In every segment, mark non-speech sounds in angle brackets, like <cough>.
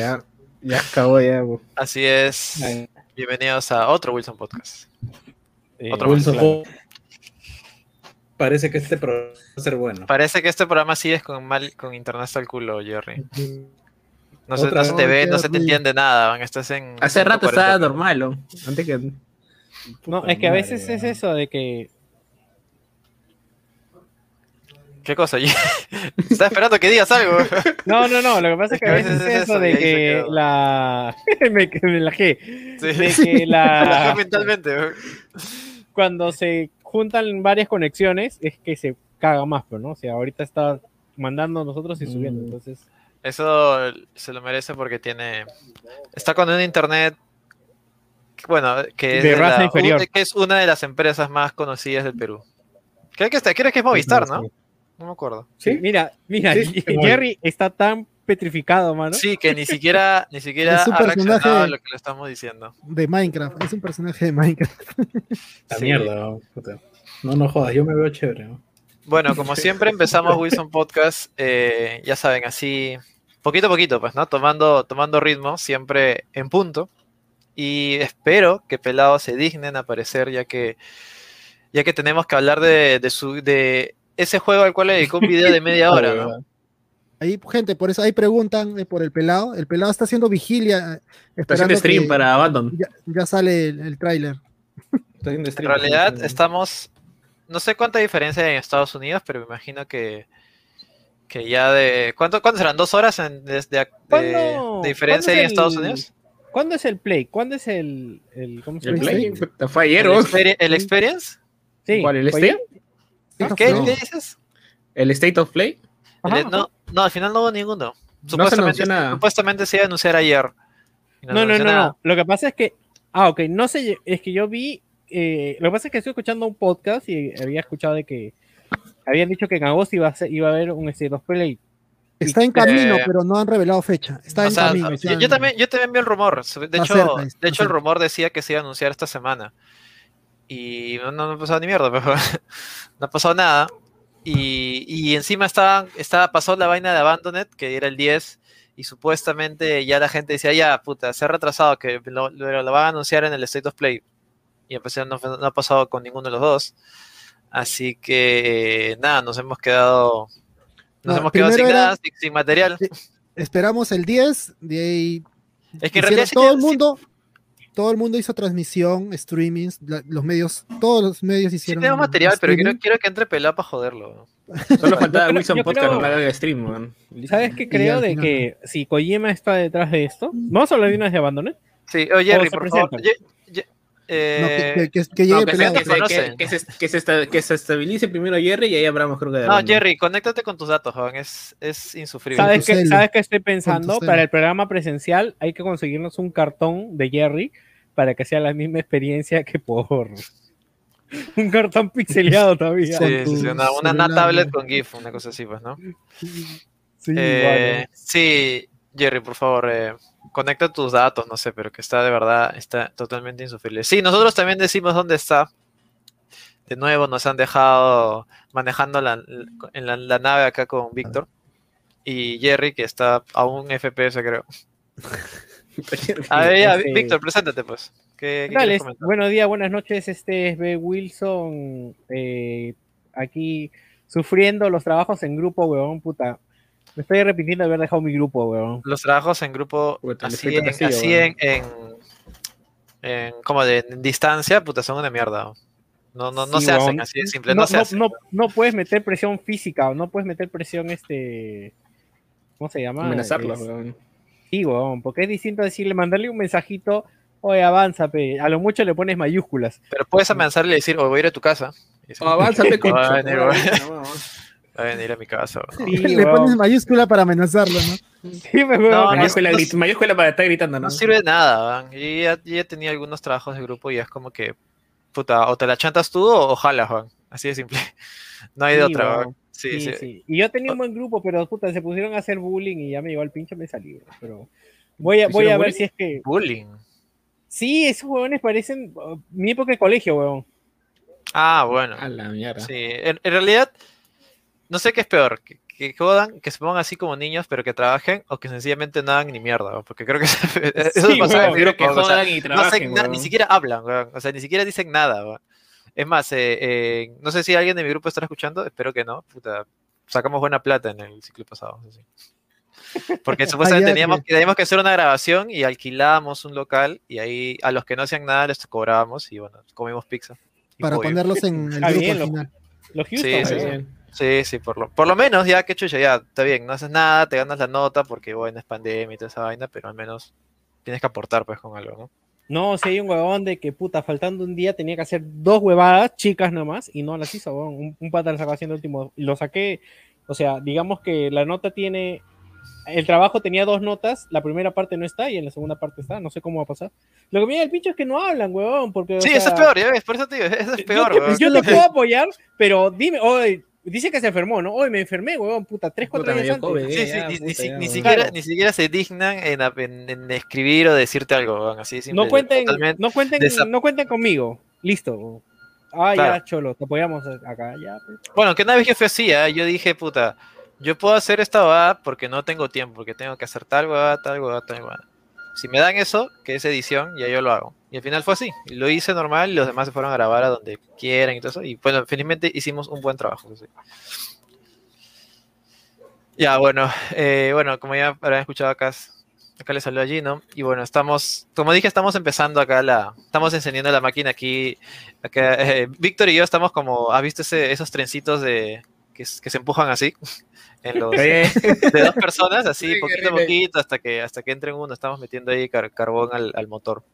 Ya, ya acabó ya. bo. Así es. Bienvenidos a otro Wilson Podcast. Otro Wilson, Wilson. Parece que este programa va a ser bueno. Parece que este programa sí es con mal con internet hasta el culo, Jerry. No se, Otra no se te ve, no se te entiende nada, man. Estás en. Hace rato 140. estaba normal, ¿no? Antes que. No, Puta es que a veces es eso de que. ¿Qué cosa? <laughs> Estaba esperando que digas algo. No, no, no. Lo que pasa es que a veces es eso de que la. <laughs> me, me la G. Sí. De que <laughs> La la. mentalmente. weón. Cuando se juntan varias conexiones, es que se caga más, pero no. O sea, ahorita está mandando nosotros y subiendo. Mm. Entonces. Eso se lo merece porque tiene. Está con un internet. Bueno, que es, De de raza la- inferior. un- que es una de las empresas más conocidas del Perú. Creo que, está, creo que es Movistar, ¿no? No me acuerdo. ¿Sí? Mira, mira, Sí, Jerry está tan petrificado, mano. Sí, que ni siquiera, ni siquiera Es un ha reaccionado a lo que le estamos diciendo. de Minecraft. Es un personaje de Minecraft. <laughs> La Sí. mierda, puta. No, no jodas, yo me veo chévere. ¿no? Bueno, como siempre empezamos Wilson Podcast, eh, ya saben, así poquito a poquito, pues, ¿no? Tomando, tomando ritmo, siempre en punto. Y espero que Pelado se dignen a aparecer, ya que, ya que tenemos que hablar de, de, su, de ese juego al cual le dedicó un video de media <laughs> hora, ¿no? Ahí, gente, por eso ahí preguntan eh, por el pelado. El pelado está haciendo vigilia. eh, Está haciendo stream para Abandon. Ya, ya sale el, el tráiler. En En stream, realidad estamos, no sé cuánta diferencia hay en Estados Unidos, pero me imagino que, que ya de... ¿Cuánto, ¿Cuánto serán? ¿Dos horas en- desde de, ¿Cuándo- de diferencia en es Estados Unidos? ¿Cuándo es el play? ¿Cuándo es el. el ¿Cómo se El llama? Play, fue ayer, ¿El, el Experience? Sí, ¿Cuál, el ¿fue State? ¿Qué, No. ¿Qué dices? ¿El State of Play? Ajá, El- no, no, al final no hubo ninguno. se Supuestamente, se iba a anunciar ayer. No, no, no. Lo que pasa es que. Ah, ok. No sé. Es que yo vi. eh, lo que pasa es que estoy escuchando un podcast y había escuchado de que. Habían dicho que en agosto iba a, ser- iba a haber un State of Play. Está en camino, Eh, pero no han revelado fecha. Está en sea, camino. yo, también, yo también vi el rumor. De hecho, de hecho el rumor decía que se iba a anunciar esta semana. Y no, no, ha pasado ni mierda, <laughs> pero no ha pasado nada. Y, y encima estaba, estaba, pasó la vaina de Abandoned, que era el 10, y supuestamente ya la gente decía, ya, puta, se ha retrasado, que lo, lo, lo van a anunciar en el State of Play. Y al parecer no, no ha pasado con ninguno de los dos. Así que, nada, nos hemos quedado... Nos No, hemos quedado sin nada, sin, sin material. Esperamos el 10. De ahí. Es que en realidad sí todo el sí- mundo. Todo el mundo hizo transmisión, streamings, la- los medios, todos los medios Sí hicieron. tenemos material, pero quiero, quiero que entre pelado para joderlo. Solo faltaba Wilson yo Podcast, creo- no haga stream, man. ¿Sabes qué creo de que si Kojima está detrás de esto? Vamos a hablar de una vez de Abandoned. Sí, oye, Jerry, por favor. Ye- ye- eh, que, que- que- que llegue No, el que, se, esta- que estabilice primero Jerry y ahí hablamos, creo que de no. Jerry, conéctate con tus datos, joven. Es, es insufrible. ¿Sabes qué, ¿Sabes estoy pensando? Para el programa presencial hay que conseguirnos un cartón de Jerry para que sea la misma experiencia que por <laughs> un cartón pixeleado todavía. Sí, sí, sí, una, una, tablet con GIF, una cosa así, pues, ¿no? Sí, Eh, igual. sí, Jerry, por favor, eh, conecta tus datos, no sé, pero que está de verdad, está totalmente insufrible. Sí, nosotros también decimos dónde está. De nuevo, nos han dejado manejando la, en la, la nave acá con Víctor. Y Jerry, que está a un FPS, creo. <laughs> A ver, ya, Este- Víctor, preséntate, pues. ¿Qué, qué Dale, quieres comentar? buenos días, buenas noches. Este es B. Wilson. eh, aquí sufriendo los trabajos en grupo, weón, puta. Me estoy arrepintiendo de haber dejado mi grupo, weón. Los trabajos en grupo, Puta, así, en, Castillo, así en, en, en- como de en distancia, puta, son una mierda. No, no, no Sí, se hacen weón. así de simple, no, se hacen. no, no puedes meter presión física, no puedes meter presión, este. ¿Cómo se llama? Amenazarlo, Es- weón. Sí, weón, porque es distinto decirle, mandarle un mensajito, oye, avanza, pe. a lo mucho le pones mayúsculas. Pero puedes amenazarle y decir, o voy a ir a tu casa. Y dice, Avánzate con Va a venir, a mi casa. Sí, <laughs> Le pones mayúscula para amenazarlo, ¿no? Sí, me. No, no, Mayúscula, no- para estar gritando, ¿no? No sirve de nada, man. Yo ya, tenía algunos trabajos de grupo y es como que, puta, o te la chantas tú o, o jalas, Juan. Así de simple. <laughs> No hay de otra, weón. weón. Sí, Sí, sí. sí. Y yo tenía un buen grupo, pero puta, se pusieron a hacer bullying y ya me llegó el pincho, me salí, bro. Pero voy a, voy a ¿Hicieron ver bullying? si es que. Bullying. Sí, esos huevones parecen uh, mi época de colegio, huevón. Ah, bueno. A la mierda. Sí, en, en realidad, no sé qué es peor, que, que jodan, que se pongan así como niños, pero que trabajen, o que sencillamente no hagan ni mierda, ¿no? porque creo que eso <laughs> Sí, pasa en que grupo, o sea, jodan y no trabajen, hacen na- ni siquiera hablan, o sea, ni siquiera dicen nada. Es más, eh, eh, no sé si alguien de mi grupo estará escuchando, espero que no. Puta, sacamos buena plata en el ciclo pasado. Porque <laughs> supuestamente teníamos, que- que- teníamos que hacer una grabación y alquilábamos un local y ahí a los que no hacían nada les cobrábamos y bueno, comimos pizza. y Para pollo. ponerlos en el Ah, grupo bien, al lo- final. Los Houston, Sí, sí. Sí, sí, por lo, por lo menos ya, que chucha, ya, está bien, no haces nada, te ganas la nota porque, bueno, es pandemia y toda esa vaina, pero al menos tienes que aportar pues con algo, ¿no? No, si hay un huevón de que puta, faltando un día tenía que hacer dos huevadas chicas nomás y no las hizo, huevón. Un, un pata lo sacó haciendo el último. Lo saqué, o sea, digamos que la nota tiene. El trabajo tenía dos notas, la primera parte no está y en la segunda parte está, no sé cómo va a pasar. Lo que me da el pincho es que no hablan, huevón, porque. o Sí, sea, eso es peor, ya ves, por eso te digo, eso es yo peor, te- weón. Yo te puedo apoyar, pero dime, hoy dice que se enfermó, ¿no? Hoy me enfermé, huevón, puta, tres, cuatro Puta, días antes. COVID. Sí, Eh, sí, ya, ni, puta, ni si- ya, ni siquiera, Claro. ni siquiera se dignan en, en- en escribir o decirte algo, weón, así simple, No cuenten, totalmente- no cuenten, desa- no cuenten conmigo. Listo. Ah, Claro. ya, cholo, te apoyamos acá, ya. Bueno, que una vez que fue así, ¿ah? yo dije, puta, yo puedo hacer esta huevada porque no tengo tiempo, porque tengo que hacer tal huevada, tal huevada, tal huevada. Si me dan eso, que es edición, ya yo lo hago. Y al final fue así. Lo hice normal y los demás se fueron a grabar a donde quieran y todo eso. Y bueno, finalmente hicimos un buen trabajo. Ya, bueno, eh, bueno, como ya habrán escuchado acá, acá le salió allí, ¿no? Y bueno, estamos, como dije, estamos empezando acá la, estamos encendiendo la máquina aquí. acá, eh, Víctor y yo estamos como, ¿has visto ese- esos trencitos de que, se empujan así? <laughs> En los, de dos personas, así, poquito a poquito, hasta que, hasta que entre uno, estamos metiendo ahí car- carbón al, al motor.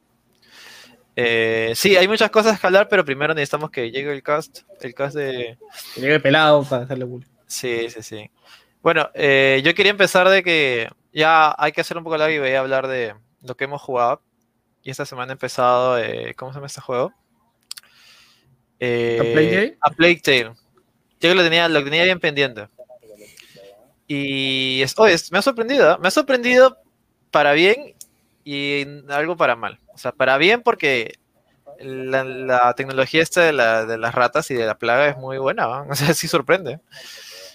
Eh, sí, hay muchas cosas que hablar, pero primero necesitamos que llegue el cast, el cast de, llega el pelado para hacerle bullying. Sí, sí, sí. Bueno, eh, yo quería empezar de que ya hay que hacer un poco largo y voy a hablar de lo que hemos jugado. Y esta semana he empezado, eh, ¿cómo se llama este juego? Eh, ¿A Plague Tale? A Plague Tale. Yo lo tenía, lo tenía bien pendiente. Y es, oye, es- me ha sorprendido, ¿eh? me ha sorprendido para bien y algo para mal. O sea, para bien porque la, la tecnología esta de, la- de las ratas y de la plaga es muy buena, ¿va? <laughs> O sea, sí sorprende.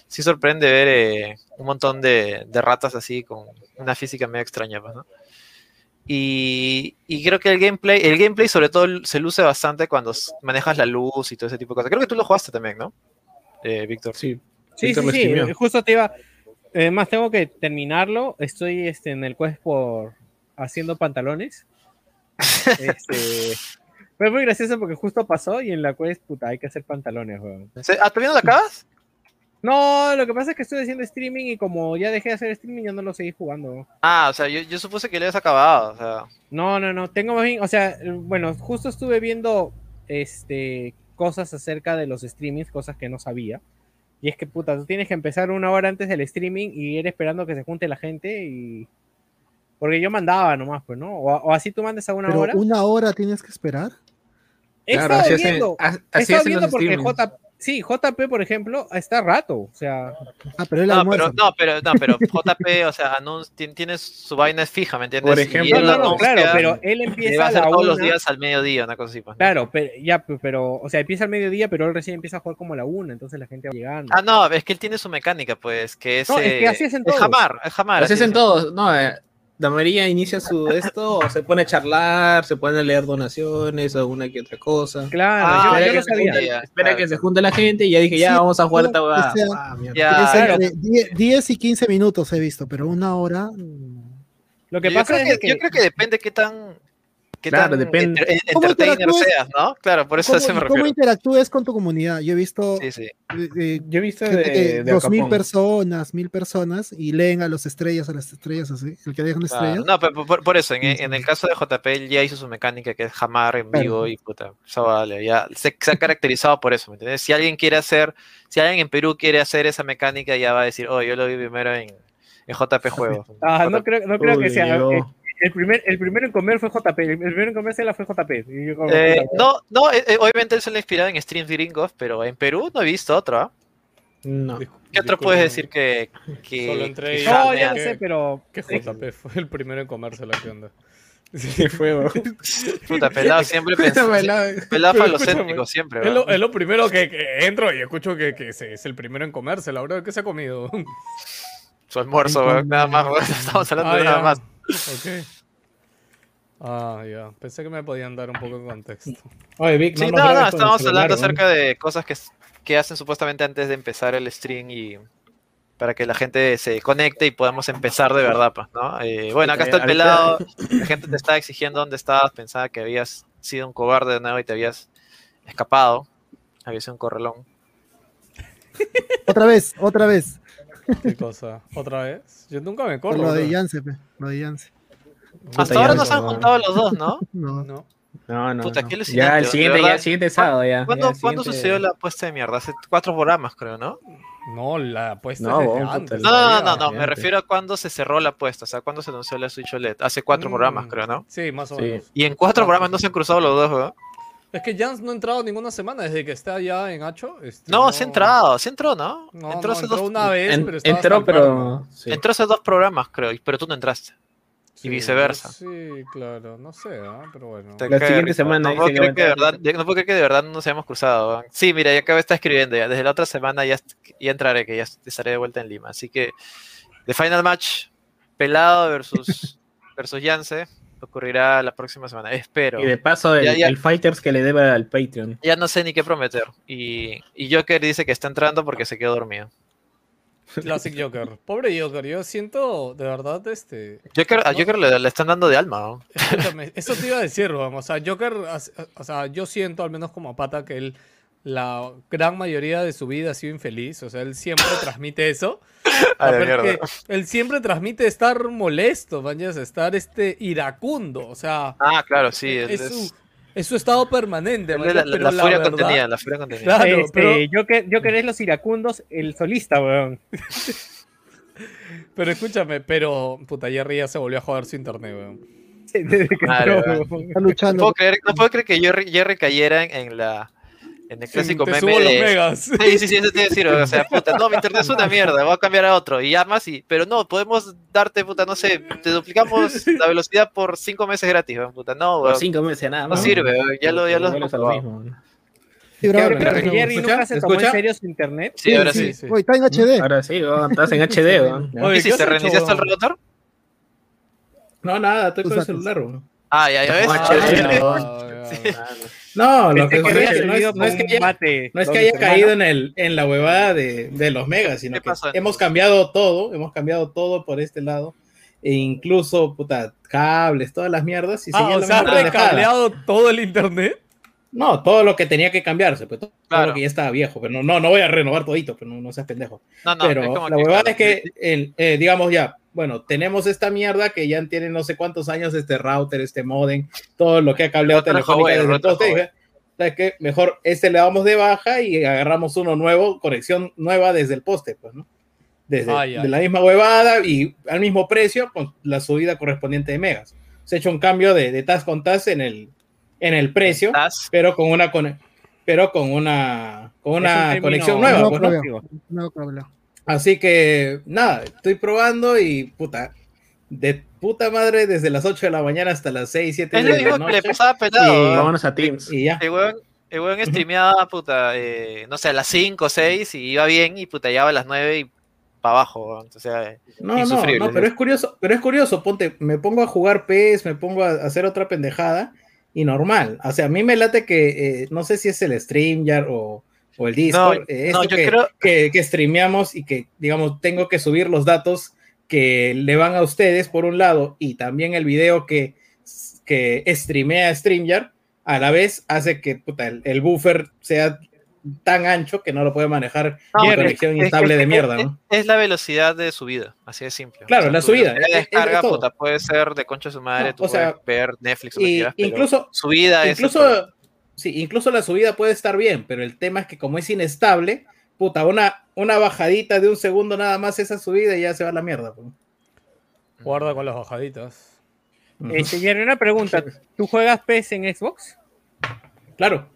Sí sorprende ver eh, un montón de, de ratas así con una física medio extraña, ¿no? Y, y creo que el gameplay, el gameplay sobre todo se luce bastante cuando manejas la luz y todo ese tipo de cosas. Creo que tú lo jugaste también, ¿no? Eh, Víctor. Sí. Sí, Víctor sí, sí. Justo te iba. Además, tengo que terminarlo. Estoy este, en el quest por haciendo pantalones. <laughs> Este, fue muy gracioso porque justo pasó y en la quest, puta, hay que hacer pantalones, weón. ¿Se- ¿Ah, ¿Todavía no lo acabas? No, lo que pasa es que estoy haciendo streaming y como ya dejé de hacer streaming, ya no lo seguí jugando. Ah, o sea, yo, yo supuse que lo habías acabado. O sea, No, no, no. Tengo más bien, o sea, bueno, justo estuve viendo este cosas acerca de los streamings, cosas que no sabía. Y es que puta, tú tienes que empezar una hora antes del streaming y ir esperando que se junte la gente y. Porque yo mandaba nomás, pues, ¿no? O, o así tú mandes a una Pero hora. una hora tienes que esperar. He Claro, estado así hacen- viendo. He así estado viendo porque. J, sí, JP, por ejemplo, está rato. O sea, Ah, pero él no, pero, no, pero, no, pero JP, o sea, tiene su vaina fija, ¿me entiendes? Por Y ejemplo, él no, no, claro, pero él empieza va a a la hacer todos los días al mediodía, una cosa así. pues, ¿no? Claro, pero, ya, pues, pero, o sea, empieza al mediodía, pero él recién empieza a jugar como a la una, entonces la gente va llegando. Ah, no, es que él tiene su mecánica, pues, que es. No, es que eh, así es todos. jamar, es jamar. Así así hacen es. todos. No, eh, Damaría inicia su esto, o se pone a charlar, se pone a leer donaciones o una que otra cosa. Claro, Ah, yo- espera yo, sabía. junte- espera claro. que se junte la gente y ya dije, ya Sí, vamos a jugar no, esta huevada. o sea, Ah, mierda. Ya, Es claro. entre 10, 10 y 15 minutos he visto, pero una hora. Lo que yo, pasa creo es que, que, yo creo que depende qué tan. Qué Claro, tan depende. enter- ¿Cómo entertainer interactúas? seas, ¿no? Claro, por eso ¿Cómo, me y cómo refiero. interactúes con tu comunidad? Yo he visto Sí, sí. eh, Yo he visto gente de, de dos mil personas, mil personas y leen a las estrellas, a las estrellas así. El que deja una Claro, estrella. No, pero por, por eso, en, el caso de JP, él ya hizo su mecánica que es jamar en Claro. vivo y puta, eso vale, ya se, se ha caracterizado por eso, ¿me entiendes? Si alguien quiere hacer, si alguien en Perú quiere hacer esa mecánica, ya va a decir, oh, yo lo vi primero en, en JP Juegos. ah, no creo, no creo que sea. El primer, el primero en comer fue JP. El primero en comer la fue JP. Y yo como, Eh, no, no, eh, eh, obviamente él se le ha inspirado en streams gringos, pero en Perú no he visto otro, ¿ah? No. ¿Qué otro puedes decir que, que, Solo entré que No, ya lo que- sé, pero. Que JP fue el primero en comérsela, ¿qué onda? <laughs> Sí, fue, weón. <laughs> Puta, pelado siempre pensó. Pelado. Falocéntrico siempre, Es lo, es lo primero que, que entro y escucho que, que se- es el primero en comerse, la verdad. ¿Qué se ha comido? Su almuerzo, nada más. <laughs> Estamos hablando Ah, de nada ya. más. Ok. Ah, ya. Pensé que me podían dar un poco de contexto. Oye, Vic, Sí, nos no, no, estábamos hablando acerca de cosas que, que hacen supuestamente antes de empezar el stream y para que la gente se conecte y podamos empezar de verdad, pues, ¿no? Eh, bueno, acá está el pelado, la gente te estaba exigiendo dónde estabas, pensaba que habías sido un cobarde de nuevo y te habías escapado, habías sido un correlón. Otra vez, otra vez. <laughs> ¿Qué cosa? ¿Otra vez? Yo nunca me Por corro. lo de. Yance, pe, lo de Yance. Hasta ya ahora me nos han juntado los dos, ¿no? <laughs> No. No. No, no. Puta, no. qué Ya, alucinante, el siguiente, ya, verdad. el siguiente sábado, ya. ¿Cuándo, ya, el ¿cuándo siguiente- sucedió la apuesta de mierda? Hace cuatro programas, creo, ¿no? No, la apuesta No, desde antes. No, no, no, no, no, me refiero a cuándo se cerró la apuesta, o sea, cuándo se anunció la Switch OLED. Hace cuatro Mm. programas, creo, ¿no? Sí, más o Sí. menos. Y en cuatro programas no se han cruzado los dos, weón. Es que Jans no ha entrado ninguna semana desde que está allá en Hacho. este, No, se ha entrado, se entró, ¿no? No, entró no, hace entró dos, una vez, En- pero entró, pero. sí. entró hace dos programas, creo, y- pero tú no entraste. Sí, viceversa. Sí, claro, no sé, ¿ah? pero bueno. La siguiente semana No puedo, que creer que de verdad, no puedo creer que de verdad no nos hayamos cruzado. weón. Sí, mira, ya acabo de estar escribiendo. Ya. Desde la otra semana ya, ya entraré, que ya estaré de vuelta en Lima. Así que, The Final Match, Pelado versus, <laughs> versus Yance, ocurrirá la próxima semana. Espero. Y de paso, el, Ya, ya. el Fighters que le debe al Patreon. Ya no sé ni qué prometer. Y, y Joker dice que está entrando porque se quedó dormido. Classic Joker. Pobre Joker, yo siento de verdad este. Joker, a No. Joker le, le están dando de alma. ¿no? <laughs> Escúchame, eso te iba a decir, vamos. O sea, Joker, o sea, yo siento, al menos como pata, que él la gran mayoría de su vida ha sido infeliz. O sea, él siempre transmite eso. A la Aparte mierda. que él siempre transmite estar molesto, mañas, estar este iracundo. O sea, Ah, claro, sí. él es, es- su, es su estado permanente. él es mañas, la, la- pero la la furia verdad- contenida, la furia contenida. Claro, Este, pero, Joker, Joker es los iracundos, el solista, weón. <laughs> pero escúchame, pero puta, Jerry ya se volvió a joder su internet, weón. <laughs> Desde que Madre, entró, weón. Está No luchando. puedo creer, no puedo creer que Jerry, Jerry cayera en, en la en el clásico Te meme subo los de megas. <laughs> Sí, sí, sí, eso te iba a decir, o sea, puta, no, mi internet es una mierda, voy a cambiar a otro y llamas y pero no, podemos darte, puta, no sé, te duplicamos la velocidad por cinco meses gratis, puta, no, Por cinco meses nada no más. sirve, weón, ya lo ya lo. Sí, que ¿Me Jerry escucha? nunca se ¿Me tomó en serio su internet. Sí, ahora sí. sí, sí. Oye, está en HD. Ahora sí, weón, estás en HD. Ya. Oye, ¿Y si ¿qué se has hecho, reiniciaste el router? No, nada, estoy con el celular, weón. Ah, ya, ya ves. Ah, Ah, HD. ya, Sí. ya. No, <laughs> lo Pensé que que es que no es, no es con que haya, bate no es que doble haya semana. caído en, el, en la huevada de, de los megas, sino ¿Qué que pasó? hemos cambiado todo, hemos cambiado todo por este lado, e incluso, puta, cables, todas las mierdas, y Ah, o sea, has recableado todo el internet. No, todo lo que tenía que cambiarse, pues todo, Claro. lo que ya estaba viejo, pero no, no, no voy a renovar todito, pero no, no seas pendejo. No, no, pero la huevada claro, es que, el, eh, digamos ya, bueno, tenemos esta mierda que ya tiene no sé cuántos años este router, este modem, todo lo que ha cableado telefónica Huawei, desde ¿sabes qué? Mejor este le damos de baja y agarramos uno nuevo, conexión nueva desde el poste, pues, ¿no? Desde de la misma huevada y al mismo precio con la subida correspondiente de megas. Se ha hecho un cambio de, de TAS con TAS en el, en el precio, estás- pero con una pero con una con un una conexión nueva, no, pues, ¿no? No. Así que nada, estoy probando y puta, de puta madre desde las 8 de la mañana hasta las 6, 7 Es de la que le noche. pasaba pelado. Y-. Vámonos a Teams. Y ya. El weón, el weón streameaba, puta, eh, no sé, a las 5 o 6 y iba bien y puta, llegaba a las 9 y para abajo. O sea, No, no, no, pero es curioso, pero es curioso, ponte, me pongo a jugar PES, me pongo a hacer otra pendejada y normal. O sea, a mí me late que eh, no sé si es el StreamYard o, o el Discord, No, eh, no, esto yo que, creo- que, que streameamos y que, digamos, tengo que subir los datos que le van a ustedes por un lado y también el video que, que streamea StreamYard a la vez hace que puta, el, el buffer sea tan ancho que no lo puede manejar No, una conexión es- instable es- de mierda, es- ¿no? Es la velocidad de subida, así de simple. Claro, la subida, es descarga, puta, puede ser de concha de su madre, No, tú o sea, puedes ver Netflix o lo que Y quieras, incluso, subida incluso, sí, incluso la subida puede estar bien, pero el tema es que como es inestable, puta, una, una bajadita de un segundo nada más esa subida y ya se va a la mierda. pues. Guarda con las bajaditas. Este, Jerry, una pregunta. <laughs> ¿Tú juegas PES en Xbox? Claro,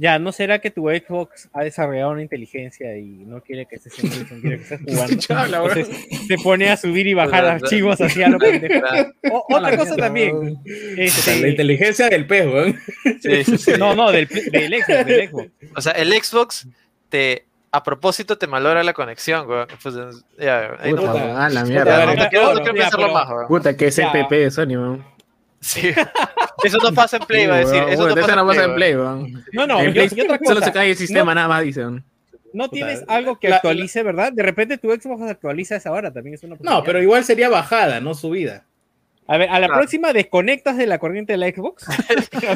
Ya, ¿no será que tu Xbox ha desarrollado una inteligencia y no quiere que estés en Wilson, quiere <laughs> que estés jugando? <laughs> Chala, weón. Entonces, te pone a subir y bajar archivos así a lo pendejo. <laughs> O- otra cosa también. este, La inteligencia del pez, weón. Sí, sí, sí. no, no, del, del Xbox, del Xbox. O sea, el Xbox te a propósito te malogra la conexión, weón. Pues, ya, ahí no- Puta, no, weón, a la Puta, mierda. no quiero, no cabrón. quiero Ya, pensarlo pero- más, weón. Puta, que es el. PP de Sony, weón. Sí. <laughs> Eso no pasa en Play, va a decir. Eso no pasa no en pasa en Play. No, no, En y, Play y otra Solo se cae el sistema, nada más, dicen. No tienes algo que la- actualice, ¿verdad? De repente tu Xbox actualiza a esa hora, también es una No, pero igual sería bajada, no subida. A ver, a la Claro. próxima desconectas de la corriente de la Xbox.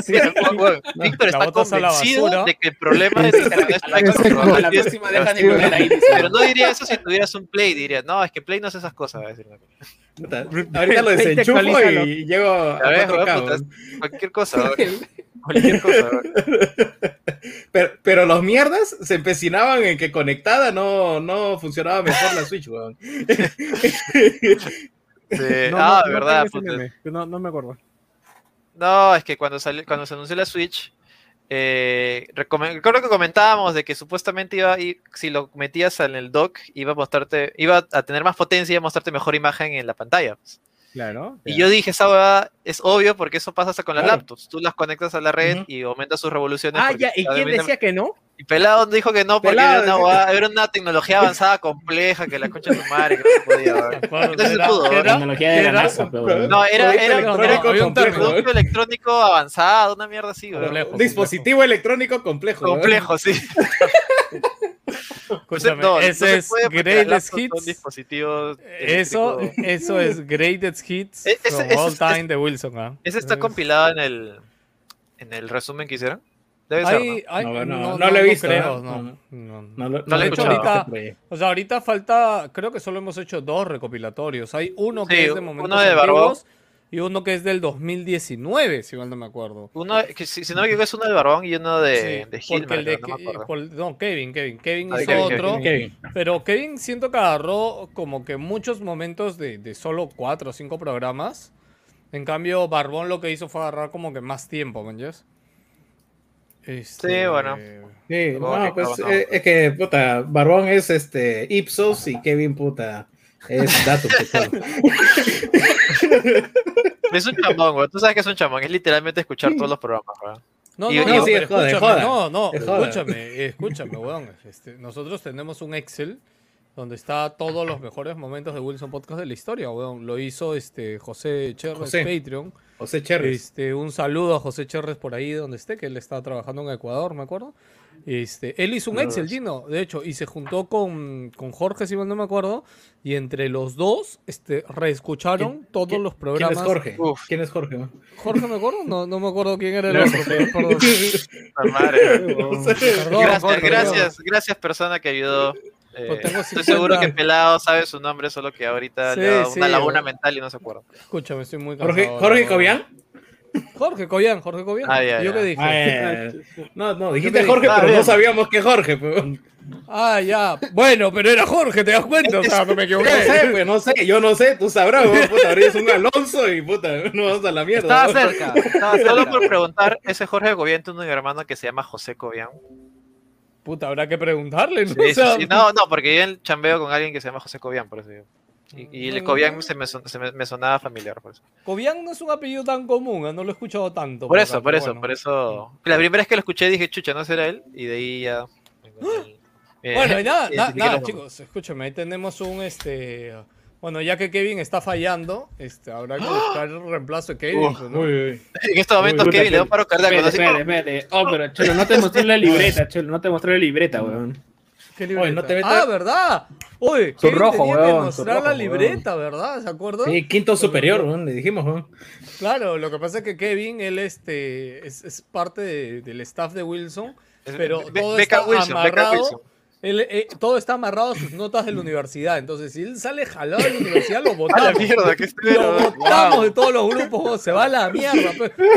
Mira, weón, weón, Víctor La está la convencido basura. de que el problema es Internet Strike Exacto. control. A la próxima dejan de ahí. Pero no diría eso si tuvieras un Play, diría, no, es que Play no hace esas cosas, va a decir. Puta, Ahorita lo <laughs> desenchufo y llego a A ver, 4K, weón, puta, weón. Cualquier cosa. <laughs> Cualquier cosa, pero, pero los mierdas se empecinaban en que conectada no, no funcionaba mejor la Switch, weón. <laughs> Sí. <laughs> No, ah, no, verdad, No, no me acuerdo. No, es que cuando salió, cuando se anunció la Switch, eh, recuerdo que comentábamos de que supuestamente iba a ir- si lo metías en el dock, iba a mostrarte, iba a tener más potencia y iba a mostrarte mejor imagen en la pantalla. pues. Claro. Y yo dije, esa huevada es obvio porque eso pasa hasta con las Claro. laptops. Tú las conectas a la red y aumentas sus revoluciones. Ah, ya, ¿y quién decía que no? Y Pelado dijo que no porque Pelado era, una era tecnología avanzada compleja que la concha de su madre que no se podía. <laughs> Entonces era- pudo, era-. Tecnología de la NASA, pero. No, era, electrónico no, un producto electrónico avanzado, una mierda así. Complejo, Dispositivo electrónico complejo. Complejo, sí. <laughs> Escúchame, No, no ese se es Greatest Hits. dispositivos Eso, eso es Greatest Hits E- ese- from ese all es- time de Wilson. ¿ah? Ese está Es- compilado en el, en el resumen que hicieron. Debe ser, Hay- hay- No, no, no, no, no lo he visto, creo, ¿eh? no, No, no. No, lo- No no lo he escuchado proyecto. O sea, ahorita falta, creo que solo hemos hecho dos recopilatorios. Hay uno que Sí, es de momentos uno de antiguos y uno que es del 2019, si mal no me acuerdo. Uno, que si, si no me equivoco, es uno de Barbón y uno de, Sí, de Hilmer, el de no me Ke- acuerdo. por- no, Kevin, Kevin. Kevin Ah, de hizo Kevin, otro. Kevin. Pero Kevin siento que agarró como que muchos momentos de, de solo cuatro o cinco programas. En cambio, Barbón lo que hizo fue agarrar como que más tiempo, ¿me entiendes? Este, Sí, bueno. Sí, No, no, pues no, no. eh, es que, puta, Barbón es este Ipsos y Kevin, puta, es pues, <laughs> Es un chamón, güey. Tú sabes que es un chamón. Es literalmente escuchar todos los programas, güey. No, no, no, sí, escúchame, no, escúchame, escúchame, weón. Este, nosotros tenemos un Excel donde está todos los mejores momentos de Wilson Podcast de la historia, weón. Lo hizo este José Cherres, José. Patreon. José Cherry. Este, un saludo a José Cherres por ahí donde esté, que él está trabajando en Ecuador, me acuerdo. Este, él hizo un. Excel, Gino, de hecho, y se juntó con, con Jorge, si mal no me acuerdo, y entre los dos este, reescucharon todos ¿Quién- los ¿Quién programas. es Jorge? Uf. ¿Quién es Jorge? ¿Jorge me acuerdo? No, no me acuerdo quién era el otro, <laughs> perdón. Perdón, Gracias, Jorge, gracias, gracias persona que ayudó. Eh, Pues tengo estoy 50. seguro que Pelado sabe su nombre, solo que ahorita Sí, le ha dado sí, una laguna mental y no se acuerda. Escúchame, estoy muy cansado. Jorge, Jorge. Cobian. Jorge Cobian, Jorge Cobian. Ah, ya, ¿Yo ya. qué dije? Ah, Ah, <laughs> no, no, dijiste te Jorge, dije, ah, pero no sabíamos que Jorge. No <laughs> ya. Bueno, pero era Jorge, ¿te das cuenta? O sea, no me equivoqué. sé, pues no sé, yo no sé, tú sabrás, weón, puta, es un Alonso y puta, no vamos a la mierda. Estaba cerca. Estaba Solo cerca. por preguntar, ese Jorge Gobián tiene un hermano que se llama José Cobian. Puta, habrá que preguntarle, ¿no? Sí, O sí, sea, sí. No, no, porque yo en chambeo con alguien que se llama José Cobian, por eso digo. Y, y el Mm. Cobian se me, son- se me- me sonaba familiar, por eso. Cobian no es un apellido tan común, ¿eh? no lo he escuchado tanto. Por por eso, por eso, bueno. por eso. La primera vez que lo escuché dije, chucha, no será él, y de ahí ya. Eh, Bueno, y nada, <laughs> nada, nada, chicos, escúchame, ahí tenemos un este. Bueno, ya que Kevin está fallando, este, habrá que buscar el reemplazo de Kevin. Uf, ¿no? Uy, uy. En estos momentos Uy, Kevin le da un paro cardíaco. Espérate, espérate. Oh, pero Cholo, no te mostré la libreta, Cholo, no te mostré la libreta, weón. ¿Qué Oye, libreta? no te metas- Ah, ¿verdad? Oye, Su rojo, tenía que weón, mostrar rojo, la weón. libreta, ¿verdad? ¿Se acuerdan? Sí, quinto superior, weón, le dijimos, weón. Claro, lo que pasa es que Kevin, él este, es, es parte de- del staff de Wilson, pero Be- todo Beca está Wilson, Beca amarrado. Él, eh, todo está amarrado a sus notas de la universidad. Entonces, si él sale jalado de la universidad, lo <laughs> A la votamos. mierda, que estoy Lo votamos de todos los grupos, weón, se va a la mierda.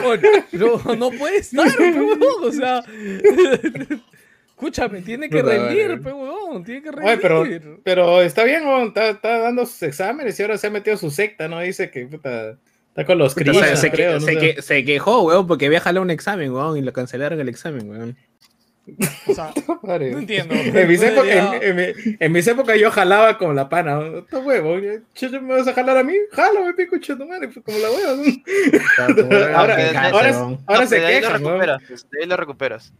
Bueno, no, no puede estar, weón, o sea. <laughs> Escúchame, tiene que rendir, pe, weón, tiene que rendir. Oye, pero, pero está bien, weón, está, está dando sus exámenes y ahora se ha metido su secta, ¿no? Dice que puta, está con los Puta, se, críos, se que- creo, no se sé. que- se quejó, weón, porque había jalado un examen, weón, y le cancelaron el examen, weón. O sea, <laughs> no entiendo. En mis, No épocas, debería- en, en mi- en mis épocas yo jalaba con la pana. ¿Estás huevo? Chucho, ¿Me vas a jalar a mí? Jalo, me pico chucho, madre, pues, como la hueva. Ahora, No, se de ahí lo quejan, ¿no? recuperas. De ahí lo recuperas.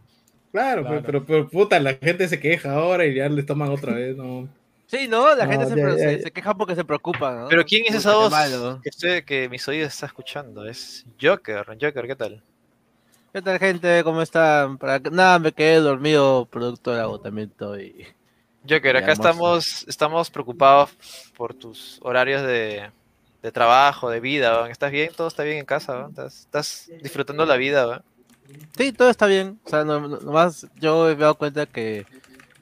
Claro, Claro. Pero, pero puta, la gente se queja ahora y ya le toman otra vez, ¿no? Sí, no, la No, gente se, ya, pre- ya, se- ya. se queja porque se preocupa, ¿no? Pero ¿quién es esa voz malo. que, estoy- que mis oídos está escuchando? Es Joker. Joker, ¿qué tal? ¿Qué tal, gente? ¿Cómo están? Para Nada, me quedé dormido producto del agotamiento y... Joker, acá estamos, estamos preocupados por tus horarios de, de trabajo, de vida. ¿Estás bien? ¿Todo está bien en casa? ¿Estás, estás disfrutando la vida? ¿va? Sí, todo está bien. O sea, no, no- nomás yo me he dado cuenta que,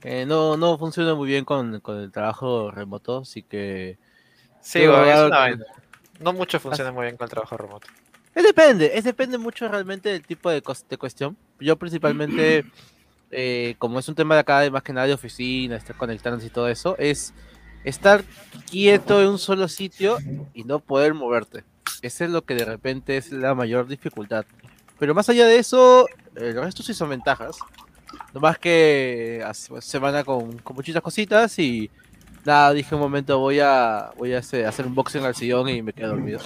que no, no funciona muy bien con, con el trabajo remoto, así que... Sí, Yo, es una que-. No mucho funciona muy bien con el trabajo remoto. Es depende, es depende mucho realmente del tipo de, de cuestión. Yo principalmente, <clears throat> eh, como es un tema de acá, de más que nada de oficina, estar conectándose y todo eso, es estar quieto en un solo sitio y no poder moverte. Eso es lo que de repente es la mayor dificultad. Pero más allá de eso, el resto sí son ventajas. Nomás que hace- semana con, con muchitas cositas y nada, dije un momento voy a voy a hacer, hacer un boxing al sillón y me quedé dormido.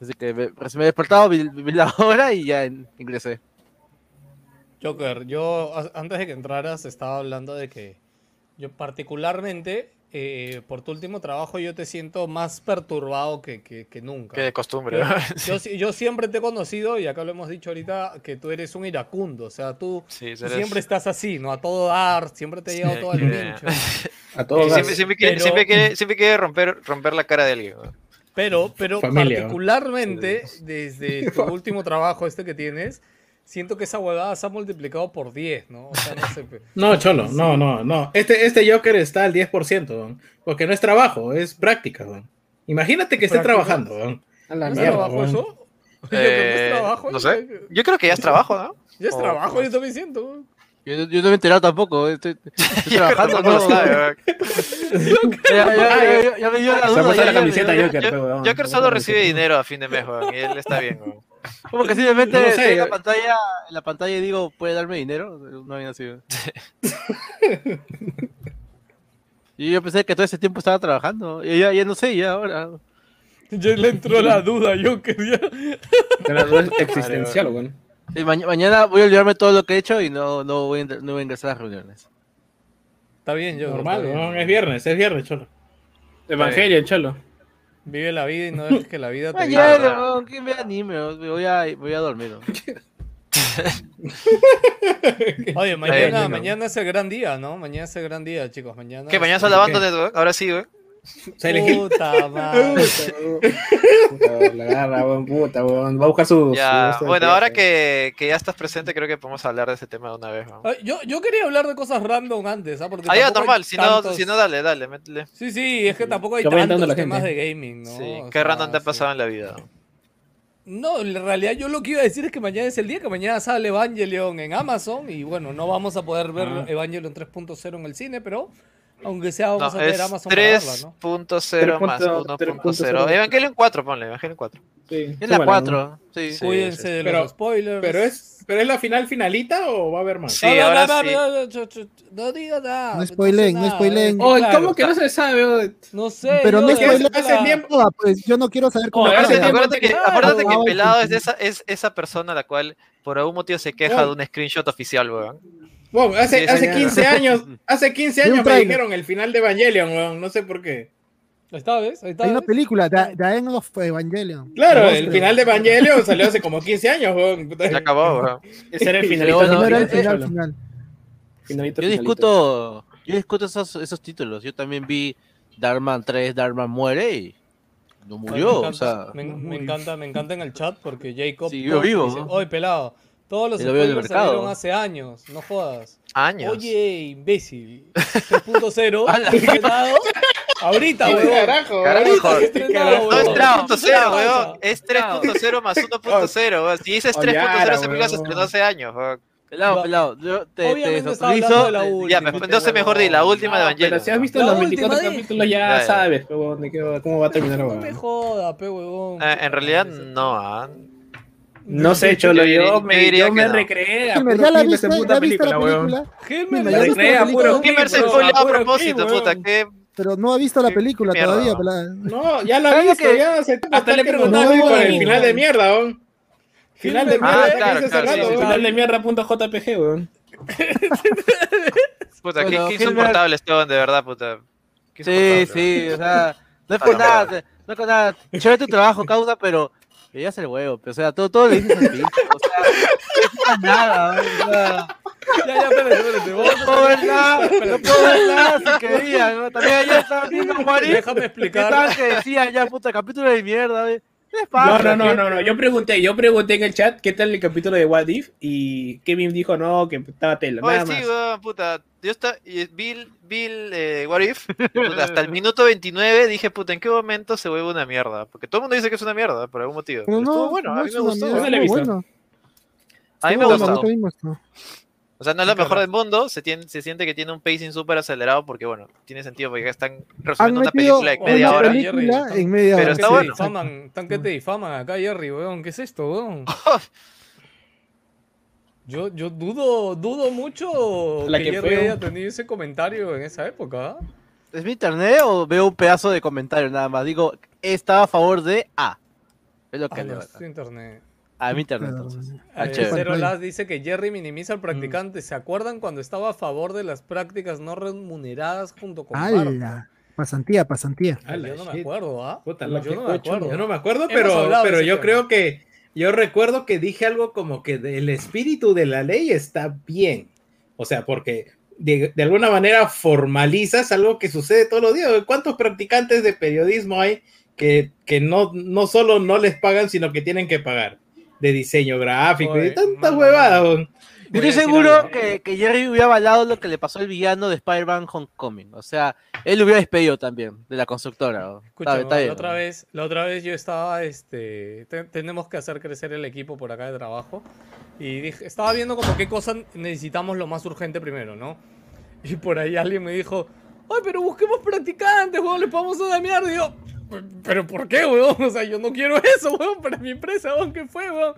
Así que me, he despertado, vi, vi la <laughs> hora y ya ingresé. Joker, yo antes de que entraras estaba hablando de que yo particularmente eh, por tu último trabajo yo te siento más perturbado que, que- que nunca. Que de costumbre. <laughs> Yo, siempre te he conocido y acá lo hemos dicho ahorita que tú eres un iracundo, o sea, tú, Sí, tú eres- siempre estás así, ¿no? A todo dar, siempre te ha llegado Sí, todo al pincho. A Sí, todos siempre, siempre quiere, Pero- siempre quiere, siempre quiere romper, romper la cara de alguien. Pero, pero Familia, ¿no? particularmente desde tu <laughs> último trabajo este que tienes, siento que esa huevada se ha multiplicado por 10, ¿no? O sea, no sé. <laughs> No, Cholo, no, no, no. Este, este Joker está al 10%, ¿no? porque no es trabajo, es práctica. ¿no? Imagínate que esté ¿Práctica? trabajando. ¿no? A la ¿No es mierda, trabajo weón. eso? <laughs> Yo creo que Eh, es trabajo. no sé. Yo creo que ya es trabajo, ¿no? <laughs> Ya es O- trabajo, yo también siento. weón. Yo, yo no me he enterado tampoco, estoy, estoy Yo trabajando. ¿no? sabe. Ya, ya, ya, ya- ya me dio la Se ha duda. puesto ya- la camiseta Joker. Joker Se solo recibe dinero a fin de mes, weón, y él está bien. weón. Como que simplemente No sé, estoy en la yo- pantalla, en la pantalla digo, ¿puede darme dinero? No había sido. Y yo pensé que todo ese tiempo estaba trabajando. Y ya, ya no sé, ya ahora. Ya le entró la duda, Joker. Ya. Pero no es <laughs> existencial, weón. Y ma- mañana voy a olvidarme todo lo que he hecho y no, no, voy, a, no voy a ingresar a las reuniones. Está bien, Joker. Normal, está bien. ¿no? es viernes, es viernes, Cholo. Evangelio, cholo. Vive la vida y no dejes que la vida te Mañana, weón, ¿quién ve anime? Me voy a, voy a dormir. ¿no? <laughs> Oye, mañana, mañana es el gran día, ¿no? Mañana es el gran día, chicos. Mañana. ¿Qué? ¿Mañana es- está lavando weón? Ahora sí, weón. <laughs> Hill. Puta <laughs> madre. Puta, la agarra, weón, puta, weón. Va a buscar su. Ya, su- este bueno, ahora que, que ya estás presente, creo que podemos hablar de ese tema de una vez. Ay, Yo, yo quería hablar de cosas random antes, ¿ah? Porque Ah, ya, normal. Si no, tantos- si no, dale, dale, métele. Sí, sí, es que tampoco hay tantos la temas gente. de gaming, ¿no? Sí, O qué sea, random te ha sí. pasado en la vida. No, en realidad yo lo que iba a decir es que mañana es el día que mañana sale Evangelion en Amazon y bueno, no vamos a poder ver Ah. Evangelion 3.0 en el cine, pero aunque sea vamos No, a es Amazon para verla, ¿no? 3.0 más 3.0. 1.0. Evangelion 4, ponle, Evangelion 4. Sí, Es sí, la bueno, 4. Sí. Sí. Cuídense de Pero- los spoilers. Pero es, pero es la final finalita o va a haber más. Sí, No, no, ahora no, sí. no, no, digas nada. No spoilen, no spoilen. Oh, claro. ¿cómo que no se sabe? No sé. Pero no spoilen, hace la- tiempo. Ah, pues yo no quiero saber cómo acaba. hace tiempo Acuérdate que, acuérdate que ah, Pelado es, esa, es esa persona a la cual por algún motivo se queja de un screenshot oficial, weón. Bueno, hace, Sí, hace señor. 15 años, <laughs> hace 15 De un años me dijeron el final de Evangelion, weón, no sé por qué. ¿ves? Ahí está. Hay una ¿ves? película, The, End of Evangelion. Claro, el creo. final de Evangelion salió hace como 15 años, weón. Ya acabó, weón. Ese era el finalito. bueno, No era el final, final. Finalito, Yo discuto, yo discuto esos, esos títulos. Yo también vi Darman 3, Darman muere y no Me murió. encanta, O sea, me, me encanta, me encanta en el chat porque Jacob Siguió Tosh vivo, dice, ¿no? pelado, todos los spoilers salieron hace años, no jodas. Años. Oye, imbécil, <laughs> 3.0, Ala. estrenado <laughs> ahorita, ¿Qué huevón. carajo, Carajo. No es huevón. 3.0, weón. Es 3.0 más 1.0, weón. Si dices 3.0, Ollara, esa película se weón. estrenó hace años, weón. pelado, pelado. Yo te, te Obviamente está hablando autorizo. de la eh, última. Ya, pues, entonces mejor di la última de No, Evangelion. Pero si has visto los última 24 dije. capítulos, ya, sabes weón, cómo va a terminar, No weón. me joda, pe huevón. Eh, en realidad, no, ah. No sé, Cholo, Yo me, yo me recreé a puro ¿ya la viste? esa puta ¿Ya viste la película, weón. Me ¿ya viste recreé a puro Kimmer se spoileó a propósito, puta. ¿Qué? Pero no ha visto la ¿Qué película mierda? todavía. pela- No, ya la ¿Sabes he visto, que- ya se Hasta le preguntaba no, con el final de mierda, weón. Final de mierda, ah, claro, claro, sí, sí. Final de mierda punto JPG, weón. <laughs> Puta, qué, Bueno, qué Hilmer- insoportable Esteban, de verdad, puta. Sí, sí, o sea, no es por nada, no es por nada. Chévere tu trabajo, causa, pero ya es el huevo, pero, o sea, todo, todo le dices al pinche, o sea, no nada, o sea, Ya, ya, espérate, espérate. no puedo ver nada, no puedo ver nada si quería, ¿no? También ayer estaba viendo Déjame explicar. que decía ya, puta, capítulo de mierda, ¿ves? No, no, no, no, no. Yo pregunté, yo pregunté en el chat qué tal el capítulo de What If y Kevin dijo no, que estaba tela, Oye, nada sí, más. weón, puta. Yo está, Bill, Bill, eh, What If, puta, hasta el minuto 29 dije, puta, ¿en qué momento se vuelve una mierda? Porque todo el mundo dice que es una mierda, por algún motivo. Pero Pero estuvo no, bueno, no a mí me gustó. mierda, No la he visto. bueno. A mí me gustó. O sea, no es lo mejor del mundo, se, tiene, se siente que tiene un pacing súper acelerado porque, bueno, tiene sentido porque ya están resumiendo una película de media hora. película Jerry, en media Pero hora. Tan que está bueno. difaman, tan que te difaman acá, Jerry, weón. ¿Qué es esto, weón? <laughs> Yo, yo dudo, dudo mucho La que, que Jerry haya tenido ese comentario en esa época. ¿ah? ¿Es mi internet o veo un pedazo de comentario nada más? Digo, estaba a favor de A. Es lo que Ah, internet. A mi internet, Claro. entonces. Ah, Eh. Cero. Las dice que Jerry minimiza al practicante. ¿Se acuerdan cuando estaba a favor de las prácticas no remuneradas junto con? ¡Hala! Pasantía, pasantía. Ala, Yo no me shit. acuerdo, ¿ah? Puta, yo no me acuerdo. Yo no me acuerdo, pero, pero yo tema. creo que yo recuerdo que dije algo como que el espíritu de la ley está bien. O sea, porque de, de alguna manera formalizas algo que sucede todos los días. ¿Cuántos practicantes de periodismo hay que, que no, no solo no les pagan, sino que tienen que pagar? De diseño gráfico y Oye, de huevadas. mano. weón. Yo a estoy seguro que, que Jerry hubiera avalado lo que le pasó al villano de Spider-Man Homecoming. O sea, él lo hubiera despedido también de la constructora. ¿no? Escucha, Está- está la otra ¿no? vez, la otra vez yo estaba, este, te- tenemos que hacer crecer el equipo por acá de trabajo y dije, estaba viendo como qué cosas necesitamos lo más urgente primero, ¿no? Y por ahí alguien me dijo, ay, pero busquemos practicantes, weón, les pagamos una mierda. Y yo, "¿Pero- ¿por qué, weón? O sea, yo no quiero eso, weón, para mi empresa, weón, ¿qué fue, weón?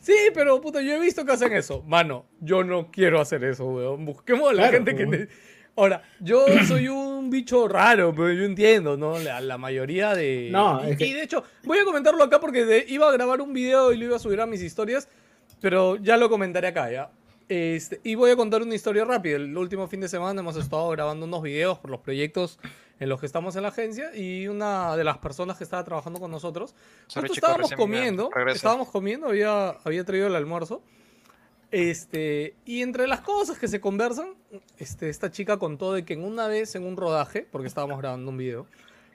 Sí, pero puta, yo he visto que hacen eso. Mano, yo no quiero hacer eso, weón. Busquemos a la Claro, gente que... weón. ne- Ahora, yo soy un bicho raro, pero yo entiendo, ¿no? La, la mayoría de... No, es que- y de hecho, voy a comentarlo acá porque de- iba a grabar un video y lo iba a subir a mis historias, pero ya lo comentaré acá, ¿ya? Este, y voy a contar una historia rápida. El último fin de semana hemos estado grabando unos videos por los proyectos en los que estamos en la agencia y una de las personas que estaba trabajando con nosotros, Sorry, justo chicos, estábamos comiendo, estábamos comiendo, había, había traído el almuerzo. Este, y entre las cosas que se conversan, este, esta chica contó de que en una vez en un rodaje, porque estábamos grabando un video,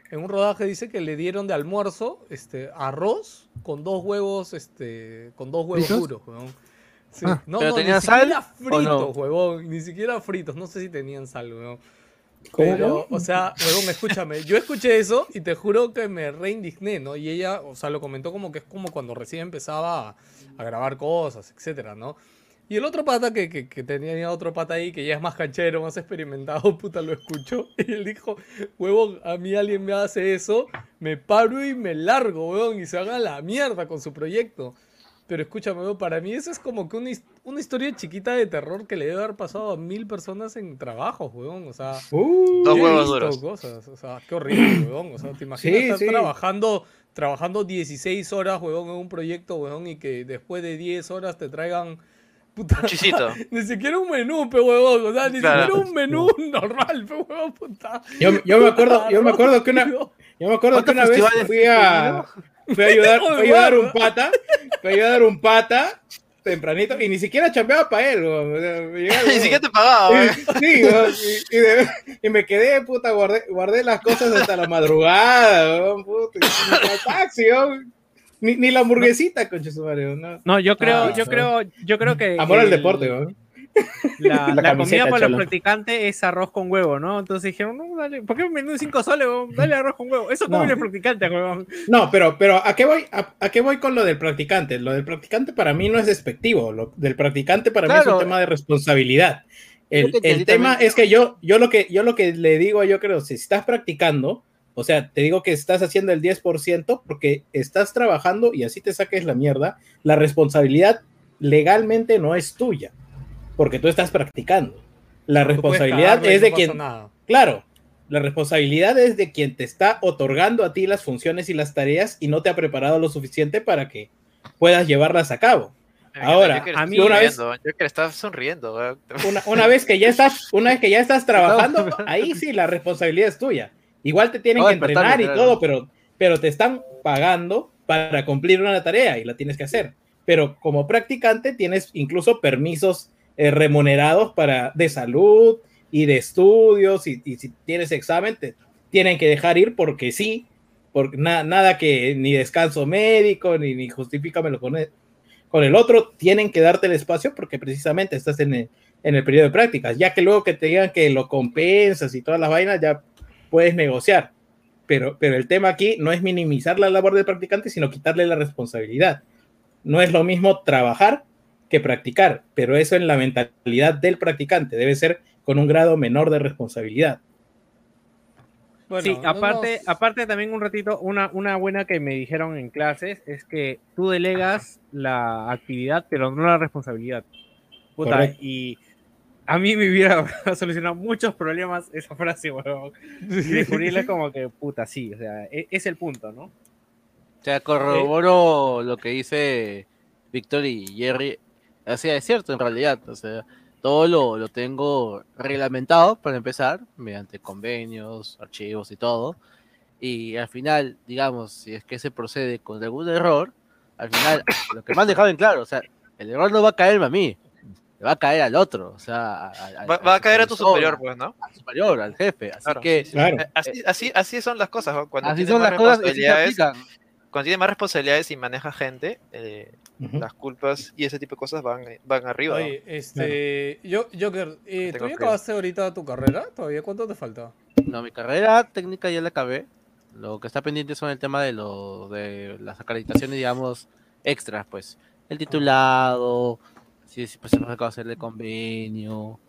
en un rodaje dice que le dieron de almuerzo este, arroz con dos huevos, este, con dos huevos duros, huevón. Sí. Ah. no, ¿Pero no, tenían ni siquiera sal o fritos, no? huevón, ni siquiera fritos, no sé si tenían sal, huevón. ¿Cómo Pero, o sea, huevón, escúchame, yo escuché eso y te juro que me reindigné, ¿no? Y ella, o sea, lo comentó como que es como cuando recién empezaba a, a grabar cosas, etcétera, ¿no? Y el otro pata que, que, que tenía otro pata ahí que ya es más canchero, más experimentado, <laughs> puta, lo escuchó. Y él dijo, huevón, a mí alguien me hace eso, me paro y me largo, huevón, y se haga la mierda con su proyecto. Pero escúchame, huevón, para mí eso es como que una, his- una historia chiquita de terror que le debe haber pasado a mil personas en trabajos, huevón. O sea, Uh, Dos huevos duros. cosas, o sea, qué horrible, <clears throat> huevón. O sea, te imaginas Sí, estar sí. trabajando, trabajando 16 horas, huevón, en un proyecto, huevón, y que después de 10 horas te traigan. Puta, <laughs> ni siquiera un menú, pe huevón. O sea, ni Claro. siquiera un menú normal, pe huevón, puta. Yo, yo me acuerdo, yo me acuerdo que una, <laughs> Yo me acuerdo que ¿Cuántos una vez fui a, fui a ayudar, <laughs> fui a ayudar a un pata, fui a ayudar a un pata tempranito y ni siquiera chambeaba para él. weón. O sea, <laughs> Ni siquiera te pagaba. Sí, y, y de- y me quedé, puta, guardé, guardé las cosas hasta la madrugada, weón, puta, al taxi. Ni, ni la hamburguesita, concha su no. No, yo creo, Ah, yo no. creo, yo creo que. Amor al el- deporte, weón. La, <laughs> La la camiseta, comida para cholo. los practicantes es arroz con huevo, ¿no? Entonces dijeron, no, dale, ¿por qué un menú de 5 soles? Dale arroz con huevo. Eso No. comen los practicantes, weón. No, pero, pero ¿a qué voy? A, a qué voy con lo del practicante? Lo del practicante para mí no es despectivo. Lo del practicante para mí es un tema de responsabilidad. El, te el tema también. es que yo, yo lo que yo lo que le digo, yo creo, si estás practicando, O sea, te digo que estás haciendo el 10% porque estás trabajando y así te saques la mierda. La responsabilidad legalmente no es tuya, porque tú estás practicando. La responsabilidad es de quien, nada. claro, la responsabilidad es de quien te está otorgando a ti las funciones y las tareas y no te ha preparado lo suficiente para que puedas llevarlas a cabo. Ahora, a mí una vez- Joker está sonriendo. Una, una vez que ya estás, una vez que ya estás <laughs> trabajando, ahí sí la responsabilidad es tuya. Igual te tienen No, que entrenar y todo, pero, pero te están pagando para cumplir una tarea y la tienes que hacer. Pero como practicante tienes incluso permisos eh, remunerados para de salud y de estudios y, y si tienes examen te tienen que dejar ir porque sí, porque na- nada que ni descanso médico ni, ni justifícamelo con el, con el otro, tienen que darte el espacio porque precisamente estás en el, en el periodo de prácticas, ya que luego que te digan que lo compensas y todas las vainas, ya puedes negociar. Pero, pero el tema aquí no es minimizar la labor del practicante, sino quitarle la responsabilidad. No es lo mismo trabajar que practicar, pero eso en la mentalidad del practicante debe ser con un grado menor de responsabilidad. Bueno, sí, no aparte, nos- aparte también un ratito, una, una buena que me dijeron en clases es que tú delegas la actividad, pero no la responsabilidad. Puta, Correcto. y a mí me hubiera <laughs> solucionado muchos problemas esa frase, weón. Y descubrirle como que, puta, sí, o sea, e- es, el punto, ¿no? O sea, corroboro lo que dice Víctor y Jerry. O sea, es cierto en realidad. O sea, todo lo, lo tengo reglamentado para empezar, mediante convenios, archivos y todo. Y al final, digamos, si es que se procede con algún error, al final, <coughs> lo que me han dejado en claro, o sea, el error no va a caerme a mí, le va a caer al otro. O sea, a- a- al- Va, al va a caer a tu superior, pues, ¿no? Al superior, al jefe. Así Claro, que. Claro. Eh, Así, así, así son las cosas, ¿no? Cuando así tienes son más las cosas cuando tienes más responsabilidades y manejas gente, eh, Las culpas y ese tipo de cosas van, van arriba. este, yo, Joker, eh, ¿tú ya acabaste ahorita tu carrera? ¿Todavía cuánto te falta? No, mi carrera técnica ya la acabé. Lo que está pendiente son el tema de lo de las acreditaciones, digamos, extras, pues. El titulado, si si, pues se nos acaba de hacer el convenio.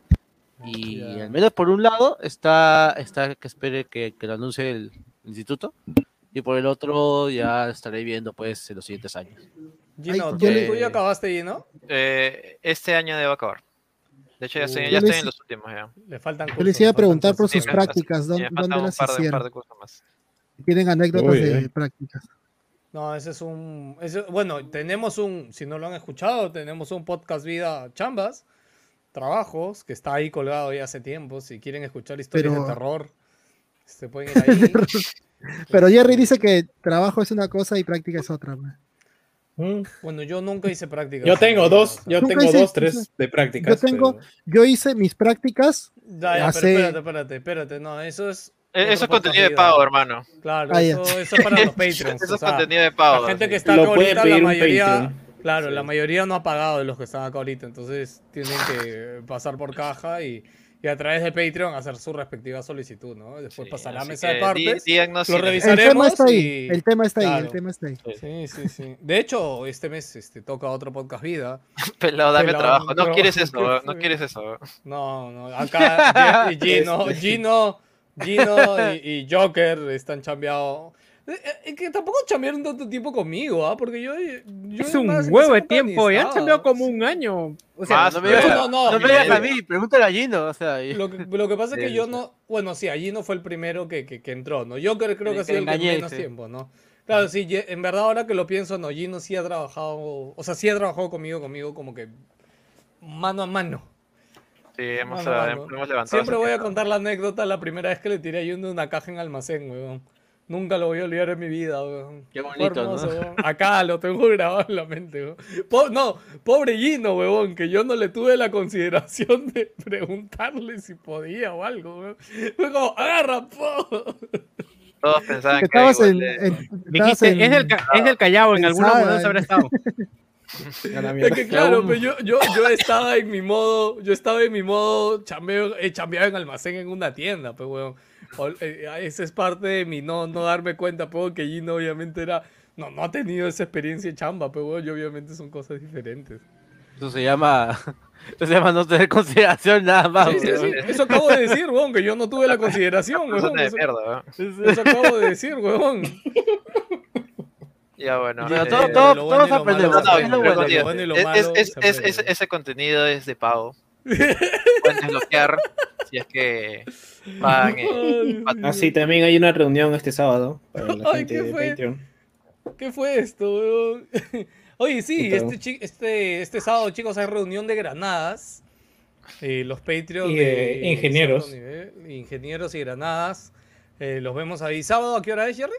Y Ya. al menos por un lado está, está que espere que, que lo anuncie el instituto. Y por el otro ya estaré viendo pues en los siguientes años. Gino, Ay, ¿tú, yo le- tú ya acabaste, Gino? Eh, este año debe acabar. De hecho, ya estoy, Uh, ya yo estoy les- en los últimos ya. Le faltan Yo les iba a preguntar por cursos. sus Sí, prácticas, ¿dónde, me faltan dónde un las par, de, un par hicieron? de cursos más. Tienen anécdotas Uy, de uy. prácticas. No, ese es un... ese- bueno, tenemos un, si no lo han escuchado, tenemos un podcast Vida Chambas, Trabajos, que está ahí colgado ya hace tiempo. Si quieren escuchar historias Pero- de terror, se pueden ir <laughs> ahí. Pero Jerry dice que trabajo es una cosa y práctica es otra. man. Bueno, yo nunca hice práctica. Yo tengo dos, yo tengo hice- dos, tres de prácticas. Yo tengo- pero- Yo hice mis prácticas. Ya, ya, hace- pero espérate, espérate, espérate. No, eso es... Eh, otro Eso es contenido de pago, hermano. Claro, Ah, eso, eso es para los <laughs> Patreons. Eso o es sea, contenido de pago. La gente sí. que está acá ahorita, la mayoría, Patreon. claro, Sí. la mayoría no ha pagado de los que están acá ahorita, entonces tienen que pasar por caja y, y a través de Patreon hacer su respectiva solicitud, ¿no? Después Sí, pasar a mesa de partes. lo revisamos. El tema está ahí. y- El tema está ahí. Claro. El tema está ahí. Sí, sí, sí. De hecho, este mes este, toca otro podcast vida. <laughs> Pelado, dame Pelado, trabajo. No quieres <laughs> eso, ¿qué weón, fue? no quieres eso. No, no, acá Gino, <laughs> Este. Gino, Gino y, y Joker están chambeados. Eh, eh, que tampoco chambearon tanto tiempo conmigo, ¿ah? Porque yo, yo Es un huevo de tiempo, ya han cambiado como un año. O sea, Más, no me digas, no, no, no me digas a mí, pregúntale a Gino. O sea, y- Lo que, lo que pasa es que yo no. Bueno, sí, allí no fue el primero que, que, que entró, ¿no? Yo creo, creo Sí, que ha sido el que menos tiempo, ¿no? Claro, sí, en verdad ahora que lo pienso, no, Gino sí ha trabajado. O sea, sí ha trabajado conmigo, conmigo, como que mano a mano. Sí, hemos, Mano a eh, mano. hemos levantado. Siempre voy a contar la anécdota la primera vez que le tiré a Gino una caja en almacén, weón. Nunca lo voy a olvidar en mi vida, weón. Qué Fue bonito, weón. Acá lo tengo <laughs> grabado en la mente, weón. Po- no, pobre Gino, weón, que yo no le tuve la consideración de preguntarle si podía o algo, weón. Fue como, agarra, po. Todos pensaban Que que estabas igual en, de- en- dijiste, en- es, del, ca- es del Callao, en alguna mudanza eh. habrá estado. <laughs> Es que claro, pero yo, yo, yo estaba en mi modo, yo estaba en mi modo chambeo, he chambeado en almacén en una tienda, pues weón. Eh, Esa es parte de mi no, no darme cuenta, pues que Gino obviamente era, no, no ha tenido esa experiencia de chamba, pues weón, y obviamente son cosas diferentes. Eso se llama <laughs> Se llama no tener consideración nada más. Sí, sí, sí, Eso acabo de decir, weón, que yo no tuve la consideración, weón. de Eso, mierda, weón. eso acabo de decir, weón. Ya bueno. Pero eh, todo- de todo- lo bueno y todos lo aprendemos, pero ese contenido es de pago. Pueden desbloquear si es que pagan. eh, Ah, sí, también hay una reunión este sábado para la <laughs> Ay, gente ¿qué de fue? Patreon. ¿Qué fue esto, weón? <laughs> Oye, sí, este, chi- este, este sábado, chicos, hay reunión de granadas. Eh, los Patreon Y de ingenieros. nivel, ingenieros y granadas. Eh, los vemos ahí. ¿Sábado a qué hora es, Jerry?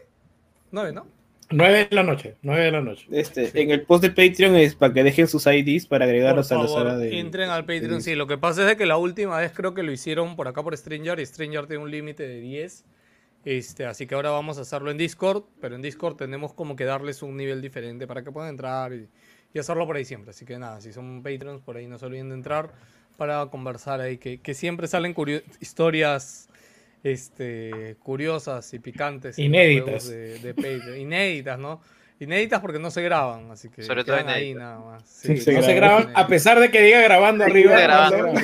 9, ¿no? 9 de la noche, 9 de la noche. Este, En el post de Patreon es para que dejen sus IDs para Por agregarlos a la sala de. entren al Patreon. de- Sí, lo que pasa es de que la última vez creo que lo hicieron por acá por Stranger y Stranger tiene un límite de 10. Este, así que ahora vamos a hacerlo en Discord, pero en Discord tenemos como que darles un nivel diferente para que puedan entrar y, y hacerlo por ahí siempre. Así que nada, si son Patreons, por ahí no se olviden de entrar para conversar ahí, que, que siempre salen historias este, curiosas y picantes. Inéditas. De, de Patreon. Inéditas, ¿no? Inéditas porque no se graban, así que Sobre todo quedan ahí nada más. Sí, Sí, se No se graban. a pesar de que diga grabando arriba. No. <laughs>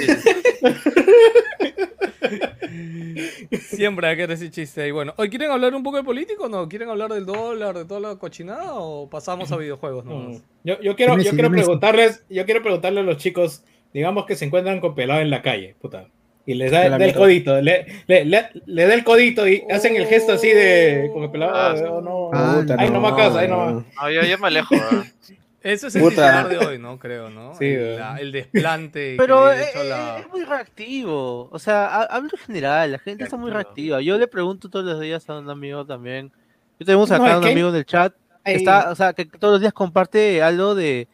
Siempre hay que ese chiste ahí. Bueno, ¿hoy quieren hablar un poco de político o no? ¿Quieren hablar del dólar, de toda la cochinada o pasamos a videojuegos Mm. nomás? Yo, yo quiero, yo quiero preguntarles, yo quiero preguntarle a los chicos, digamos que se encuentran con pelado en la calle, puta. Y les da, da el codito, le, le, le- le da el codito y hacen el gesto así de con el pelado. Ah, oh, no. Ah, Puta, ahí no me causa, ahí no me- No, yo, yo me alejo. <laughs> Eso es el titular de hoy, ¿no? Creo, ¿no? Sí, el, la- el desplante. Pero eh, la- es muy reactivo. O sea, ha- hablo en general, la gente está muy reactiva. Yo le pregunto todos los días a un amigo también. Yo tenemos acá No, un que- amigo en el chat que Ahí- está, o sea, que todos los días comparte algo de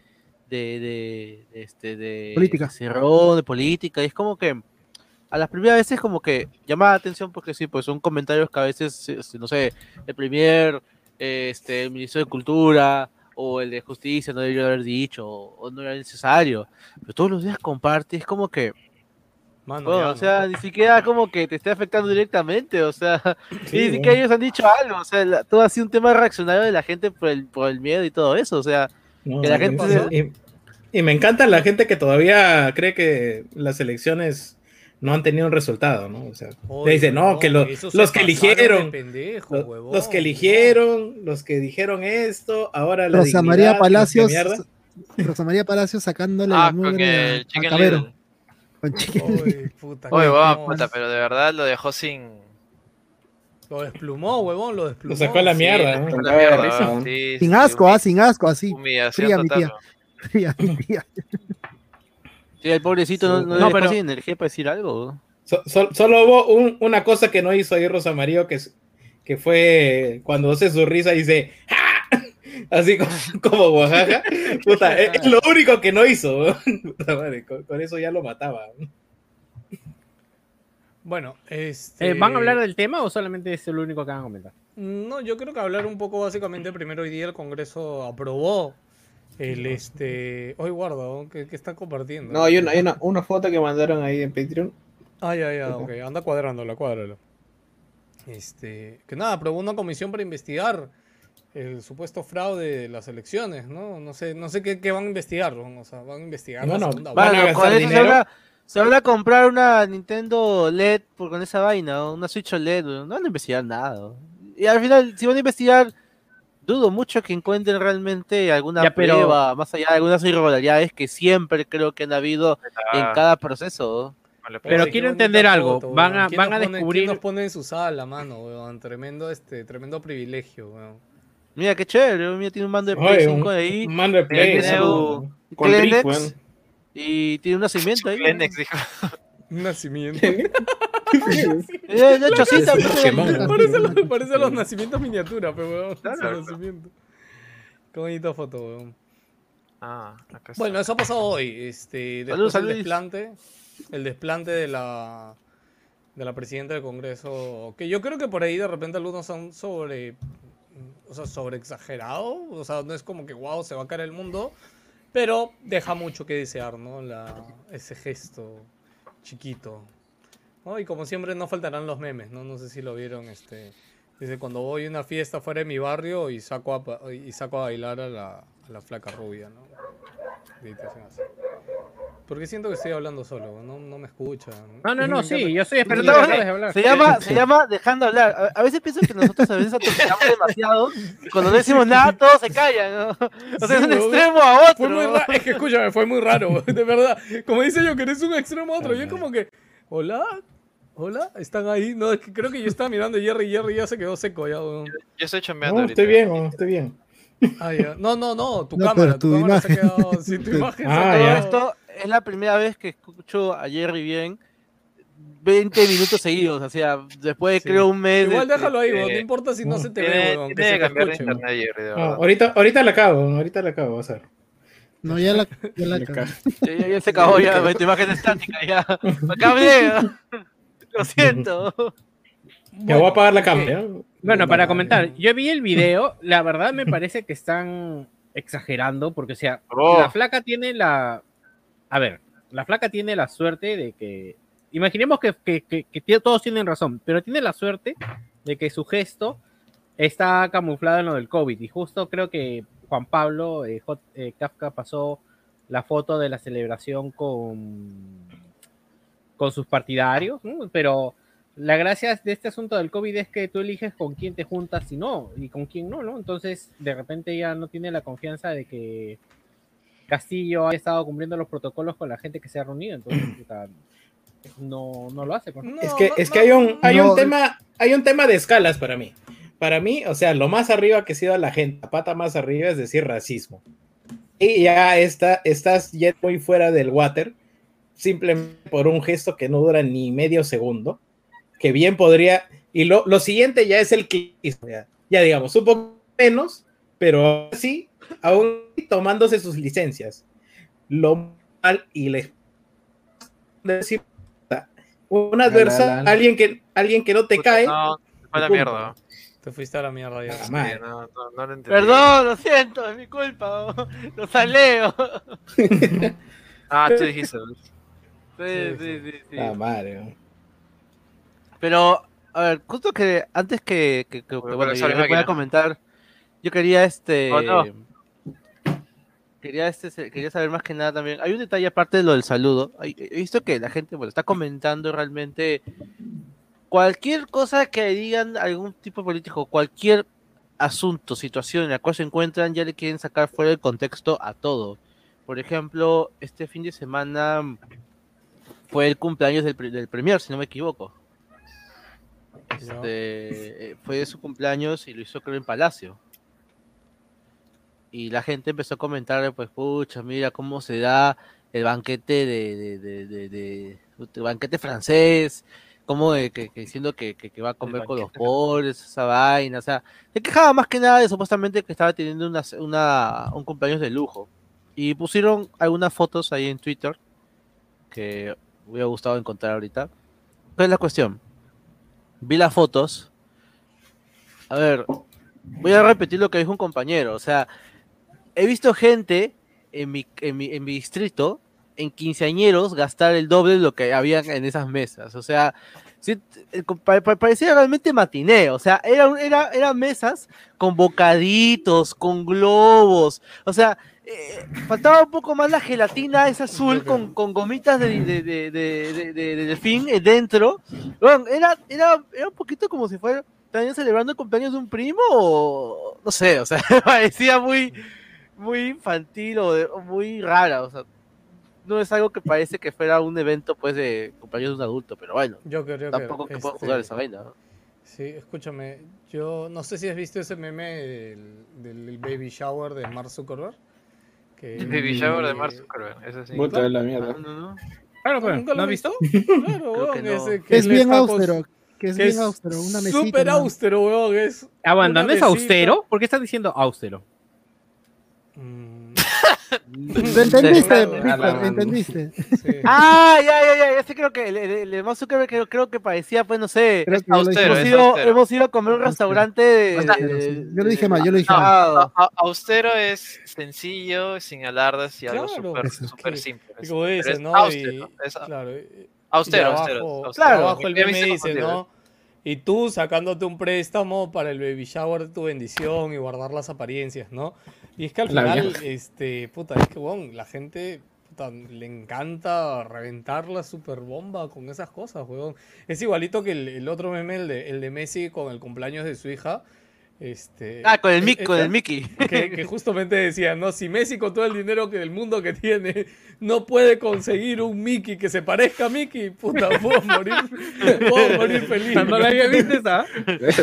de, de, de, este, de Política. cerrón, de política, y es como que a las primeras veces como que llama la atención porque sí, pues son comentarios que a veces, no sé, el premier, eh, este, el ministro de Cultura o el de Justicia no debería haber dicho o, o no era necesario, pero todos los días comparte, es como que, Mano, bueno, ya, o sea, ni siquiera como que te esté afectando directamente, o sea, <laughs> Sí, ni siquiera ellos han dicho algo, o sea, la- todo ha sido un tema reaccionario de la gente por el, por el miedo y todo eso, o sea, No, que la y- gente y, y me encanta la gente que todavía cree que las elecciones no han tenido un resultado, ¿no? O sea, Oye, dice, no, que lo- los que eligieron, pendejo, lo- huevón, los que huevón. eligieron, los que dijeron esto, ahora la Rosa María Palacios. Rosa María Palacios sacándole Ah, la mugre a- el a Cabero. Con Chicken Oye, puta, puta, pero de verdad lo dejó sin. Lo desplumó, huevón, lo desplumó. Lo sacó a la mierda, Sin sí, asco, ah, sin asco, así. Humillación Fría mi tía. Fría, mi tía. Sí, el pobrecito no, no, No, pero- energía para decir algo. So- so- solo hubo un- una cosa que no hizo ahí Rosa María, que, que fue cuando hace su risa y dice ¡Ja! <laughs> así como, como Oaxaca. Puta, <laughs> es, es lo único que no hizo. weón. <laughs> Puta madre, con, con eso ya lo mataba. Bueno, este... Eh, ¿Van a hablar del tema o solamente es lo único que van a comentar? No, yo creo que hablar un poco básicamente primero hoy día el Congreso aprobó el este... Hoy guarda, ¿no? ¿Qué, qué está compartiendo? No, hay una, hay una, una foto que mandaron ahí en Patreon. Ah, ya, ya, ok. Anda cuadrándola, cuádrala. Este, que nada, aprobó una comisión para investigar el supuesto fraude de las elecciones, ¿no? No sé, no sé qué, qué van a investigar, ¿no? O sea, van a investigar la Bueno, segunda Van a gastar se dinero. van, a, se van a comprar una Nintendo LED por, con esa vaina, o una Switch OLED, no van a investigar nada. Y al final, si van a investigar, dudo mucho que encuentren realmente alguna Ya, pero- prueba, más allá de algunas irregularidades que siempre creo que han habido en cada proceso. vale, Pero quiero entender algo. foto, Van a- ¿Quién van nos a pone- descubrir- ¿Quién nos pone en su sala, mano, weón? Tremendo, este, tremendo privilegio, weón. Mira qué chévere, mira, tiene un mando de Play Oye, 5 un, ahí, un mando de play. Con Kleenex, Rick, weón. y tiene un nacimiento ahí. Kleenex, dijo. <laughs> Un nacimiento. <laughs> Eh, de hecho, sí, parece, los, parece los nacimientos miniatura, pero weón. Claro. Nacimiento. Qué bonita foto, weón. Ah, acá está. Bueno, eso ha pasado hoy. Este, después el desplante, el desplante de la de la presidenta del Congreso, que yo creo que por ahí de repente algunos son sobre o sea, sobre exagerado, o sea, no es como que wow, se va a caer el mundo, pero deja mucho que desear, ¿no? La, ese gesto chiquito. ¿No? Y como siempre no faltarán los memes, ¿no? No sé si lo vieron, este dice cuando voy a una fiesta fuera de mi barrio y saco a, y saco a bailar a la, a la flaca rubia, ¿no? Así. Porque siento que estoy hablando solo, no, no me escuchan. No, no, no, <laughs> sí, yo estoy <laughs> esperando que de hablar. Se llama, se llama dejando hablar. A, veces pienso que nosotros a veces atropellamos demasiado cuando no decimos nada todos se callan, ¿no? O sea, Sí, es un extremo a otro. Fue muy raro, es que escúchame, fue muy raro, <laughs> de verdad. Como dice yo, que eres un extremo a otro. Y es como que, hola, hola, están ahí. No, es que creo que yo estaba mirando a Jerry y Jerry ya se quedó seco ya, weón. Yo estoy chambeando No, ahorita. estoy bien, weón, estoy bien. Ah, ya. No, no, no, tu No, cámara, tu, tu cámara se ha imagen. quedado. Sí, tu <laughs> imagen se Ah, ha ya. quedado. Esto es la primera vez que escucho a Jerry bien 20 minutos seguidos, o sea, después de Sí. creo un mes. Igual de- déjalo ahí, weón. No importa si no se te ve, Tiene, weón. Que se te cambiar de escuche, internet, Jerry, de ahorita, ahorita la acabo, ahorita la acabo, vas a ver. No, ya la, ya la. Ya, <laughs> ya- ya se acabó ya, tu imagen estática, ya. Acá hablé. <laughs> Lo siento. Ya voy a apagar la cámara. Bueno, para comentar, yo vi el video, la verdad me parece que están exagerando, porque o sea, Oh. la flaca tiene la... A ver, la flaca tiene la suerte de que... Imaginemos que, que- que- que todos tienen razón, pero tiene la suerte de que su gesto está camuflado en lo del COVID. Y justo creo que Juan Pablo eh, J- eh, Kafka pasó la foto de la celebración con, con sus partidarios, ¿no? pero la gracia de este asunto del COVID es que tú eliges con quién te juntas y no, y con quién no, ¿no? Entonces, de repente ya no tiene la confianza de que Castillo haya estado cumpliendo los protocolos con la gente que se ha reunido, entonces <clears throat> no, no lo hace. pues. No, Es que, no, es que no. hay un, hay No, un tema, hay un tema de escalas para mí. Para mí, o sea, lo más arriba que ha sido la gente, la pata más arriba es decir racismo. Y ya está, estás yendo muy fuera del water, simplemente por un gesto que no dura ni medio segundo, que bien podría, y lo, lo siguiente ya es el clasismo, ya, ya digamos, un poco menos, pero sí, aún tomándose sus licencias. Lo mal y les decir un adversario, alguien que alguien que no te cae, No, fue la mierda. Te fuiste a la mierda ya. Sí, madre. no, no, no lo entendí. Perdón, lo siento, es mi culpa. <laughs> Lo saleo. <laughs> Ah, tú dijiste. Sí, sí, sí, sí. Ah, madre. Pero, a ver, justo que antes que, que, que- que, Voy a bueno, yo voy comentar, yo quería este. Oh, no. Quería, este, quería saber más que nada también. Hay un detalle aparte de lo del saludo. He visto que la gente bueno, está comentando realmente cualquier cosa que digan algún tipo político, cualquier asunto, situación en la cual se encuentran, ya le quieren sacar fuera del contexto a todo. Por ejemplo, este fin de semana fue el cumpleaños del, del Premier, si no me equivoco. Este, eh, fue su cumpleaños y lo hizo creo en Palacio. Y la gente empezó a comentar, pues, pucha, mira cómo se da el banquete de, de, de, banquete francés, como de que, que diciendo que, que- que va a comer con los pobres, esa vaina, o sea, se quejaba más que nada de supuestamente que estaba teniendo una, una, un cumpleaños de lujo. Y pusieron algunas fotos ahí en Twitter que me hubiera gustado encontrar ahorita. ¿Cuál es la cuestión? Vi las fotos. A ver, voy a repetir lo que dijo un compañero. O sea, he visto gente en mi, en mi, en mi distrito, en quinceañeros, gastar el doble de lo que había en esas mesas. O sea, sí, eh, pa- pa- parecía realmente matiné. O sea, eran era, eran mesas con bocaditos, con globos. O sea, eh, faltaba un poco más la gelatina, es azul, <laughs> con, con gomitas de, de, de, de, de- de- de delfín eh, dentro. Bueno, era, era, era un poquito como si fuera estarían celebrando el cumpleaños de un primo o no sé, o sea, <laughs> parecía muy, muy infantil o, de- o muy rara, o sea, no es algo que parece que fuera un evento pues de cumpleaños de un adulto, pero bueno, Yo creo tampoco que. que puedo este, jugar esa vaina. ¿no? Sí, escúchame. Yo no sé si has visto ese meme del, del baby shower de Mark Zuckerberg. Que, El <laughs> Baby shower de Mark Zuckerberg, eso sí. Puta de la No, mierda. no, no. Claro, pero, ¿Nunca lo ¿no has visto? <laughs> Claro, que weón, no. ese Que es bien austero. Que es que bien austero. Una mesita. Súper austero, weón. Es ¿no es austero? ¿Por qué estás diciendo austero? Mm, ¿Lo <laughs> entendiste. ¿Entendiste? <laughs> sí. Ah, ya, ya, ya, ya sé creo que el, el, el Zuckerberg creo, creo que parecía, pues no sé, Creo que austero, hemos ido, austero. hemos ido a comer a un restaurante de... De- sí. Yo lo dije mal, yo lo dije No, mal. A- austero es sencillo, sin alardes y algo Claro. súper Eso. súper Sí. simple. Y como dices, es ¿no? Austero, Y- es claro. y- austero, y austero, abajo, austero. Claro. abajo el meme dice, ¿no? Y tú sacándote un préstamo para el baby shower de tu bendición y guardar las apariencias, ¿no? Y es que al final, este, puta, es que, bueno, la gente, puta, puta, le encanta reventar la super bomba con esas cosas, weón. Es igualito que el, el otro meme, el de, el de Messi con el cumpleaños de su hija. Este, Ah, con el, Mic- eh, con el Mickey. que, que justamente decía, no, si Messi con todo el dinero que del mundo que tiene no puede conseguir un Mickey que se parezca a Mickey, puta, <laughs> puedo morir, puedo morir feliz. No la había visto esa.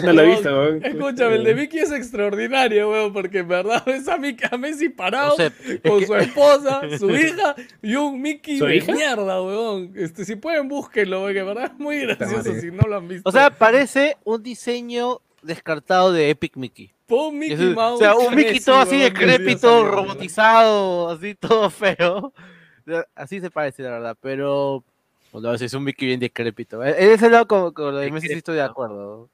No la he visto, weón. Escúchame, el de Mickey es extraordinario, weón, porque en verdad ves a, Mickey, a Messi parado es con que- su esposa, su <laughs> hija y un Mickey ¿Su de hija? mierda, weón. Este, si pueden, búsquenlo, weón, que en verdad es muy gracioso si no lo han visto. O sea, parece un diseño descartado de Epic Mickey. Pon Mickey Eso- Mouse. o sea, un Mickey todo así decrépito, robotizado, así todo feo. Así se parece, la verdad, pero... Bueno, es un Mickey bien decrépito. En en ese lado con, con lo de Messi sí estoy de acuerdo.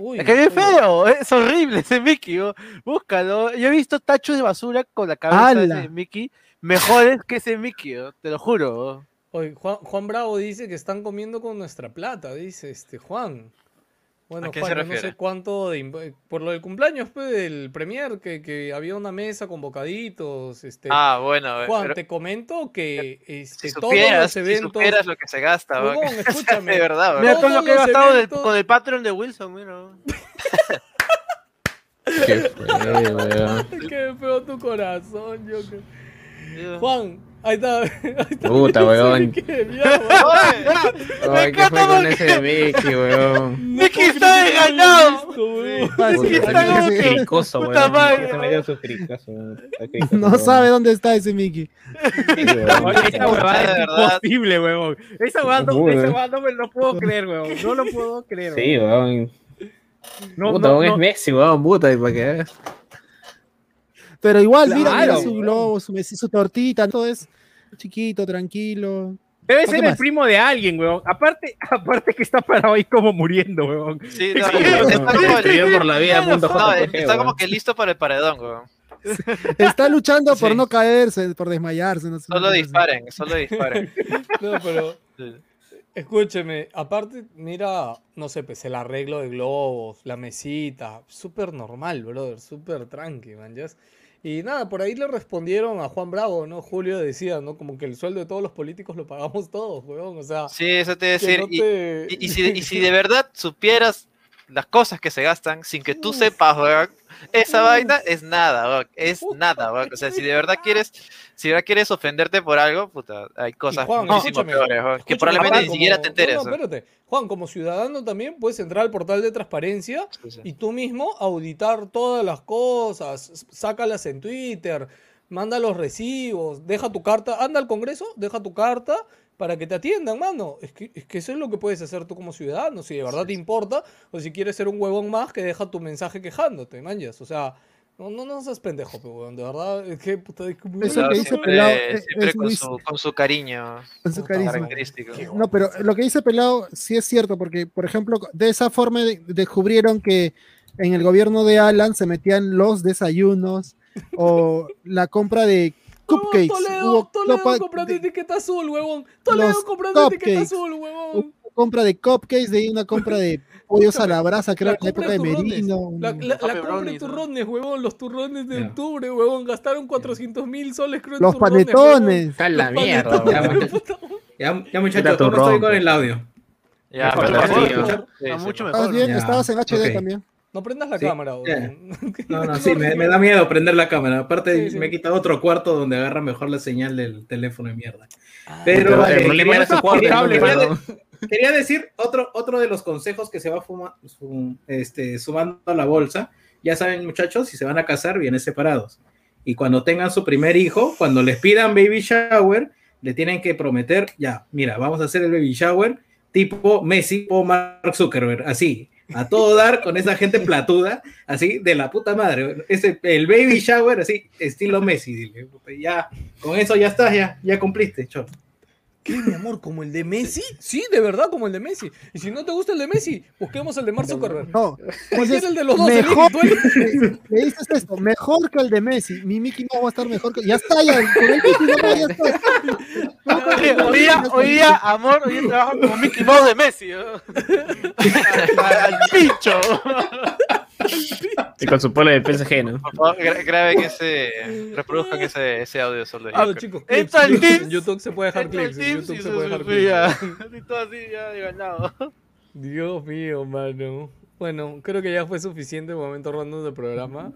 Uy, Es que es feo, es horrible ese Mickey. ¿no? Búscalo. Yo he visto tachos de basura con la cabeza de ese Mickey mejores que ese Mickey, ¿no? te lo juro. Juan, Juan Bravo dice que están comiendo con nuestra plata, dice este Juan. Bueno, ¿A se Juan, yo no sé refiere? cuánto de imp- por lo del cumpleaños pues, del premier que, que había una mesa con bocaditos, este Ah, bueno, Juan, pero te comento que este, si todos supieras, los si eventos supieras lo que se gasta, weón. Huevón, O sea, <laughs> escúchame. de verdad, weón. Mira todo lo Todos que he los gastado del- eventos- con el Patreon de Wilson, mira. <laughs> Qué feo. Qué feo tu corazón, yo que- Juan, ahí está. <laughs> Ahí está Puta, weón. <laughs> Ay, ¿qué fue con ese de Mickey, weón? Mickey está desganado. weón. Puta, está como que- cricoso, puta weón. madre, Se me dio su cricoso, weón. <laughs> No weón. sabe dónde está ese Mickey. Weón. Esa huevada es imposible, huevón. Esa huevada no, me lo puedo creer, huevón. No lo puedo creer. Sí, weón. No, Puta, no, weón, no. es Messi, weón, puta, y para veas. Pero igual, mira, su globo, su, su tortita, todo es chiquito, tranquilo. Debe ¿Qué ser el más? primo de alguien, huevón. Aparte, <laughs> aparte que está parado ahí como muriendo, huevón. Sí, no, está weón. como- Escribió por la vida, punto no, está como weón. que listo para el paredón, weón. <laughs> Está luchando por Sí. no caerse, por desmayarse. No sé, Solo así. disparen, solo disparen. <laughs> No, pero Sí. escúcheme, aparte, mira, no sé, pues el arreglo de globos, la mesita, súper normal, brother, súper tranqui, man, ¿ya? Y nada, por ahí le respondieron a Juan Bravo, ¿no? Julio decía, ¿no? Como que el sueldo de todos los políticos lo pagamos todos, weón, o sea, Sí, eso te iba a que decir. no y- te- Y, y si, y si de <laughs> verdad supieras las cosas que se gastan sin que tú sepas, weón, esa vaina es nada, es nada. O sea, si de verdad quieres, si de verdad quieres ofenderte por algo, puta, hay cosas Juan, muchísimo peores, weón, que probablemente ni siquiera te enteres. No, no, weón. espérate. Juan, como ciudadano también puedes entrar al portal de transparencia Sí, sí. y tú mismo auditar todas las cosas, sácalas en Twitter, manda los recibos, deja tu carta, anda al Congreso, deja tu carta para que te atiendan, mano. Es que, es que eso es lo que puedes hacer tú como ciudadano, si de verdad te importa, o si quieres ser un huevón más que deja tu mensaje quejándote, manjas. O sea, no, no, no seas pendejo, pe, huevón, de verdad, es que puta, es Eso que dice siempre, es- siempre es con, su, con su cariño con su carisma. característico. No, pero lo que dice Pelado sí es cierto, porque, por ejemplo, de esa forma de- descubrieron que en el gobierno de Alan se metían los desayunos o la compra de cupcakes. Toledo, Hubo Toledo copa- comprando de- etiqueta azul, huevón. Toledo comprando etiqueta cupcakes. azul, huevón. hubo compra de cupcakes, de ahí una compra de <laughs> pollos a la brasa, creo que en la época de. Merino. La, la, la compra de turrones, huevón. Los turrones de Ya. octubre, huevón. Gastaron 400 mil soles, creo, en Los turrones, panetones. Está en la mierda, panetones, Ya, ya muchachos, Puta ¿cómo turrón, estoy con el audio? Ya, pero. Sí, mucho mejor. ¿Estabas bien? ¿Estabas en HD también? No prendas la Sí, cámara, ya. huevón. No, no, <laughs> sí, me, me da miedo prender la cámara. Aparte, Sí, sí. me he quitado otro cuarto donde agarra mejor la señal del teléfono de mierda. Ah, Pero Pero eh, el problema era quería- su cuarto, quería- ¿no? quería, Perdón. quería decir otro, otro de los consejos que se va fuma- su- este, sumando a la bolsa. Ya saben, muchachos, si se van a casar, vienen separados. Y cuando tengan su primer hijo, cuando les pidan baby shower, le tienen que prometer, ya, mira, vamos a hacer el baby shower tipo Messi o Mark Zuckerberg, así, a todo dar con esa gente platuda, así, de la puta madre. Ese, el baby shower, así, estilo Messi, dile. Ya, con eso ya está, ya, ya cumpliste, cholo. ¿Qué, mi amor? ¿Como el de Messi? Sí, de verdad, como el de Messi. Y si no te gusta el de Messi, busquemos el de Mark Zuckerberg. No, Cualquiera entonces, el de los dos. mejor, le, le dices esto, mejor que el de Messi. Mi Mickey no va a estar mejor que. Ya está, ya. Con el Mickey no, ya está. Oye, hoy día, hoy día, amor, hoy día trabajo como Mickey Mouse de Messi. ¿no? <laughs> Al pincho. Y con su polo de PSG, ¿no? Por favor, gra- graben ese, reproduzcan ese, ese audio solo. Ah, chicos, clips, el. En YouTube se puede dejar el clips. En YouTube se se puede dejar clips. Y todo así ya de ganado. Dios mío, mano. Bueno, creo que ya fue suficiente momento random del programa.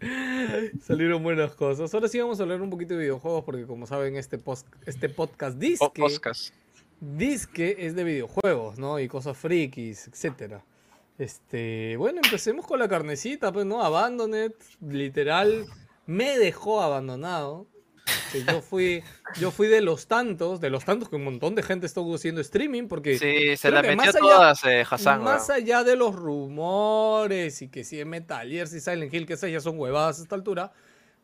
<laughs> Salieron buenas cosas. Ahora sí vamos a hablar un poquito de videojuegos porque como saben este, post, este podcast O- Oscars. Disque es de videojuegos, ¿no? Y cosas frikis, etcétera. Este, bueno, empecemos con la carnecita, pues, ¿no? Abandoned, literal, me dejó abandonado. Yo fui, <laughs> yo fui de los tantos, de los tantos que un montón de gente estuvo haciendo streaming, porque Sí, se la metió más allá- todas eh, Hassan, más weón. allá de los rumores y que si es Metal Gear, si Silent Hill, que esas ya son huevadas a esta altura.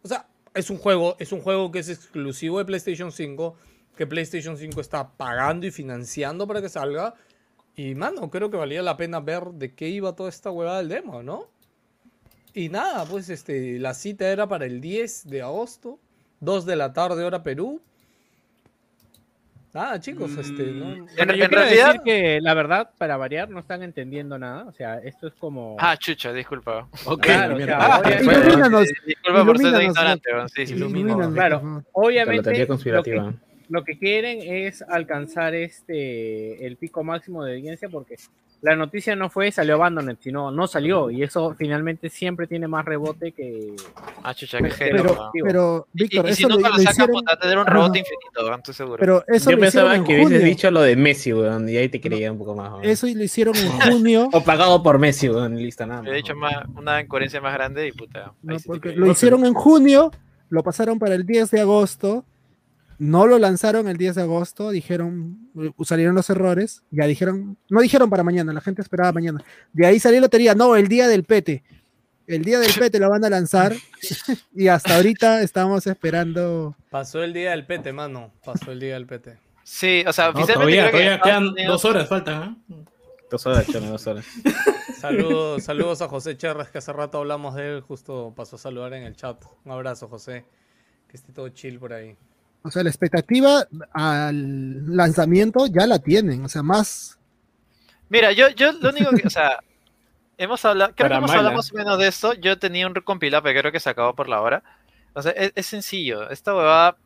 O sea, es un juego, es un juego que es exclusivo de PlayStation 5, que PlayStation 5 está pagando y financiando para que salga. Y mano, creo que valía la pena ver de qué iba toda esta huevada del demo, ¿no? Y nada, pues este, la cita era para el 10 de agosto, 2 de la tarde, hora Perú. Nada, chicos, este, ¿no? En- Bueno, yo en quiero realidad- decir que la verdad, para variar, no están entendiendo nada. O sea, esto es como. Ah, chucha, disculpa. Ok, Claro, mierda. claro, Ah, obviamente- Sí, Disculpa por ser ignorante. Sí, sí. ilumínanos, Claro. favor. La Obviamente, teoría lo que, conspirativa. Lo que quieren es alcanzar este el pico máximo de audiencia porque la noticia no fue salió Abandoned, sino no salió. Y eso finalmente siempre tiene más rebote que. Ah, chucha, qué Pero- Pero, Y, Víctor, y si eso nunca lo, lo lo sacan, hicieron, puta, tener un rebote infinito, estoy seguro. pero eso Yo lo hicieron pensaba en que hubieses junio. dicho lo de Messi, weón, y ahí te creía un poco más. weón. Eso lo hicieron en <laughs> junio. O pagado por Messi, weón, listo, nada más. He dicho más, una incoherencia más grande y puta. No, porque lo hicieron en junio, lo pasaron para el 10 de agosto, no lo lanzaron el 10 de agosto, dijeron, eh, salieron los errores, ya dijeron, no dijeron para mañana, la gente esperaba mañana. De ahí salió la teoría, no, el día del pete. El día del pete lo van a lanzar <laughs> y hasta ahorita estamos esperando. Pasó el día del pete, mano. Pasó el día del pete. Sí, o sea, No, oficialmente todavía, creo que todavía quedan Unidos- dos horas, faltan, ¿eh? Dos horas, dos horas. <laughs> Saludos, saludos a José Cherras, que hace rato hablamos de él, justo pasó a saludar en el chat. Un abrazo, José. Que esté todo chill por ahí. O sea, la expectativa al lanzamiento ya la tienen, o sea, más. Mira, yo, yo lo único que, o sea, <laughs> hemos hablado, creo que Para hemos mala. hablado más o menos de esto. Yo tenía un compilado, pero creo que se acabó por la hora. O sea, es, es sencillo. Esta huevada,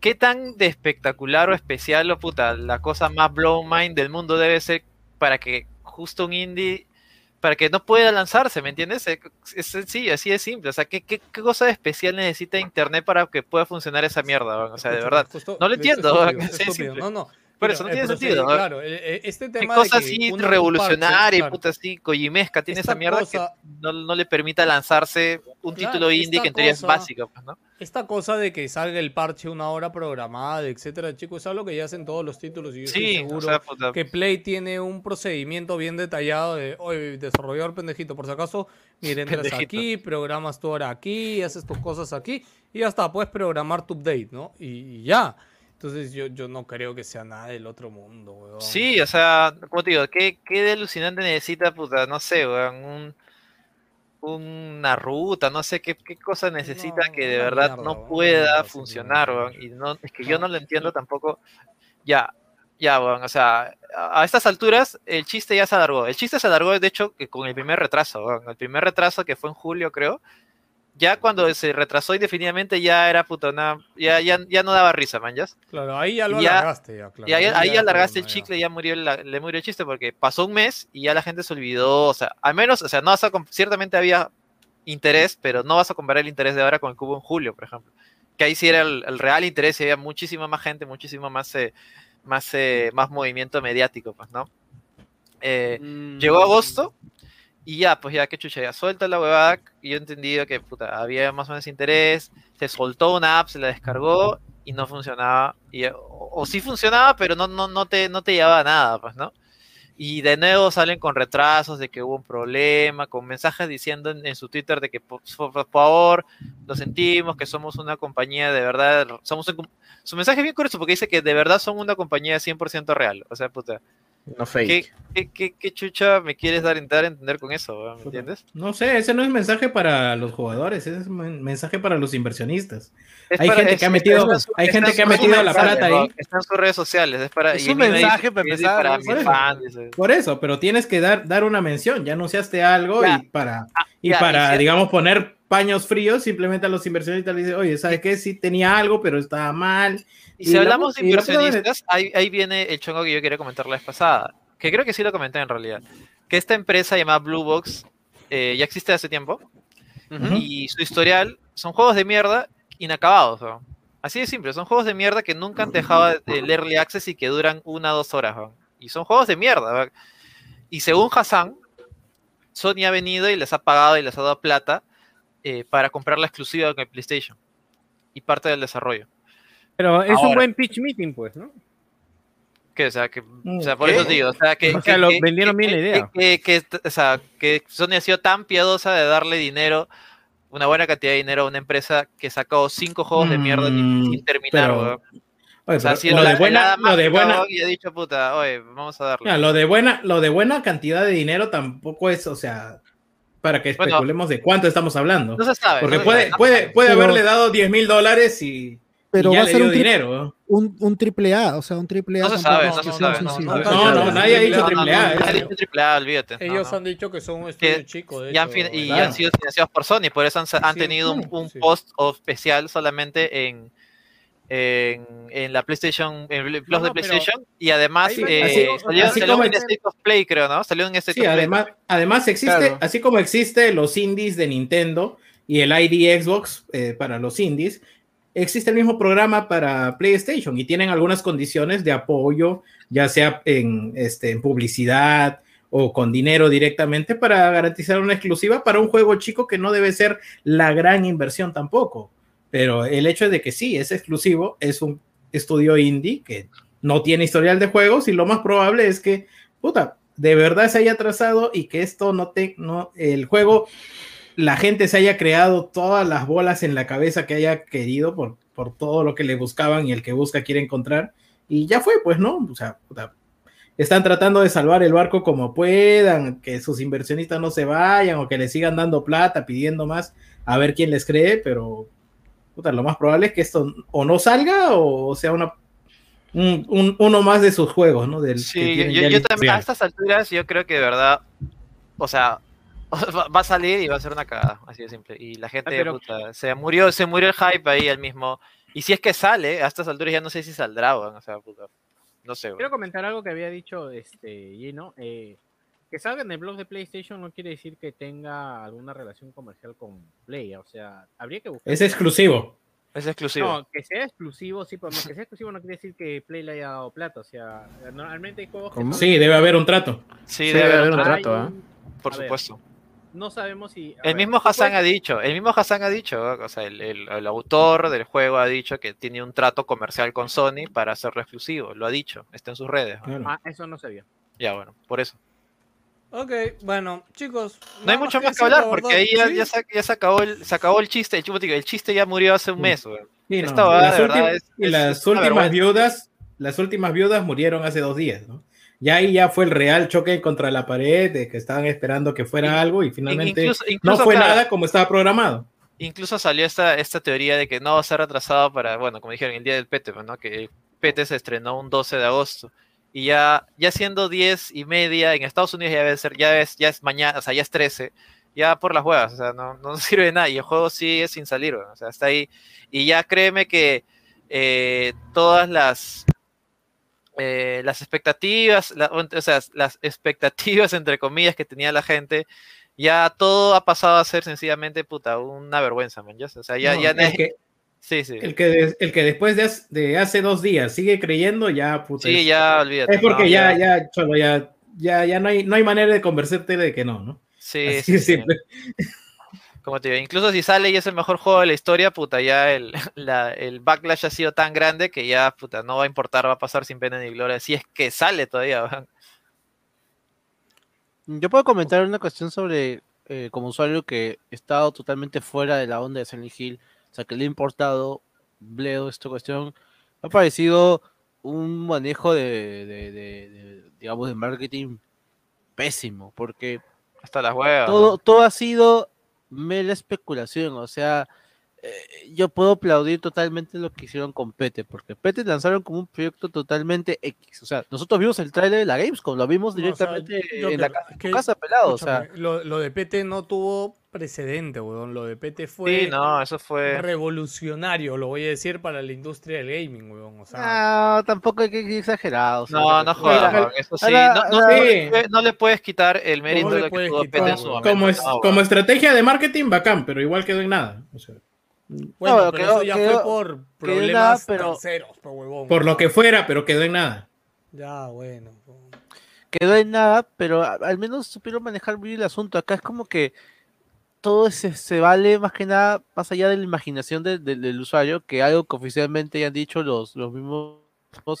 ¿qué tan de espectacular o especial o puta, la cosa más blow mind del mundo debe ser para que justo un indie, para que no pueda lanzarse, ¿me entiendes? Es, es sencillo, así de simple. O sea, ¿qué, qué, qué cosa especial necesita internet para que pueda funcionar esa mierda? O sea, de verdad. justo- No lo es entiendo, es <laughs> estúpido. simple. No, no. Por eso no tiene sentido. Claro, e- e- este ¿Qué tema cosa de que así revolucionaria y claro. puta así coyimesca tiene Esta esa mierda cosa- que no, no le permita lanzarse un Claro, título indie que en teoría es cosa- básico, pues, ¿no? Esta cosa de que salga el parche una hora programada, etcétera, chicos, es algo que ya hacen todos los títulos y yo estoy seguro o sea, puta, que Play tiene un procedimiento bien detallado de, oye, desarrollador pendejito, por si acaso, mira, entras Pendejito. aquí, programas tu hora aquí, haces tus cosas aquí, y ya está, puedes programar tu update, ¿no? Y, y ya. Entonces yo, yo no creo que sea nada del otro mundo, weón. Sí, o sea, como te digo, ¿qué, qué de alucinante necesita, puta? No sé, weón, un, una ruta, no sé qué, qué cosa necesita No, que de verdad mierda, no pueda mierda, funcionar, weón. Y no, es que yo No, lo entiendo tampoco. Ya, ya, weón, o sea, a, a estas alturas el chiste ya se alargó. El chiste se alargó, de hecho, que con el primer retraso, weón. El primer retraso que fue en julio, creo. Ya cuando se retrasó indefinidamente ya era puta, una- ya, ya, ya no daba risa, man, ¿ya? Claro, ahí ya lo ya- alargaste, ya, claro. Y ahí, ahí ya alargaste el chicle y ya murió la- le murió el chiste porque pasó un mes y ya la gente se olvidó. O sea, al menos, o sea, no vas a ciertamente había interés, pero no vas a comparar el interés de ahora con el que hubo en julio, por ejemplo. Que ahí sí era el, el real interés y había muchísima más gente, muchísimo más, eh, más, eh, más movimiento mediático, pues, ¿no? Eh, Mm. Llegó agosto y ya, pues ya, qué chucha, ya suelta la huevada. Y yo he entendido que puta, había más o menos interés. Se soltó una app, se la descargó y no funcionaba. Y, o, o sí funcionaba, pero no, no, no, te, no te llevaba nada, pues, ¿no? Y de nuevo salen con retrasos de que hubo un problema, con mensajes diciendo en, su Twitter de que por, por favor, lo sentimos, que somos una compañía de verdad, somos un- su mensaje es bien curioso porque dice que de verdad son una compañía 100% real, o sea, puta, No fake. ¿Qué, qué, qué, qué chucha me quieres dar, dar a entender con eso? ¿Me entiendes? No sé, ese no es mensaje para los jugadores, ese es men- mensaje para los inversionistas. Es Hay gente es- que ha metido- su- hay gente en que ha metido la plata ahí. Está en sus redes sociales. Es, para, Es un dice mensaje para empezar, para Por eso. Por eso, pero tienes que dar, dar una mención, ya anunciaste algo Ya. y para, Ah, y ya, para y si- digamos, poner paños fríos, simplemente a los inversionistas les dice, oye, ¿sabes qué? Sí tenía algo, pero estaba mal. Y Y si la hablamos de la inversionistas, ahí, ahí viene el chongo que yo quería comentar la vez pasada, que creo que sí lo comenté en realidad, que esta empresa llamada Blue Box eh, ya existe hace tiempo Ujú. y su historial son juegos de mierda inacabados. ¿no? Así de simple, son juegos de mierda que nunca han dejado el early access y que duran una o dos horas. ¿no? Y son juegos de mierda. ¿no? Y según Hassan, Sony ha venido y les ha pagado y les ha dado plata eh, para comprar la exclusiva con el PlayStation y parte del desarrollo. Pero es un buen pitch meeting, pues, ¿no? Que, o sea, que, o sea, por ¿qué? eso digo, o sea, que, O sea, que- lo que- vendieron bien la idea. Que, que- que- o sea, que Sony ha sido tan piadosa de darle dinero, una buena cantidad de dinero a una empresa que sacó cinco juegos de mierda sin, Mm, sin terminar, pero-. Oye, O sea, si lo de buena, lo de buena, y ha dicho, puta, oye, vamos a darle. mira, lo de buena, lo de buena cantidad de dinero tampoco es, o sea, para que Bueno, especulemos de cuánto estamos hablando. No se sabe. Porque no se puede, sabe. puede, puede Pero- haberle dado 10 mil dólares y, Pero y ya va a le ser dio un, tri- dinero. un, un triple A, o sea, un triple A. No se sabe, no se sabe, no, nadie ha dicho triple no, A. nadie ha eh. dicho triple A, olvídate. Ellos no. han dicho que son un estudio chico, de Y, han, hecho, fin- y claro. han sido financiados por Sony, por eso han, han Sí, tenido un, sí, un sí. post especial solamente en, en, en la PlayStation, en el Plus No, de PlayStation, y además eh, así- salió, así salió como en State of Play, creo, ¿no? Salió en State Sí, of Play. además, además existe, Claro. así como existe los indies de Nintendo y el ID Xbox eh, para los indies, existe el mismo programa para PlayStation y tienen algunas condiciones de apoyo, ya sea en, este, en publicidad o con dinero directamente para garantizar una exclusiva para un juego chico que no debe ser la gran inversión tampoco. Pero el hecho de que sí, es exclusivo, es un estudio indie que no tiene historial de juegos y lo más probable es que, puta, de verdad se haya trazado y que esto no te, no, el juego, la gente se haya creado todas las bolas en la cabeza que haya querido por, por todo lo que le buscaban y el que busca quiere encontrar. Y ya fue, pues, ¿no? O sea, están tratando de salvar el barco como puedan, que sus inversionistas no se vayan o que le sigan dando plata, pidiendo más, a ver quién les cree, pero puta, lo más probable es que esto o no salga o sea una un, un- uno más de sus juegos, ¿no? Del, Sí, yo, yo- también, a estas alturas, yo creo que de verdad, o sea, <laughs> va a salir y va a ser una cagada, así de simple. Y la gente, pero- puta, se murió, se murió el hype ahí al mismo. Y si es que sale, a estas alturas ya no sé si saldrá, o sea, puta, no sé. Quiero comentar algo que había dicho este Gino. eh, que salga en el blog de PlayStation no quiere decir que tenga alguna relación comercial con Play. O sea, habría que buscar. Es exclusivo. Es exclusivo. No, que sea exclusivo, sí, pero no, que sea exclusivo no quiere decir que Play le haya dado plata. O sea, normalmente hay juegos que Sí, debe haber un trato. sí, sí, debe debe haber un trato, ¿ah? un- por a ver, supuesto. No sabemos si. El ver, mismo Hassan puedes- ha dicho, el mismo Hassan ha dicho, o sea, el, el- el autor del juego ha dicho que tiene un trato comercial con Sony para hacerlo exclusivo, lo ha dicho, está en sus redes. Ah, eso no sabía. Ya, bueno, por eso. Ok, bueno, chicos. No hay mucho más que decir, hablar la porque ahí ya, Sí, ya se, ya se acabó el, se acabó el chiste, el, chupo, el chiste ya murió hace un mes. Sí, Esta no, las de verdad, últimas- es- y las últimas viudas, las últimas viudas murieron hace dos días, ¿no? Ya ahí ya fue el real choque contra la pared, de que estaban esperando que fuera algo y finalmente Incluso, no fue claro, nada como estaba programado. incluso salió esta, esta teoría de que no va a ser retrasado para, bueno, como dijeron, el día del PT, pues, ¿no? Que el PT se estrenó un 12 de agosto. Y ya, ya siendo 10 y media, en Estados Unidos ya debe ser, ya es, ya es mañana, o sea, ya es 13, ya por las huevas, o sea, no, no <laughs> sirve de nada. Y el juego sigue sin salir, o sea, está ahí. Y ya créeme que eh, todas las eh, las expectativas, la- o sea, las expectativas entre comillas que tenía la gente, ya todo ha pasado a ser sencillamente puta, una vergüenza, man. ya, O sea, ya, No, ya nadie- que, sí, sí. el, que el que después de, hace- de hace dos días sigue creyendo, ya puta, Sí, es, ya olvídate. es porque no, ya, ya, cholo, ya, ya, ya no hay, no hay manera de convencerte de que no, ¿no? Sí, Así sí, sí. Como te digo, incluso si sale y es el mejor juego de la historia, puta, ya el, <laughs> la- el backlash ha sido tan grande que ya, puta, no va a importar, va a pasar sin pena ni gloria. Si es que sale todavía. Yo puedo comentar una cuestión sobre, eh, como usuario que he estado totalmente fuera de la onda de Silent Hill, o sea, que le he importado, Bledo, esta cuestión, me ha parecido un manejo de, de- de- de, digamos, de marketing pésimo, porque Hasta las huevas. todo, todo ha sido mera especulación, o sea, eh, yo puedo aplaudir totalmente lo que hicieron con Pete, porque Pete lanzaron como un proyecto totalmente X, o sea, nosotros vimos el trailer de la Gamescom, lo vimos No, o sea, directamente yo en la casa, que- casa pelado, o sea, lo, lo de PT no tuvo precedente, weón. Lo de PT fue Sí, no, eso fue. revolucionario, lo voy a decir, para la industria del gaming, weón. O sea, no, tampoco hay que ir exagerado. o sea, No, no jodas, eso sí. ahora- No, no, ahora- no le puede- no le puedes quitar el mérito de lo que tuvo quitar, Pete en su momento. Como, es, no, como estrategia de marketing, bacán, pero igual quedó en nada. O sea, bueno, no, pero quedó- eso ya quedó- fue por problemas nada, pero- terceros, huevón. por lo que fuera, pero quedó en nada. Ya, bueno. quedó en nada, pero al menos supieron manejar bien el asunto. Acá es como que todo se, se vale más que nada más allá de la imaginación de- de- del usuario, que algo que oficialmente ya han dicho los, los mismos.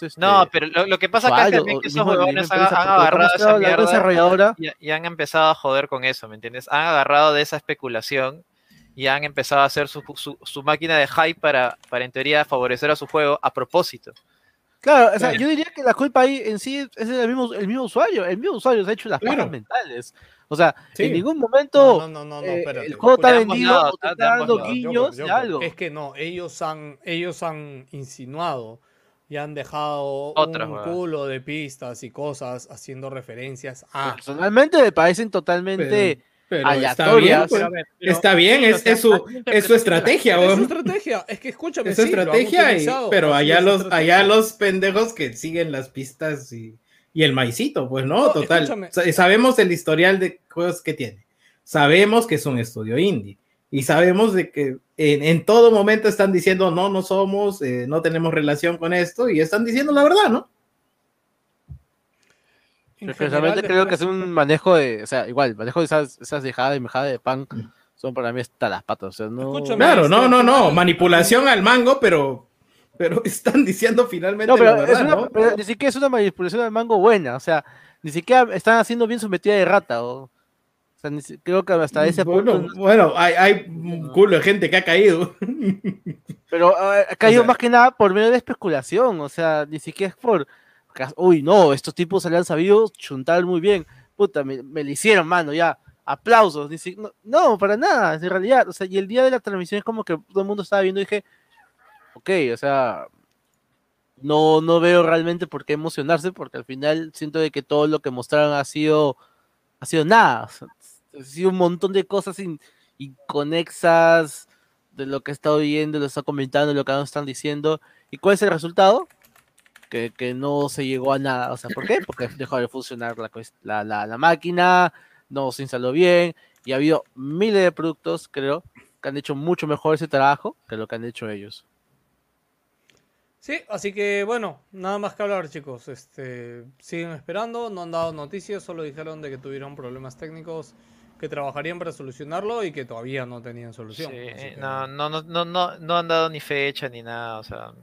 este, No, pero lo, lo que pasa acá es que esos huevones han, agarrado esa mierda desarrolladora. y, y han empezado a joder con eso, ¿me entiendes? Han agarrado de esa especulación y han empezado a hacer su, su, su máquina de hype para, para, en teoría, favorecer a su juego a propósito. Claro, o sea, Claro. yo diría que la culpa ahí en sí es el mismo, el mismo usuario. El mismo usuario se ha hecho las Claro. mentales. O sea, Sí. en ningún momento No, no, no, no, eh, el juego está vendido lados, o te. De está dando lados. guiños de Joker. algo. Es que no, ellos han, ellos han insinuado y han dejado Otras un culo de pistas y cosas haciendo referencias a. Personalmente me parecen totalmente Pero está bien, pues. Pero a ver, pero- Está bien, sí, o es, su, es su estrategia, Es su estrategia, es que escúchame, Es su sí, estrategia, y- pero allá es los, estrategia. allá los pendejos que siguen las pistas y, y el maicito, pues no, No, total. escúchame. Sabemos el historial de juegos que tiene. Sabemos que es un estudio indie. Y sabemos de que en, en todo momento están diciendo, no, no somos, eh, no tenemos relación con esto, y están diciendo la verdad, ¿no? Personalmente creo que es un manejo de, o sea, igual, manejo de esas, esas dejadas y mejadas de pan son para mí hasta las patas, o sea, no... Claro, no, este, no, no, manipulación al mango, pero, pero <laughs> están diciendo finalmente No, pero, la es verdad, una, ¿no? pero ni siquiera es una manipulación al mango buena, o sea, ni siquiera están haciendo bien su metida de rata, o, o sea, ni creo que hasta ese bueno, punto, bueno, hay, hay un culo de gente que ha caído. pero eh, ha <laughs> caído sea- más que nada por medio de especulación, o sea, ni siquiera es por, uy, no, estos tipos se le han sabido chuntar muy bien, puta, me, me lo hicieron, mano, ya, aplausos, si- no, para nada, en realidad, o sea, y el día de la transmisión es como que todo el mundo estaba viendo dije, ok, o sea, no, no veo realmente por qué emocionarse, porque al final siento de que todo lo que mostraron ha sido, ha sido nada, ha sido un montón de cosas in- inconexas de lo que he estado viendo, lo está comentando, lo que nos están diciendo, ¿y cuál es el resultado? Que, que no se llegó a nada, o sea, ¿por qué? Porque dejó de funcionar la, la, la, la máquina, no se instaló bien, y ha habido miles de productos, creo, que han hecho mucho mejor ese trabajo que lo que han hecho ellos. Sí, así que bueno, nada más que hablar, chicos. Este, siguen esperando, no han dado noticias, solo dijeron de que tuvieron problemas técnicos, que trabajarían para solucionarlo y que todavía no tenían solución. Sí, que- no, no, no, no, no han dado ni fecha ni nada, o sea,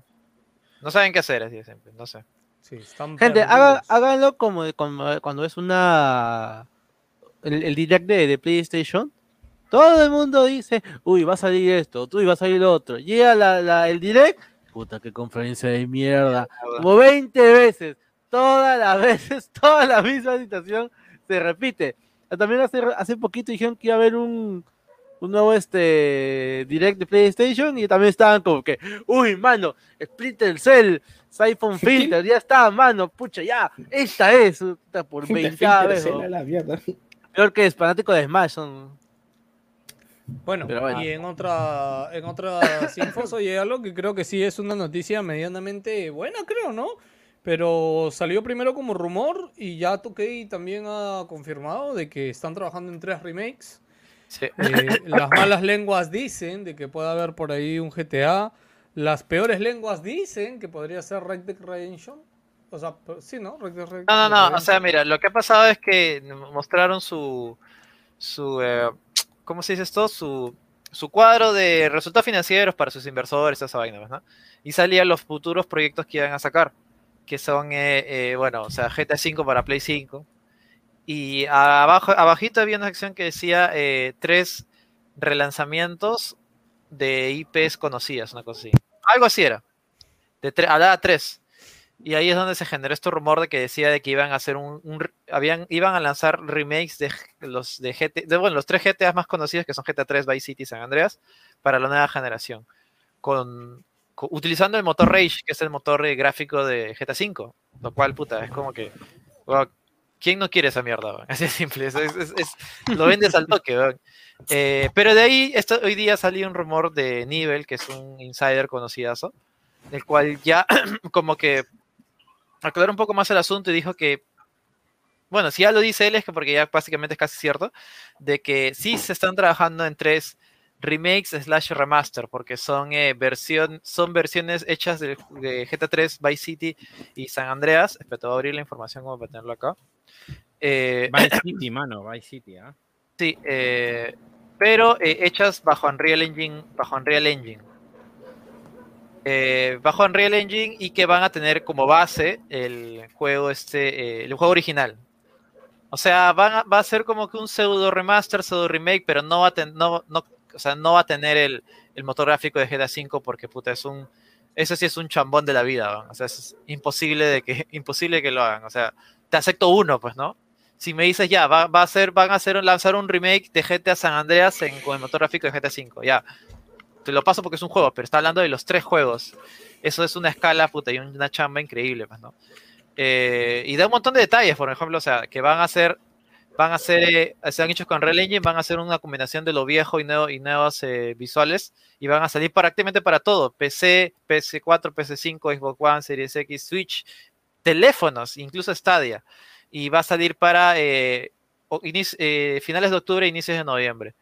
no saben qué hacer, así de simple, no sé. sí, están Gente, haga- háganlo como de- como- cuando es una. El, el direct de, de PlayStation. Todo el mundo dice, uy, va a salir esto, uy, va a salir lo otro. Llega la, la- el direct, puta, qué conferencia de mierda. Como 20 veces, todas las <laughs> veces, toda la misma situación se repite. Ah, También hace, hace poquito dijeron que iba a haber un, un nuevo este direct de PlayStation y también estaban como que, uy, mano, Splinter Cell, Siphon Filter, ya está, mano, pucha, ya, esta es, puta, por 20 vez. ¿no? la mierda. Peor que es fanático de Smash, son. Bueno, Pero bueno. y en otra, en otras <laughs> infos, oye, algo que creo que sí es una noticia medianamente buena, creo, ¿no? Pero salió primero como rumor y ya Toquei también ha confirmado de que están trabajando en tres remakes. Sí. <laughs> Eh, las malas lenguas dicen de que puede haber por ahí un GTA. Las peores lenguas dicen que podría ser Red Dead Redemption. O sea, sí, ¿no? Red Dead No, no, no, o sea, mira, lo que ha pasado es que mostraron su, su, eh, ¿cómo se dice esto? Su, su cuadro de resultados financieros para sus inversores, esa vaina, pues, ¿no? Y salían los futuros proyectos que iban a sacar, que son, eh, eh, bueno, o sea, GTA V para Play 5. Y abajo, abajito había una sección que decía eh, tres relanzamientos de IPs conocidas, una cosa así. Algo así era. De tre- hablaba tres. Y ahí es donde se generó este rumor de que decía de que iban a hacer un, habían, iban a lanzar remakes de los de GT, de, bueno, los tres GTA más conocidos que son GTA 3, Vice City y San Andreas para la nueva generación. Con, co- utilizando el motor Rage, que es el motor eh, gráfico de GTA 5. Lo cual, puta, es como que. ¿Quién no quiere esa mierda? weón? <laughs> Así de simple. lo vendes al toque. Eh, pero de ahí, esto, hoy día salió un rumor de Nivel, que es un insider conocidazo, el cual ya <clears throat> como que aclaró un poco más el asunto y dijo que, bueno, si ya lo dice él es que porque ya básicamente es casi cierto, de que sí se están trabajando en tres remakes slash remaster, porque son, eh, versión, son versiones hechas de, de GTA 3, Vice City y San Andreas. A abrir la información como para tenerlo acá. Eh, Vice <laughs> City, mano, Vice City, ¿ah? Sí, eh, pero eh, hechas bajo Unreal Engine, bajo Unreal Engine. Eh, bajo Unreal Engine y que van a tener como base el juego este, el juego original. O sea, van a- va a ser como que un pseudo remaster, pseudo remake, pero no va a, ten- no, no, o sea, no va a tener el, el motor gráfico de GTA V porque puta es un eso sí es un chambón de la vida, ¿no? o sea, es imposible de que <laughs> imposible que lo hagan, o sea, te acepto uno, pues, ¿no? Si me dices ya, va, a ser, van a hacer, lanzar un remake de GTA San Andreas en, con el motor gráfico de GTA V, ya. Te lo paso porque es un juego, pero está hablando de los tres juegos. Eso es una escala, puta, y una chamba increíble, pues, ¿no? Eh, y da un montón de detalles, por ejemplo, o sea, que van a ser, van a ser, eh, se han hecho con Real Engine, van a hacer una combinación de lo viejo y, nuevo, y nuevos eh, visuales, y van a salir prácticamente para todo, PC, PS4, PS5, Xbox One, Series X, Switch, teléfonos, incluso Stadia y va a salir para eh, o- inici- eh, finales de octubre, inicios de noviembre.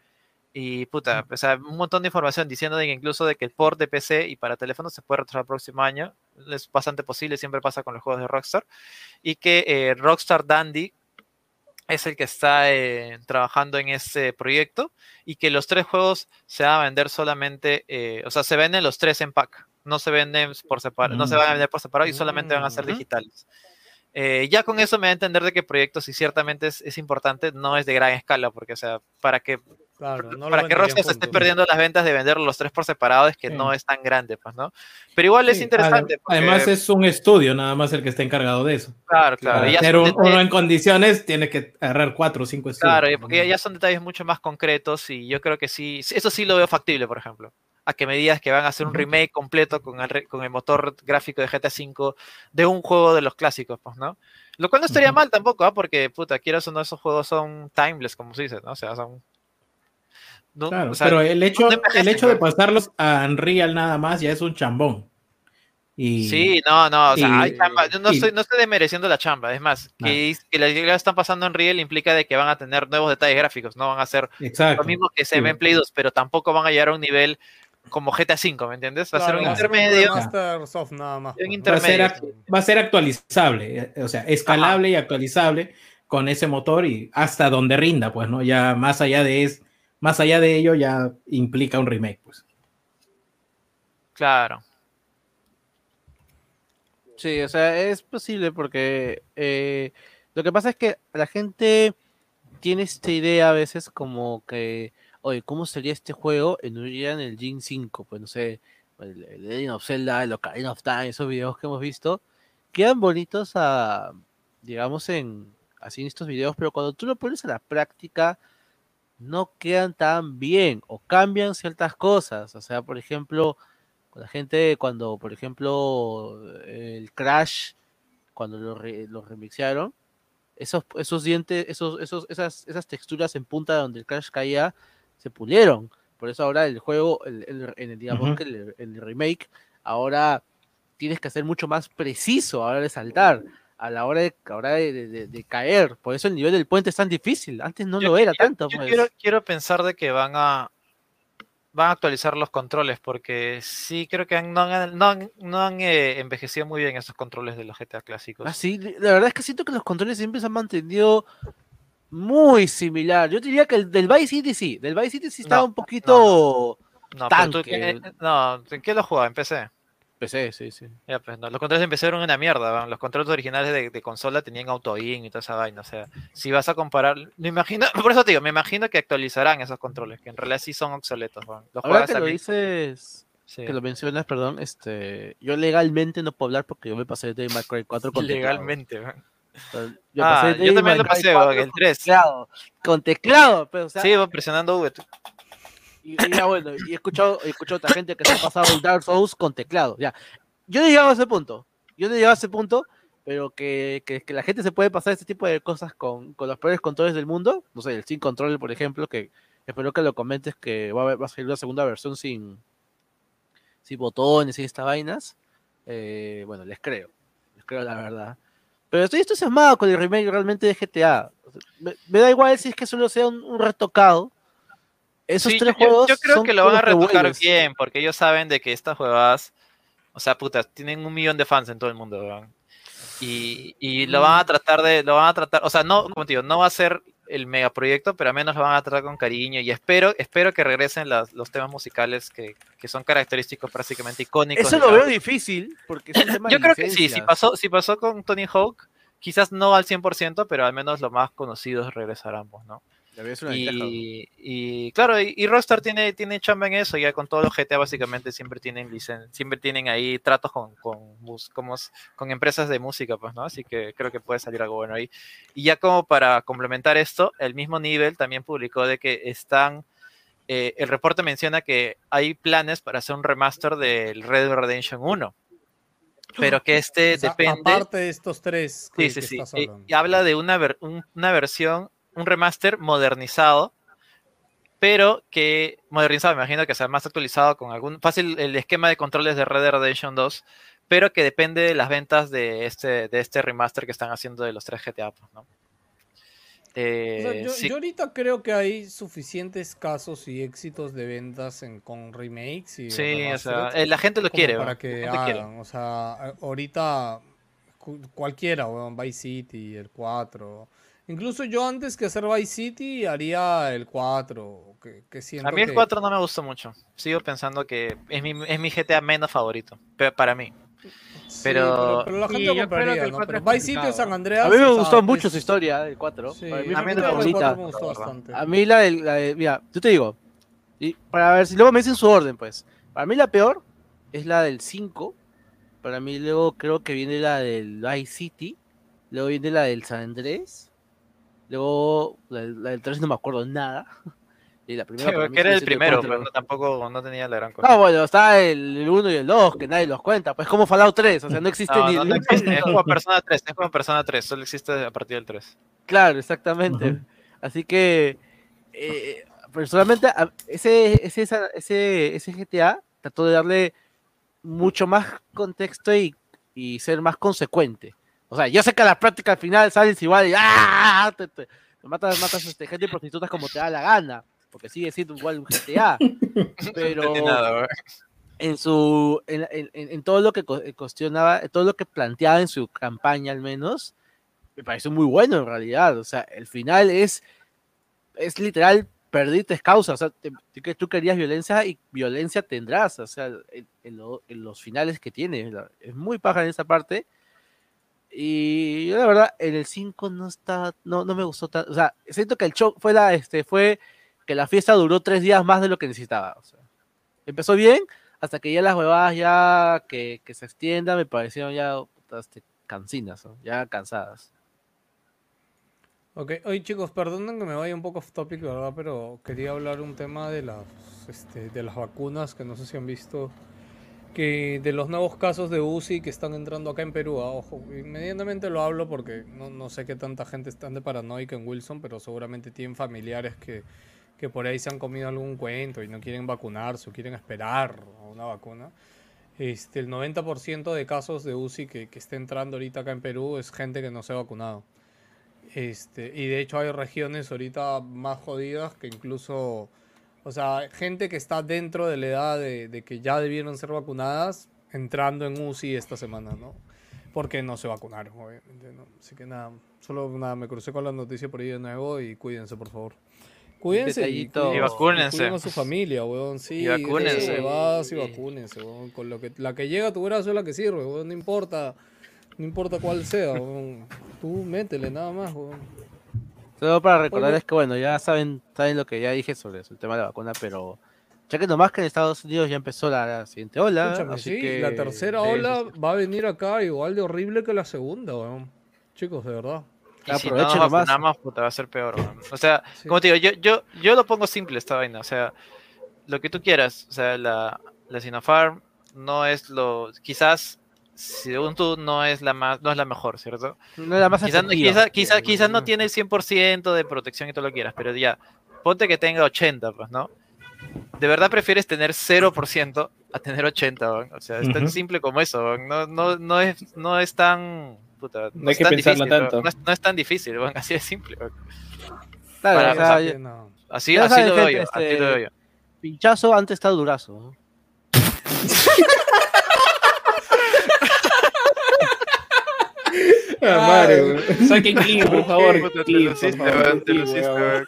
Y puta, o sea, un montón de información diciendo de que incluso de que el port de PC y para teléfonos se puede retrasar el próximo año. Es bastante posible, siempre pasa con los juegos de Rockstar. Y que eh, Rockstar Dandy es el que está eh, trabajando en ese proyecto y que los tres juegos se van a vender solamente, eh, o sea, se venden los tres en pack, no se venden por separado, no se van a vender por separado y solamente van a ser Ujú. digitales. Eh, ya con eso me da a entender de que el proyecto, si ciertamente es, es importante, no es de gran escala, porque, o sea, para que, Claro, no para que Rockstar se esté perdiendo las ventas de vender los tres por separado, es que Sí. no es tan grande, pues, ¿no? Pero igual es Sí, interesante. adem- porque- Además es un estudio nada más el que está encargado de eso. claro, claro. Para hacer un- uno en condiciones tiene que agarrar cuatro o cinco estudios. Claro, y porque ya, son detalles mucho más concretos y yo creo que sí, sí, eso sí lo veo factible, por ejemplo. A que me digas que van a hacer un remake completo con el, con el motor gráfico de GTA V de un juego de los clásicos, pues, ¿no? Lo cual no estaría mal tampoco, ¿ah? Porque, puta, quieras o no, esos juegos son timeless, como se dice, ¿no? O sea, son... no- Claro, o sea, pero el hecho, no el hecho de pasarlos a Unreal nada más ya es un chambón. Y, Sí, no, no, o sea, y- hay chamba. Yo no, y- estoy, no estoy desmereciendo la chamba, es más, que, que la la están pasando en Real implica de que van a tener nuevos detalles gráficos, no van a ser Exacto. lo mismo que se Sí. ve en Play 2, pero tampoco van a llegar a un nivel como GTA V, ¿me entiendes? Va a ser Claro, un va a ser un intermedio. soft nada más. Un pues, ¿no? inter- va, a ser, intermedio, va a ser actualizable, eh, o sea, escalable y actualizable con ese motor y hasta donde rinda, pues, ¿no? Ya más allá de es, más allá de ello ya implica un remake, pues. Claro. Sí, o sea, es posible porque eh, lo que pasa es que la gente tiene esta idea a veces como que, oye, ¿cómo sería este juego en el Gen 5? Pues no sé, el, el Legend of Zelda, el Ocarina of Time, esos videos que hemos visto, quedan bonitos a, digamos, en así en estos videos, pero cuando tú lo pones a la práctica, no quedan tan bien o cambian ciertas cosas. O sea, por ejemplo, la gente cuando, por ejemplo, el Crash, cuando lo, re- lo remixearon, esos, esos dientes, esos, esos, esas, esas texturas en punta donde el Crash caía, se pulieron. Por eso ahora el juego, el, el- en el, digamos que el, el remake, ahora tienes que ser mucho más preciso a la hora de saltar, a la hora de, a la hora de, de- de- de caer. Por eso el nivel del puente es tan difícil. Antes no Yo lo era yo- tanto. yo pues. quiero, quiero pensar de que van a van a actualizar los controles porque sí creo que han- no han, no han- no han, eh, envejecido muy bien esos controles de los GTA clásicos. Ah, sí, la verdad es que siento que los controles siempre se han mantenido muy similar. Yo diría que el del Vice City sí, del Vice City sí estaba No, un poquito No, pero tú, tanque. ¿qué- no, ¿en qué lo jugaba? En PC. PC, sí, sí. Ya, pues, no, Los controles de PC eran una mierda. ¿va? Los controles originales de, de consola tenían auto-in y toda esa vaina. O sea, si vas a comparar. Me imagino, <laughs> por eso te digo, me imagino que actualizarán esos controles, que en realidad sí son obsoletos. Los Ahora que lo dices, Sí. que lo mencionas, perdón, este, yo legalmente no puedo hablar porque yo me pasé de May Cry 4 con. Legalmente. Yo Ah, pasé yo también lo pasé, 4 weón, el con 3. Teclado, con teclado, pero, o sea, Sí, iba presionando V. y, y ya bueno, y he escuchado, he escuchado a otra gente que se ha pasado el Dark Souls con teclado, ya. Yo no he llegado a ese punto, yo no he llegado a ese punto, pero que, que, que la gente se puede pasar este tipo de cosas con, con los peores controles del mundo, no sé, el Sin Control, por ejemplo, que espero que lo comentes que va a, haber- va a salir una segunda versión sin, sin botones y estas vainas, eh, bueno, les creo, les creo la verdad. Pero estoy entusiasmado con el remake realmente de GTA. Me, me da igual si es que solo sea un, un retocado. Esos Sí, tres yo- juegos. Yo, creo son que lo van a retocar bien, porque ellos saben de que estas juegadas, o sea, puta, tienen un millón de fans en todo el mundo. Y, y lo van a tratar de, lo van a tratar, o sea, no, como te digo, no va a ser el megaproyecto, pero al menos lo van a tratar con cariño y espero, espero que regresen las- los temas musicales que, que son característicos prácticamente icónicos. Eso lo veo difícil, porque es un <clears throat> tema Yo creo que sí, si pasó, si pasó con Tony Hawk, quizás no al 100%, pero al menos los más conocidos regresarán, pues, ¿no? Una. Y, y, claro, y, y Rockstar tiene, tiene chamba en eso, ya con todos los GTA básicamente siempre tienen licen siempre tienen ahí tratos con, con, s- con empresas de música, pues, ¿no? Así que creo que puede salir algo bueno ahí. Y ya como para complementar esto, el mismo nivel también publicó de que están, eh, el reporte menciona que hay planes para hacer un remaster del Red Dead Redemption 1, pero que este O sea, depende... Aparte de estos tres que, Sí, sí, que sí. estás y habla de una, ver- un- una versión, un remaster modernizado, pero que modernizado, me imagino que sea más actualizado con algún fácil el esquema de controles de Red Dead Redemption 2, pero que depende de las ventas de este, de este remaster que están haciendo de los tres GTA, pues, ¿no? O sea, Eh, yo, sí. yo ahorita creo que hay suficientes casos y éxitos de ventas en, con remakes y Sí, o sea, remastered eh, la gente lo quiere, para que hagan. O sea, ahorita cu- cualquiera, weón, Vice City, el 4. Incluso yo antes que hacer Vice City haría el 4, que, que siento A mí el que- 4 no me gustó mucho. Sigo pensando que es mi, es mi GTA menos favorito, para mí. Sí, pero- pero, la Sí, gente yo lo compraría, que el ¿no? 4 Pero es Vice City o. San Andreas. A mí me gustó mucho es- su historia del 4. Sí, mí a mí. 4 me gustó la bastante. A mí la del, la de- mira, yo te digo, y para ver si luego me dicen su orden, pues. Para mí la peor es la del 5. Para mí luego creo que viene la del Vice City. Luego viene la del San Andrés. Luego la, del- la del 3 no me acuerdo nada. <laughs> Y la primera para mí que era el primero, pero no- tampoco no tenía la gran cosa. No, bueno, está el 1 y el 2, que nadie los cuenta. Pues como Fallout 3, o sea, no existe No, ni no, no existe, es como Persona 3, es como Persona 3, solo existe a partir del 3. Claro, exactamente. Así que, eh, personalmente, ese, ese, ese, ese GTA trató de darle mucho más contexto y, y ser más consecuente. O sea, yo sé que a la práctica al final sales igual y ¡ah! te, te- te matas, matas este, gente y prostitutas como te da la gana, porque sigue siendo igual un GTA. <laughs> pero en su en, en- en- en todo lo que eh, cuestionaba, todo lo que planteaba en su campaña al menos, me pareció muy bueno en realidad. O sea, el final es, es literal perdiste causa. O sea, te- tú que tú querías violencia y violencia tendrás. O sea, en, en lo- en los finales que tiene. Es muy paja en esa parte. Y yo la verdad, en el 5 no está, no, no me gustó tanto. O sea, siento que el shock fue la, este, fue que la fiesta duró tres días más de lo que necesitaba. O sea, empezó bien, hasta que ya las huevadas ya que, se extiendan me parecieron ya este, cansinas, ya cansadas. Ok, oye chicos, perdonen que me vaya un poco off topic, ¿verdad? Pero quería hablar un tema de las, este, de las vacunas, que no sé si han visto, que de los nuevos casos de UCI que están entrando acá en Perú, ah, ojo, inmediatamente lo hablo porque no, no sé qué tanta gente está de paranoica en Wilson, pero seguramente tienen familiares que, que por ahí se han comido algún cuento y no quieren vacunarse o quieren esperar a una vacuna. Este, el 90% de casos de UCI que, que está entrando ahorita acá en Perú es gente que no se ha vacunado. Este, y de hecho hay regiones ahorita más jodidas que incluso, o sea, gente que está dentro de la edad de, de que ya debieron ser vacunadas entrando en UCI esta semana, ¿no? Porque no se vacunaron, obviamente, ¿no? Así que nada, solo nada, me crucé con la noticia por ahí de nuevo y cuídense, por favor. Cuídense y, Detallito. Y vacúnense. cuiden a su familia, weón. Sí, Y vacúnense. y vacúnense, weón. Con lo que, la que llega a tu brazo es la que sirve, weón. No importa, no importa cuál sea, weón. Tú métele nada más, weón. Solo para recordarles que, bueno, ya saben, saben lo que ya dije sobre el tema de la vacuna, pero Ya que nomás que en Estados Unidos ya empezó la, la siguiente ola. Escúchame, así sí, que- la tercera sí, ola sí. va a venir acá igual de horrible que la segunda, weón. Chicos, de verdad. Y si no nos vacunamos, puta, va a ser peor. weón. O sea, Sí. como te digo, yo, yo, yo lo pongo simple esta vaina. O sea, lo que tú quieras. O sea, la, la Sinopharm no es lo. Quizás, según tú, no es la más, no es la mejor, ¿cierto? No es la más Quizás quizá, quizá, quizás no tiene el 100% de protección y todo lo que quieras, pero ya, ponte que tenga 80, pues, ¿no? ¿De verdad prefieres tener 0% a tener 80, weón? O sea, es tan Ujú. simple como eso, weón. No, no, no, es, no es tan... puta, No hay es que tan pensarlo difícil, tanto. No es, no es tan difícil, weón. así de simple. Claro, para- o sea, o ya- Sí, no. Así, así lo veo gente, yo, así este, lo veo yo. pinchazo antes está durazo. <laughs> Ah, madre, weón. Saquen clip, por favor. Clip, lo por favor.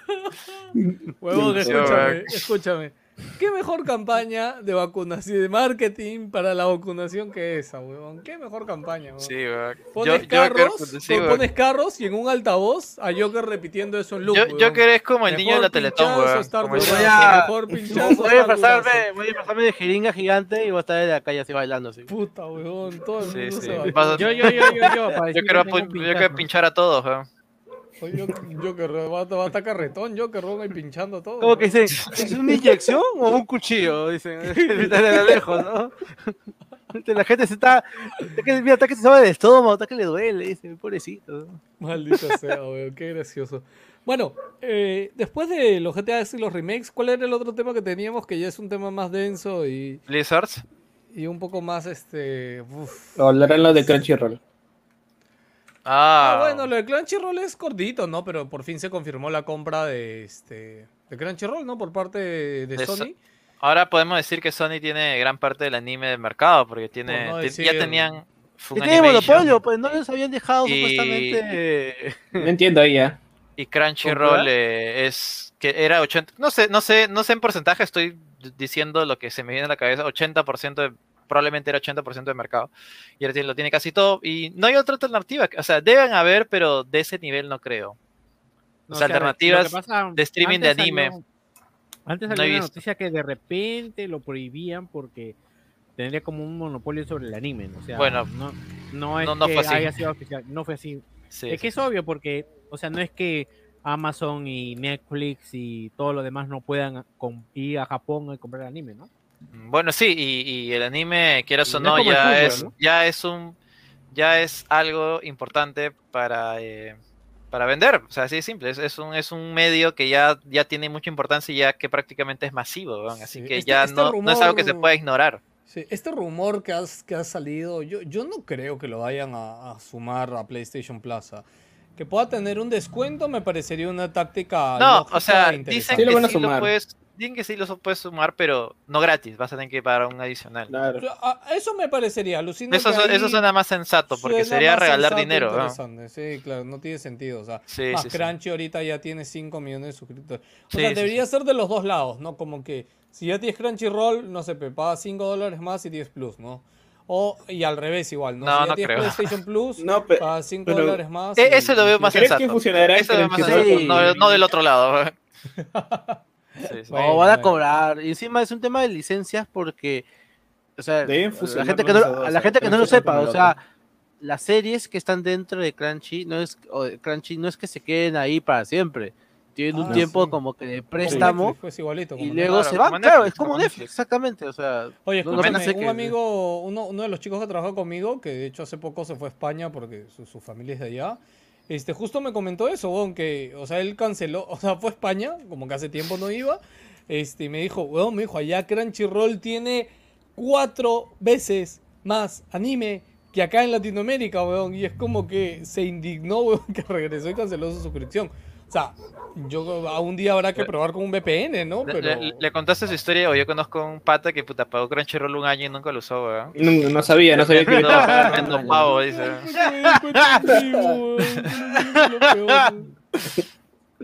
Huevón, escúchame, escúchame. ¿Qué mejor campaña de vacunación y de marketing para la vacunación que esa, huevón? ¿Qué mejor campaña, huevón? Sí, weón. Pones Yo- carros, sí, weón. pones carros y en un altavoz a Joker repitiendo eso en loop. Yo, huevón. Joker es como el niño de la Mejor Teletón, weón. estar Como Voy a- Mejor <laughs> pinchazo, Voy a pasarme, voy a pasarme de jeringa gigante y voy a estar en la calle así bailando. Así. Puta, huevón, todo el Sí, mundo sí. se va. Yo, yo, yo, yo, yo. Yo quiero, pinchar a todos, weón. Yo, Joker, va, a- va a estar carretón, Joker, huevón, ahí pinchando todo. Como que dicen, ¿es una inyección o un cuchillo? Dicen, <laughs> desde lejos, ¿no? La gente se está. Está que, mira, está que se sabe del estómago, está que le duele, dice, pobrecito. Maldita sea, weón, qué gracioso. Bueno, eh, después de los GTA y los remakes, ¿cuál era el otro tema que teníamos? Que ya es un tema más denso y, Blizzards. y un poco más, este... uf. Hablarán lo de Crunchyroll. Ah, Ah, bueno, lo de Crunchyroll es cortito, ¿no? Pero por fin se confirmó la compra de este de Crunchyroll, ¿no? Por parte de, de De Sony. So- ahora podemos decir que Sony tiene gran parte del anime del mercado, porque tiene, no decir- ya tenían ¿Qué Funimation tiene monopolio? Pues no les habían dejado Y- supuestamente. No entiendo ahí ya. y Crunchyroll eh, es que era 80, no sé, no sé, no sé en porcentaje, estoy diciendo lo que se me viene a la cabeza, 80% de, probablemente era 80% de mercado. Y ahora lo tiene casi todo y no hay otra alternativa, o sea, deben haber, pero de ese nivel no creo. No, o sea, alternativas pasa- de streaming de anime. salió- antes No salió he una noticia que de repente lo prohibían porque tendría como un monopolio sobre el anime. ¿no? O sea, Bueno, no, no es no- no que haya sido oficial. No fue así. Sí, es que es obvio porque, o sea, no es que Amazon y Netflix y todo lo demás no puedan ir a Japón y comprar anime, ¿no? Bueno, sí, y, y el anime, quieras o No es ya fútbol, es, ¿no? ya es un, ya es algo importante para, eh, para vender. O sea, así de simple. Es, es un, es un medio que ya, ya tiene mucha importancia y ya que prácticamente es masivo. Así Sí, que este- ya este no, no es algo que se rumor- pueda ignorar. Sí, este rumor que, has, que ha salido, yo, yo no creo que lo vayan a, a sumar a PlayStation Plaza. Que pueda tener un descuento me parecería una táctica. No, o sea, e dicen. Sí lo que van a sí lo puedes, dicen que sí lo puedes sumar, pero no gratis. Vas a tener que pagar un adicional. Claro. A- a Eso me parecería, alucino Eso, eso suena más sensato, porque suena sería regalar dinero. ¿no? Sí, claro, no tiene sentido. O sea, Sí, más sí, sí. Crunchy ahorita ya tiene 5 millones de suscriptores. O Sí, sea, sí, debería ser de los dos lados, ¿no? Como que si ya tienes Crunchyroll, no sé, pagas 5 dólares más y tienes Plus, ¿no? O, y al revés igual, ¿no? No, si ya no tienes creo. PlayStation Plus, <laughs> No, pe- pagas 5 pero- dólares más. E- y- ese lo veo y- más ¿Crees sensato. que funcionará Eso lo veo más sensato, no, no del otro lado. <laughs> Sí, sí. Bueno, No, van a cobrar. Y encima es un tema de licencias porque. O sea, la gente que no, a la o gente que no lo sepa, o sea, las series que están dentro de Crunchy no es o de Crunchy no es que se queden ahí para siempre. Tienen un Ah, tiempo sí. como que de préstamo Netflix, pues, igualito, y luego Claro, se van. Claro, es como Netflix, Netflix. exactamente. O sea, Oye, no- escúchame, un que- amigo, uno, uno de los chicos que trabaja conmigo, que de hecho hace poco se fue a España porque su, su familia es de allá, este, justo me comentó eso, weón, que, o sea, él canceló, <laughs> o sea, fue a España, como que hace tiempo no iba, este, y me dijo, weón, me dijo, allá Crunchyroll tiene cuatro veces más anime que acá en Latinoamérica, weón, y es como que se indignó, <laughs> weón, que regresó y canceló su suscripción. O sea, yo a un día habrá que probar con un VPN, ¿no? Le, Pero... le- le contaste su historia o yo conozco un pata que puta pagó Crunchyroll un año y nunca lo usó, weón. No, no sabía, no sabía que No, pavo, dice. <laughs>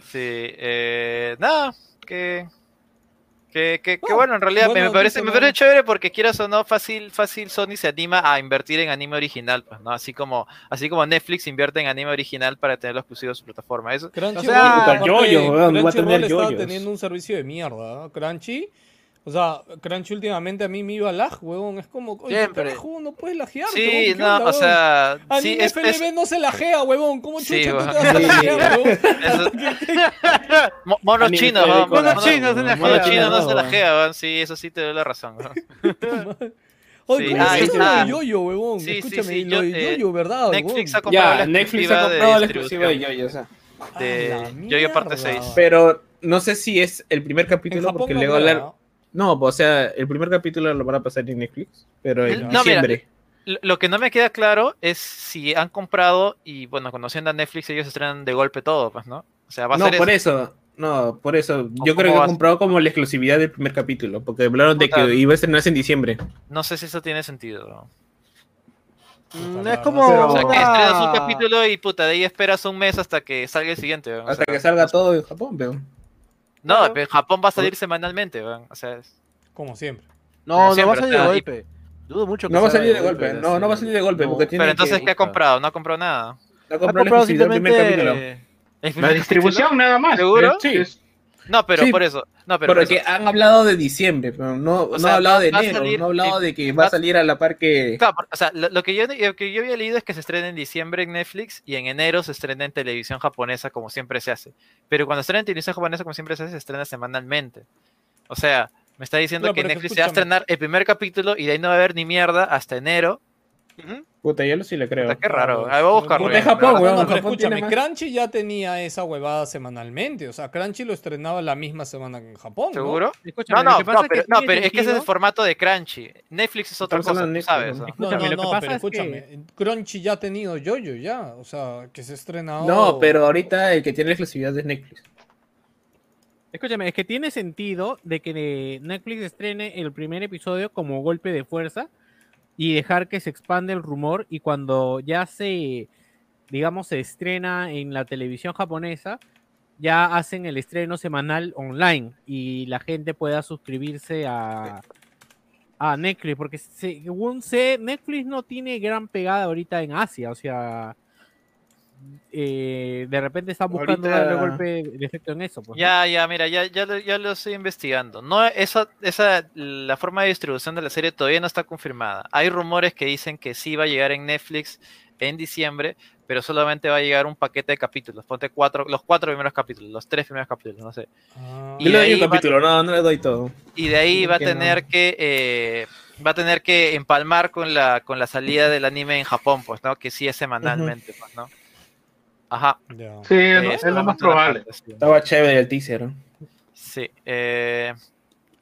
Sí, eh, nada, que, que, que, que No, bueno, en realidad me- buena me, parece, me ¿no? parece chévere porque quieras o no, fácil, fácil Sony se anima a invertir en anime original, pues, ¿no? Así como, así como Netflix invierte en anime original para tenerlo exclusivo en su plataforma. Eso, Crunchyroll, O sea, a Crunchyroll tener está teniendo un servicio de mierda. ¿eh? Crunchy, O sea, Crunchy últimamente a mí me iba lag, huevón. Es como, oye, Siempre. carajo, no puedes lajear. Sí, no, o sea, sí, Anime es, FLB es- no se lajea, huevón. ¿Cómo Sí, chucha tú huevón. te vas a lajear, huevón? <laughs> eso- <laughs> Mo- Mono chino, con- mono chino se la mono chino no se la jea, weón. Sí, eso sí te doy la razón, weón. <laughs> Oye, Sí, ¿cómo ah, es eso ah. de Yoyo, huevón? Sí, sí, Escúchame, sí, lo yo, de eh, Yoyo, ¿verdad, Netflix ha huevón? comprado Ya, la Netflix ha exclusiva de comprado la exclusiva de Yoyo, o sea. de A Yoyo parte mierda. 6. Pero no sé si es el primer capítulo porque luego la... ¿no? No, o sea, el primer capítulo lo van a pasar en Netflix, pero en No, diciembre. Lo- Lo que no me queda claro es si han comprado y, bueno, conociendo a Netflix, ellos estrenan de golpe todo, pues, ¿no? O sea, va a No, ser por eso. eso. No, por eso. ¿O Yo creo que han comprado como la exclusividad del primer capítulo, porque hablaron de que iba a estrenarse en diciembre. No sé si eso tiene sentido. ¿no? Mm, es como pero- O sea, que estrenas un capítulo y, puta, de ahí esperas un mes hasta que salga el siguiente. weón. O Hasta sea, que salga todo en Japón, pero. No, pero en Japón va a salir semanalmente, weón. O sea, es- Como siempre. No, como no va a salir de golpe. Dudo mucho que No va a salir de golpe. No, no va a salir de golpe, porque tiene Pero entonces, que- ¿qué ha comprado? No ha comprado nada. No Ha comprado primer capítulo. simplemente... ¿El La primer distribución nada más. ¿Seguro? Sí. Es- No, pero Sí. por eso. No, pero por Porque eso. han hablado de diciembre, pero no, no sea, ha hablado de enero, salir- no ha hablado de que va- va a salir a la par que. Claro, o sea, lo, lo que yo, lo que yo había leído es que se estrena en diciembre en Netflix y en enero se estrena en televisión japonesa como siempre se hace. Pero cuando estrena en televisión japonesa como siempre se hace, se estrena semanalmente. O sea, me está diciendo Claro, que Netflix se va a estrenar el primer capítulo y de ahí no va a haber ni mierda hasta enero. Puta, yo sí le creo. Puta, qué raro. Ahí voy a buscarlo. Puta, ya, Japón, weón. No, no, pero Japón escúchame, más- Crunchy ya tenía esa huevada semanalmente. O sea, Crunchy lo estrenaba la misma semana que en Japón. ¿no? ¿Seguro? Escúchame, No, no, no, pero, que no, tiene pero es que ese es el formato de Crunchy. Netflix es otra cosa, de sabes. Netflix, ¿no? No, no, lo que no, pasa pero es que- escúchame. Crunchy ya ha tenido Yoyo ya. O sea, que se ha estrenado. No, pero ahorita el que tiene la exclusividad es Netflix. Escúchame, es que tiene sentido de que Netflix estrene el primer episodio como golpe de fuerza y dejar que se expande el rumor y cuando ya se, digamos, se estrena en la televisión japonesa, ya hacen el estreno semanal online y la gente pueda suscribirse a, a Netflix, porque según sé, Netflix no tiene gran pegada ahorita en Asia, o sea, eh, de repente están buscando Ahorita- darle golpe de efecto en eso. pues, ¿no? Ya, ya, mira, ya, ya, lo, ya lo estoy investigando. No, esa, esa, la forma de distribución de la serie todavía no está confirmada. Hay rumores que dicen que sí va a llegar en Netflix en diciembre, pero solamente va a llegar un paquete de capítulos. Ponte cuatro, los cuatro primeros capítulos, los tres primeros capítulos, no sé. Ah, Y Yo le doy ahí un va- capítulo, no, no le doy todo. Y de ahí va a no. tener que eh, va a tener que empalmar con la con la salida del anime en Japón, pues, ¿no? Que sí es semanalmente, pues, ¿no? Ajá. Sí, es, lo- Eh, es lo más probable. Estaba chévere el teaser. ¿no? Sí, eh,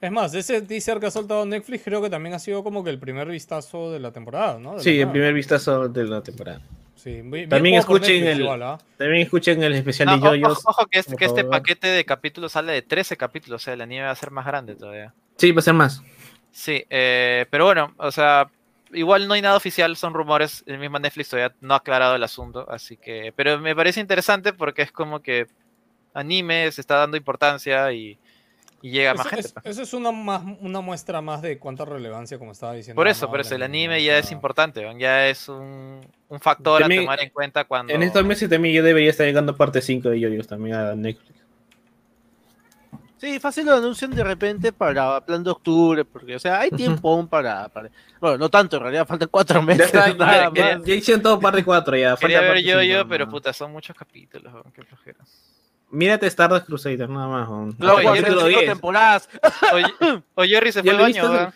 Es más, ese teaser que ha soltado Netflix creo que también ha sido como que el primer vistazo de la temporada, ¿no? De la Sí, el primer vistazo de la temporada. Sí, bien También escuchen Netflix el- igual, ¿ah? También escuchen el especial no, de ojo, Yoyos. ojo que, este, por que este paquete de capítulos sale de 13 capítulos, o sea, el anime va a ser más grande todavía. Sí, va a ser más. Sí, eh, pero bueno, o sea, igual no hay nada oficial, son rumores, el mismo Netflix todavía no ha aclarado el asunto, así que, pero me parece interesante porque es como que anime se está dando importancia y, y llega a más Eso, gente. es, pues. eso es una, más, una muestra más de cuánta relevancia, como estaba diciendo. Por eso, por eso, el anime ya es importante, ya es un, un factor a tomar en cuenta cuando... En estos meses también yo debería estar llegando parte 5 de Yoyos también a Netflix. Sí, fácil lo anuncian de repente para plan de octubre, porque, o sea, hay tiempo aún para, para- Bueno, no tanto, en realidad faltan cuatro Ya, meses. está, nada ya, ya hicieron todo parte 4 ya. Quería ver yo, cinco, yo, ¿no? pero puta, son muchos capítulos, qué flojera. Mírate Stardust Crusader, nada más. No, capítulo 10. temporadas. <laughs> Oye Jerry se ¿Ya fue al baño, weón.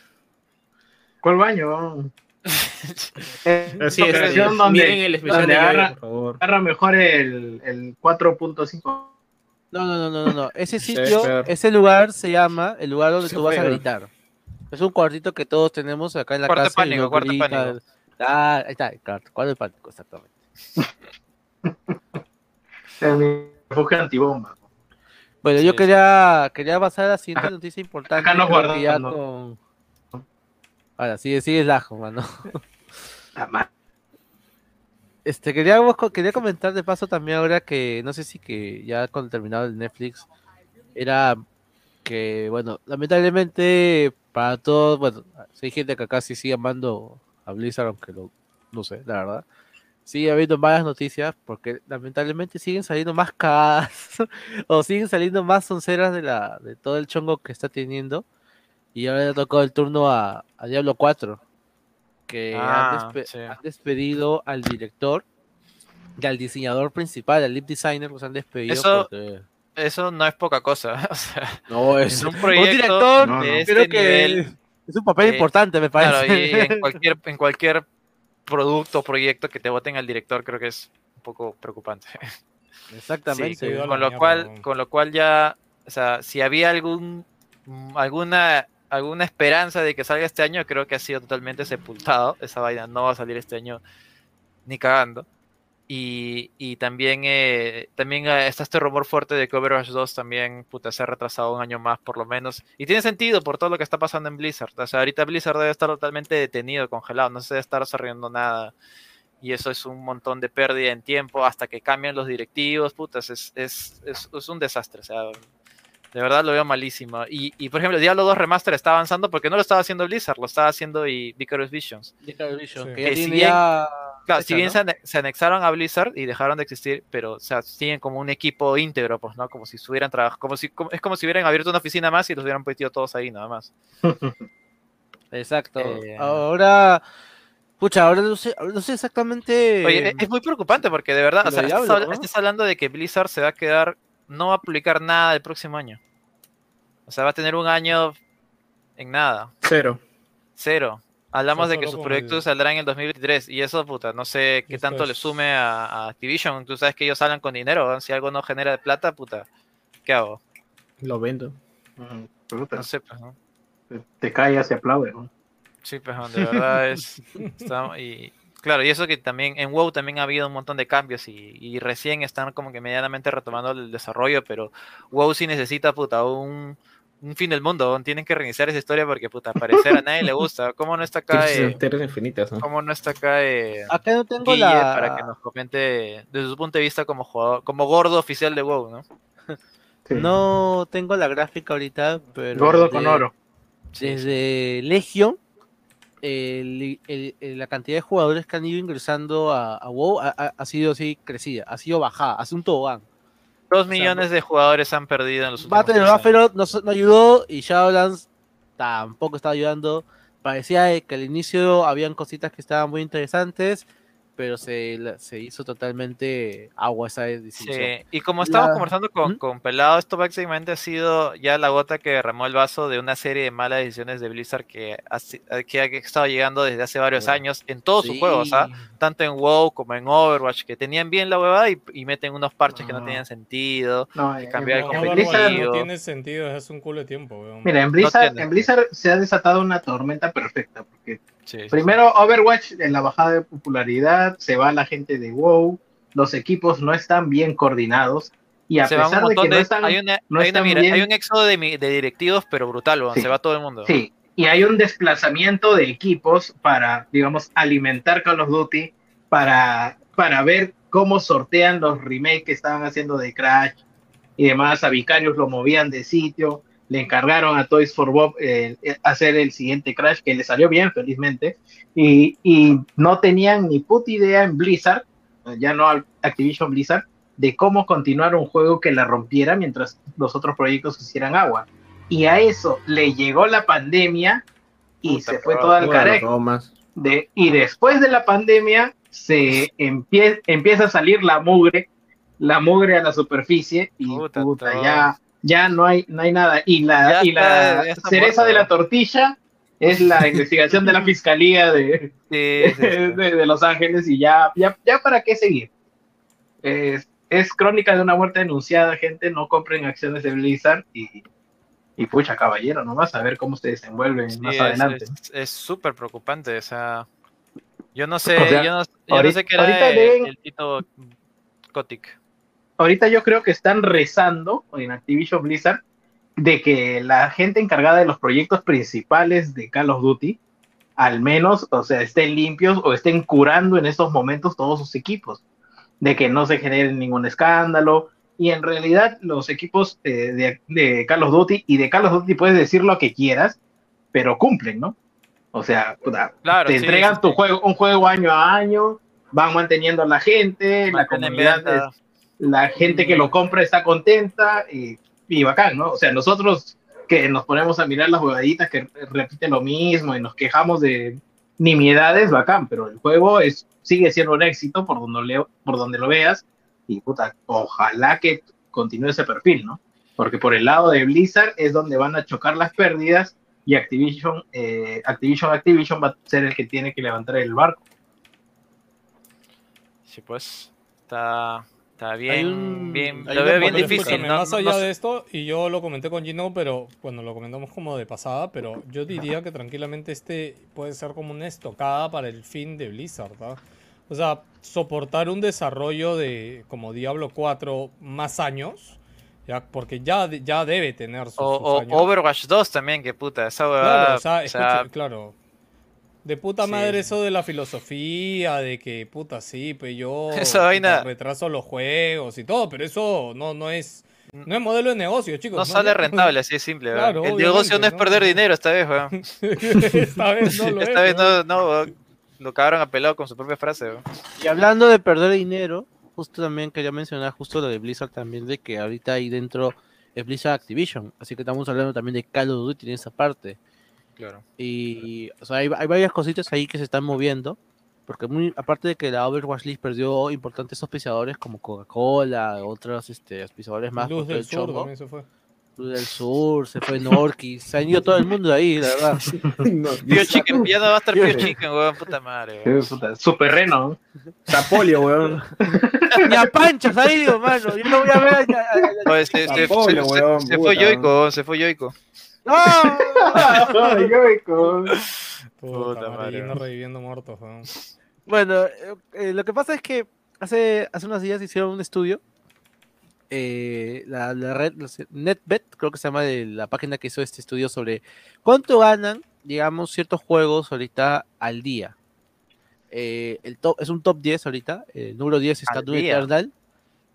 ¿Cuál baño? <laughs> Es Así es, Miren el especial de agarra, por favor. agarra mejor el, el 4.5. No, no, no, no, no, no. Ese sitio, ese lugar se llama el lugar donde tú vas a gritar. Es un cuartito que todos tenemos acá en la Cuarto de casa. pánico, cuarto de grita. pánico. Ah, ahí está, el cuarto, cuarto de pánico, exactamente. <laughs> Refugio antibomba. Bueno, Sí, yo quería, quería pasar a la siguiente Acá- noticia importante. acá nos con... Ahora, sigue, sigue el ajo, mano. La Este, quería, quería comentar de paso también ahora que, no sé si que ya cuando terminado el Netflix, era que, bueno, lamentablemente para todos, bueno, si hay gente que acá sigue amando a Blizzard, aunque lo, no sé, la verdad. Sigue habiendo malas noticias porque lamentablemente siguen saliendo más cagadas <laughs> o siguen saliendo más sonceras de, la, de todo el chongo que está teniendo. Y ahora le ha el turno a, a Diablo 4. Que Ah, han, despe- sí. han despedido al director y al diseñador principal, al lead designer, los han despedido. Eso- porque- Eso no es poca cosa. <laughs> O sea, No, es es un proyecto director, no, de no. este creo que nivel. es un papel eh, importante, me parece. Claro, y en cualquier, en cualquier producto o proyecto que te voten al director, creo que es un poco preocupante. <laughs> Exactamente. Sí, con lo cual, con lo cual ya, o sea, si había algún alguna alguna esperanza de que salga este año, creo que ha sido totalmente sepultado. Esa vaina no va a salir este año ni cagando. Y, y también, eh, también eh, está este rumor fuerte de que Overwatch 2 también puta, se ha retrasado un año más por lo menos. Y tiene sentido por todo lo que está pasando en Blizzard. O sea, ahorita Blizzard debe estar totalmente detenido, congelado, no se debe estar desarrollando nada. Y eso es un montón de pérdida en tiempo hasta que cambien los directivos, putas, es, es, es, es un desastre. O sea, de verdad lo veo malísimo. Y, y por ejemplo, Diablo 2 Remaster está avanzando porque no lo estaba haciendo Blizzard, lo estaba haciendo y Vicarious Visions. Vision, Vision, Sí. que si bien- ya Claro, fecha, si bien ¿no? se, ane- se anexaron a Blizzard y dejaron de existir, pero o sea, siguen como un equipo íntegro, pues, ¿no? Como si estuvieran trabajando, como si, como- es como si hubieran abierto una oficina más y los hubieran metido todos ahí, nada más. <laughs> Exacto. Eh, Ahora, pucha, ahora no sé, no sé exactamente. Oye, es- es muy preocupante porque de verdad, o sea, estás hablando de que Blizzard se va a quedar, no va a publicar nada el próximo año. O sea, va a tener un año en nada, Cero. cero. Hablamos de que sus proyectos el- saldrán en el 2023 y eso, puta, no sé qué tanto le sume a, a Activision. Tú sabes que ellos hablan con dinero, ¿no? si algo no genera de plata, puta, ¿qué hago? Lo vendo. Puta, No sé, pues, ¿no? te- Te callas y aplaudes. ¿no? Sí, pues, de verdad es. <laughs> y claro, y eso que también en WoW también ha habido un montón de cambios y, y recién están como que medianamente retomando el desarrollo, pero WoW sí necesita, puta, un, un fin del mundo. Tienen que reiniciar esa historia porque, puta, al parecer a nadie le gusta. ¿Cómo no está acá, eh, infinitas, ¿no? cómo no está acá eh, Acá no tengo Guille la. para que nos comente desde su punto de vista como jugador, como gordo oficial de WoW, ¿no? Sí. No tengo la gráfica ahorita, pero. Gordo con oro. Desde Legion, el- el- el- la cantidad de jugadores que han ido ingresando a, a WoW ha, sido así crecida, ha sido bajada, hace un tobogán. Dos millones de jugadores han perdido en los últimos Battle no, no ayudó y Shadowlands tampoco estaba ayudando. Parecía eh, que al inicio habían cositas que estaban muy interesantes, pero se, la- se hizo totalmente agua esa decisión. Sí, y como estábamos La- conversando con, ¿Mm? con Pelado, esto básicamente ha sido ya la gota que derramó el vaso de una serie de malas decisiones de Blizzard que ha, que ha estado llegando desde hace varios años en todos sus Sí. juegos, ¿ah? tanto en WoW como en Overwatch, que tenían bien la huevada y, y meten unos parches que no Ah. tenían sentido. No, que en- cambiar el en Overwatch competitivo. no tiene sentido hace un culo de tiempo, weón. Mira, en Blizzard, en Blizzard se ha desatado una tormenta perfecta, porque Sí, primero Overwatch en la bajada de popularidad, se va la gente de WoW, los equipos no están bien coordinados, y a se pesar de que no están, hay, una, no hay, una están mira- bien- hay un éxodo de, directivos, pero brutal, Sí. se va todo el mundo. sí, y hay un desplazamiento de equipos para, digamos, alimentar Call of Duty, para, para ver cómo sortean los remakes que estaban haciendo de Crash y demás, a Vicarios lo movían de sitio, le encargaron a Toys for Bob eh, hacer el siguiente Crash, que le salió bien, felizmente, y, y no tenían ni puta idea en Blizzard, ya no Activision Blizzard, de cómo continuar un juego que la rompiera mientras los otros proyectos hicieran agua. Y a eso le llegó la pandemia y Puta, se fue todo al carajo. De, y después de la pandemia se empie- empieza a salir la mugre, la mugre a la superficie y Puta, puta, ya, ya no hay, no hay nada. Y la, y está- la cereza muerto, de la ¿no? tortilla es la <laughs> investigación de la fiscalía de, Sí, <laughs> sí, sí. de, de Los Ángeles y ya, ya, ya para qué seguir. Es, es crónica de una muerte denunciada, gente, no compren acciones de Blizzard y, y pucha, caballero, nomás a ver cómo se desenvuelven Sí, más es- adelante. es- súper preocupante, o sea, yo no sé, O sea, yo no, yo no ahorita- sé qué era el, deben- el Tito Kotick. Ahorita yo creo que están rezando en Activision Blizzard de que la gente encargada de los proyectos principales de Call of Duty, al menos, o sea, estén limpios o estén curando en estos momentos todos sus equipos, de que no se genere ningún escándalo. Y en realidad los equipos eh, de, de Call of Duty y de Call of Duty puedes decir lo que quieras, pero cumplen, ¿no? O sea, Claro, te sí, entregan sí, tu sí. juego, un juego año a año, van manteniendo a la gente, la comunidad es- la gente que lo compra está contenta y, y bacán, ¿no? O sea, nosotros que nos ponemos a mirar las jugaditas que repiten lo mismo y nos quejamos de nimiedades, bacán, pero el juego es, sigue siendo un éxito por donde, por donde lo veas y puta, ojalá que continúe ese perfil, ¿no? Porque por el lado de Blizzard es donde van a chocar las pérdidas y Activision, eh, Activision, Activision va a ser el que tiene que levantar el barco. Sí, pues. Está, está bien, un- bien. Lo veo bien difícil. No, más no allá de esto, y yo lo comenté con Gino, pero bueno, lo comentamos como de pasada, pero yo diría que tranquilamente este puede ser como una estocada para el fin de Blizzard, ¿ah? O sea, soportar un desarrollo de como Diablo 4 más años, ya porque ya, ya debe tener sus, O, sus o años. Overwatch 2 también, que puta, esa huevada. Claro, o sea, o sea, escucha, claro. De puta Sí. madre eso de la filosofía, de que puta sí, pues yo <laughs> Esa vaina- retraso los juegos y todo, pero eso no, no es no es modelo de negocio, chicos. no sale <laughs> rentable, así de simple. ¿verdad? Claro, el negocio no es perder ¿no? dinero esta vez, weón. <laughs> Esta vez no lo Esta es, vez no, lo cagaron a pelado con su propia frase. weón. Y hablando de perder dinero, justo también quería mencionar justo lo de Blizzard también, de que ahorita ahí dentro es Blizzard Activision, así que estamos hablando también de Call of Duty en esa parte. Claro. Y o sea, hay, hay varias cositas ahí que se están moviendo, porque muy, aparte de que la Overwatch League perdió importantes auspiciadores como Coca-Cola, otros este, auspiciadores más, Luz del el Sur también se fue. Luz del Sur, se fue Norquis, se han ido todo el mundo de ahí, la verdad. <laughs> Pio Chicken, ya no va a estar Pio Chicken, weón, puta madre. weón. Puta, Super Reno. ¿no? Sapolio, weón. Ni a Pancho se ha ido, mano. Yo no voy a ver a- a- a- se, se- se- Apolo, se- weón, se fue puta. Yoico, se fue Yoico. ¡No! Puta, madre, reviviendo muertos. Bueno, eh, eh, lo que pasa es que hace, hace unos días hicieron un estudio. eh, la, la red, no sé, NetBet, creo que se llama de la página que hizo este estudio sobre cuánto ganan, digamos, ciertos juegos ahorita al día. Eh, el top, es un top 10 ahorita. El número 10 está Doom. Eternal,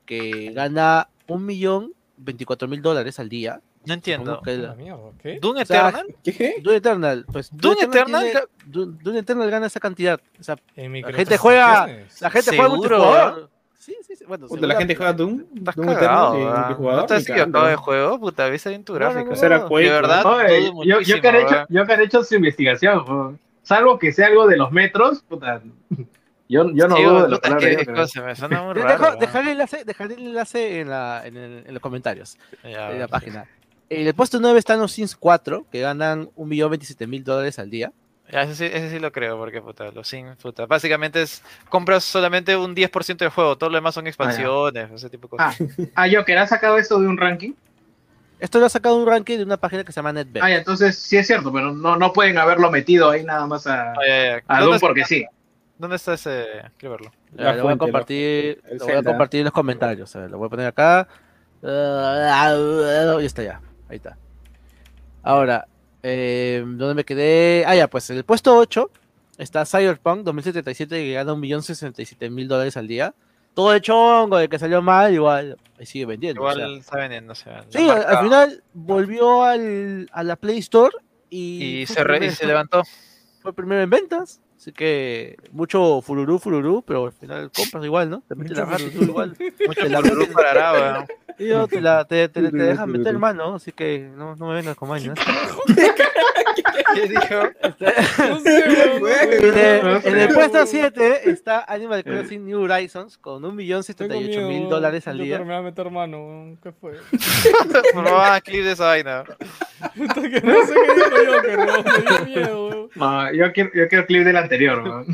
que gana un millón 24 mil dólares al día. No entiendo. Que La la- mierda, ¿qué? ¿Doom O sea, Eternal? ¿Qué? Doom Eternal, pues Doom Eternal tiene- Doom Eternal gana esa cantidad. O sea, En la gente juega, la gente juega multijugador. Sí, sí, sí. Bueno, Puta, la gente juega Doom. Estás Doom cagado, Eternal y weón. multijugador. ¿No estás equivocado de juego? Puta, viste bien tu No, no, gráfico. no, no. De verdad, Oye, yo, yo, que hecho, yo que han hecho su investigación, salvo que sea algo de los metros, puta, yo, yo no Sí, dudo de weón. dejaré, el enlace, dejaré el enlace en, la, en, el- en los comentarios Ya, de la página. En el puesto 9 están los Sims 4, que ganan 1.027.000 dólares al día. Ya, ese, sí, ese sí lo creo, porque puta, los Sims, puta, básicamente es, compras solamente un 10% del juego, todo lo demás son expansiones, ese tipo de cosas. Ah, ah, Joker, ¿has sacado esto de un ranking? Esto lo ha sacado un ranking de una página que se llama NetBet. Ah, ya, entonces sí es cierto, pero no, no pueden haberlo metido ahí nada más a, Ah, ya, ya. a ¿Dónde Doom está- porque sí. ¿Dónde está ese? Quiero verlo. La lo voy a compartir, lo voy a compartir en los comentarios. A ver, lo voy a poner acá. Y está ya. Ahí está. Ahora, eh, ¿dónde me quedé? Ah, ya, pues en el puesto 8 está Cyberpunk 2077 que gana 1.067.000 dólares al día. Todo de chongo, de que salió mal, igual ahí sigue vendiendo. o sea. Igual está vendiendo, o sea, la Sí, al, marca- al final volvió al, a la Play Store y, se, re- y se levantó. fue primero en ventas. Así que mucho fururú, fururú, pero al final compras igual, ¿no? Te metes la mano tú igual. <laughs> Mucho Te la fururú parará, weón. y yo te, la, te, te, te dejan meter mano, así que no, no me vengas con vainas. ¿Qué dijo? <laughs> No sé. En el, No en el puesto 7 está Animal Crossing New Horizons con Tengo 1.078.000 miedo, dólares al día. me va a meter mano. ¿qué fue? Por favor, hagan clip de esa vaina. Puta que no sé qué dijo Joker, weón. Me dio miedo. No, yo quiero, yo quiero clip del anterior. ¿no?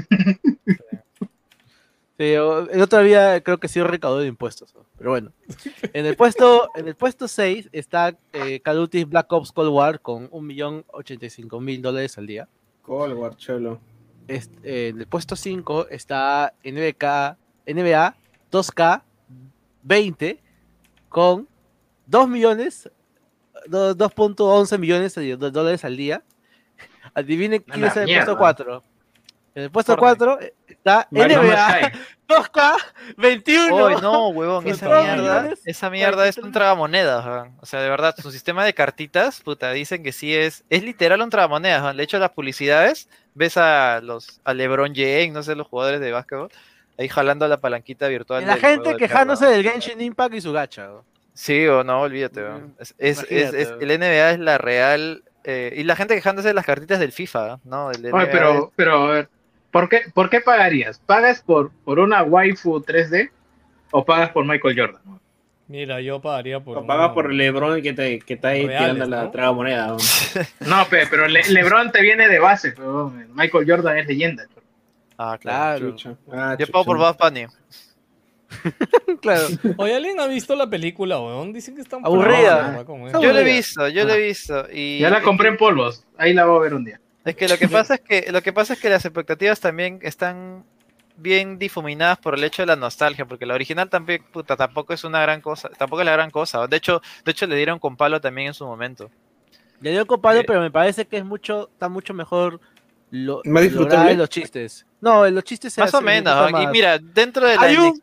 Sí, el otro día creo que sí recaudó de impuestos. ¿no? Pero bueno. En el puesto, en el puesto 6 está eh, Call of Duty Black Ops Cold War con 1.085.000 dólares al día. Cold War, cholo. Est- eh, en el puesto 5 está NBK, NBA 2K 20 con 2 millones, 2.11 millones de dólares al día. <laughs> Adivinen quién es el mierda. puesto 4. En el puesto Fortnite. 4 está NBA Man's Sky. 2K 21. Uy, no, huevón, esa mierda, esa mierda es un 43. tragamonedas, weón. O sea, de verdad, su sistema de cartitas, puta, dicen que sí es, es literal un tragamonedas, weón. De hecho, las publicidades, ves a los, a LeBron James, no sé, los jugadores de básquetbol, ahí jalando la palanquita virtual. La gente quejándose del Genshin Impact y su gacha. ¿no? Sí o no, olvídate. Es, es- es- Imagínate, es- weón. el NBA es la real. eh, y la gente quejándose de las cartitas del FIFA, ¿no? El Oye, NBA pero, pero, a ver, ¿por qué, ¿por qué pagarías? ¿Pagas por, por una waifu 3D o pagas por Michael Jordan? Mira, yo pagaría por. O pagas uno- por LeBron que, te, que está ahí Reales, tirando la traga moneda. <laughs> No, pe- pero Le- LeBron te viene de base, pero Michael Jordan es leyenda. Ah, claro. Claro, Chucha. Ah, Yo pago por. Bad Bunny. <laughs> claro. Oye, ¿alguien ha visto la película, weón? Dicen que está Aburrida. ¿verdad? ¿Cómo es? Está Yo lo he aburrida. visto, yo lo he visto. Y Ya la compré en polvos, ahí la voy a ver un día. Es que lo que pasa es que lo que pasa es que las expectativas también están bien difuminadas por el hecho de la nostalgia, porque la original también puta, tampoco es una gran cosa, tampoco es la gran cosa. De hecho, de hecho le dieron con palo también en su momento. Ya dio con palo, Eh. pero me parece que es mucho, está mucho mejor lo, ¿Más disfrutable? los chistes. No, los chistes se Más o menos. Y mira, dentro de la un,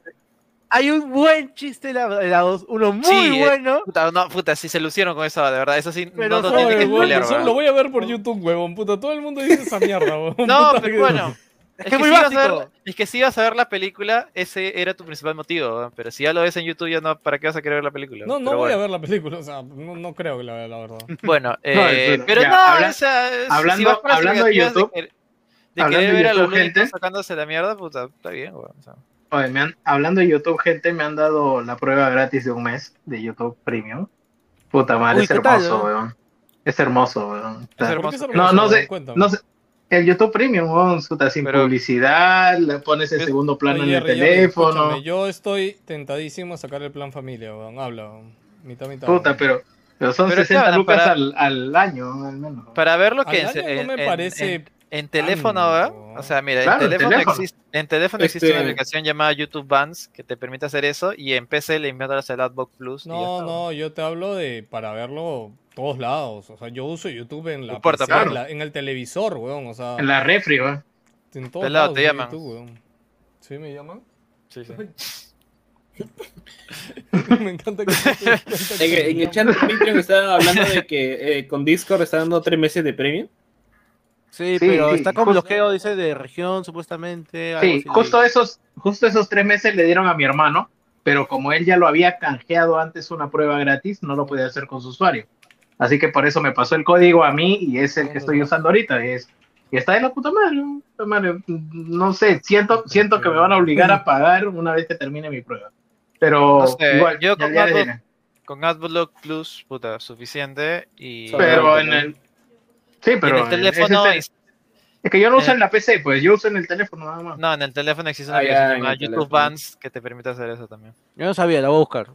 hay un buen chiste en la, en la dos, uno muy Sí, eh, bueno. puta, no, puta, si se lucieron con eso, de verdad, eso sí, Pero no, no tiene que weón. lo voy a ver por YouTube, huevón. Puta, todo el mundo dice esa mierda, huevón. <laughs> No, Puta pero bueno. Es Es que que, muy si ibas a ver, básico. es que si ibas a ver la película, ese era tu principal motivo, weón, pero si ya lo ves en YouTube, ya no, ¿para qué vas a querer ver la película? No, no Pero voy a bueno. ver la película, o sea, no, no creo que la vea, la verdad. <laughs> Bueno, eh, pero pero ya, no, habla- o sea, si hablando- vas con las hablando de YouTube, de, de querer de ver a los gente. sacándose la mierda, puta, está bien, weón. o sea. Oye, me han- hablando de YouTube, gente, me han dado la prueba gratis de un mes de YouTube Premium. Puta madre, Uy, es ¿qué tal, hermoso, eh? weón. Es hermoso, weón. Es ¿Por qué hermoso. es No, hermoso, no sé, no sé. El YouTube Premium, weón, puta, sin Pero- publicidad, le pones el Es- segundo plano Oye, en el teléfono. yo estoy tentadísimo a sacar el plan familia, weón. Habla, weón. Mitad, mitad. Puta, weón. pero, pero son Pero 60 claro, lucas para- al, al año, al menos. Para ver lo Al que en, año no en- me en- parece en- en teléfono, ¿verdad? tanto. O sea, mira, Claro, en teléfono, teléfono. existe, en teléfono existe una Este- aplicación llamada YouTube Bands que te permite hacer eso y en PC le inventas el Adblock Plus. No, no, yo te hablo de para verlo todos lados. O sea, yo uso YouTube en la No importa, PC, claro. en, la- en el televisor, weón. O sea, En la refri, weón. en todos Pelado, lados te llaman. YouTube, weón. ¿Sí me llaman? Sí, sí. <laughs> me encanta que En, en el chat de Patreon estaba hablando de que eh, con Discord está dando tres meses de premium. Sí, Sí, pero sí, está con justo- bloqueo, dice, de región, supuestamente. algo Sí, justo esos, justo esos tres meses le dieron a mi hermano, pero como él ya lo había canjeado antes una prueba gratis, no lo podía hacer con su usuario. Así que por eso me pasó el código a mí y es el que estoy usando ahorita. Y, es, y está de la puta madre, madre. No sé, siento, siento que me van a obligar a pagar una vez que termine mi prueba. Pero No sé, igual, yo ya- con ya Adblock-. Con Adblock Plus, puta, suficiente. Y, pero en el... Sí, y pero en el teléfono. ese es, el- es que yo no uso eh, en la PC, pues yo uso en el teléfono nada más. No, en el teléfono existe una Ah, ya, aplicación llamada YouTube. Bands que te permite hacer eso también. Yo no sabía, la voy a buscar.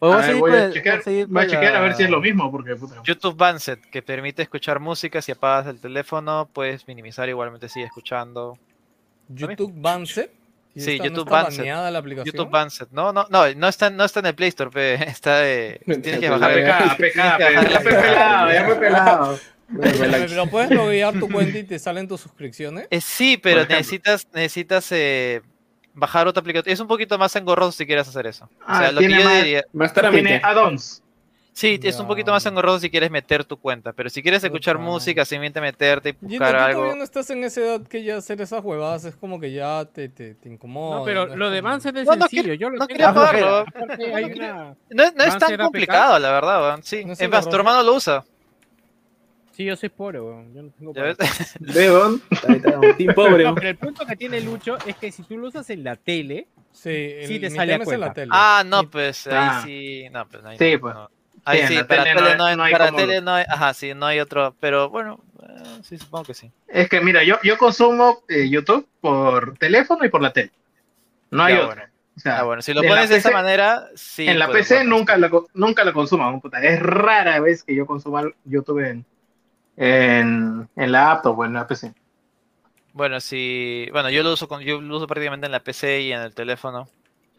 O A voy a ver, voy chequear, voy a seguir voy a con chequear a ver si es lo mismo, porque puta. YouTube Bandset, que permite escuchar música si apagas el teléfono, puedes minimizar igualmente sigue escuchando. YouTube Bandset. ¿Y Sí, YouTube Bandset. baneada la aplicación? YouTube Bandset. No, no, no, no está, no está en el Play Store, pe, <laughs> está de... Tienes que bajar. APK, APK, ya fue pelado, ya fue pelado. <laughs> Pero pero puedes loguear tu cuenta y te salen tus suscripciones. Eh, sí, pero necesitas, necesitas eh, bajar otra aplicación. Es un poquito más engorroso si quieres hacer eso. O Ah, sea, lo que tiene yo más- diría... Más Tiene add-ons. Sí, es un poquito más engorroso si quieres meter tu cuenta, pero si quieres escuchar Puta. música, simplemente meterte y buscar tú algo. todavía no estás en esa edad que ya hacer esas huevadas es como que ya te, te, te incomoda. No, pero lo de como- Banset es No, no sencillo. Yo lo no flojera. pagarlo. Una... No, no es tan complicado, la verdad. Sí, ¿No es es más, tu hermano lo usa. Sí, yo soy pobre, weón. Yo no tengo <laughs> está, un team <laughs> pobre. No, pero el punto que tiene Lucho es que si tú lo usas en la tele, Sí, el, Sí te sale a en la tele. Ah, no, pues Ah. ahí sí. No, pues ahí Sí, no, pues. no. Ahí sí, la para tele tele no no hay- hay, no hay para como- tele no hay, ajá, sí, no hay otro, pero bueno, eh, sí, supongo que sí. Es que mira, yo, yo consumo eh, YouTube por teléfono y por la tele. No hay Ya, otro. bueno. O sea, Ah, bueno, si lo pones de esa PC manera, sí. en la PC nunca co- nunca la consumo. puta. Es rara vez que yo consuma YouTube en, en, en la app o en la PC. Bueno, sí, bueno, yo lo uso con, yo lo uso prácticamente en la PC y en el teléfono.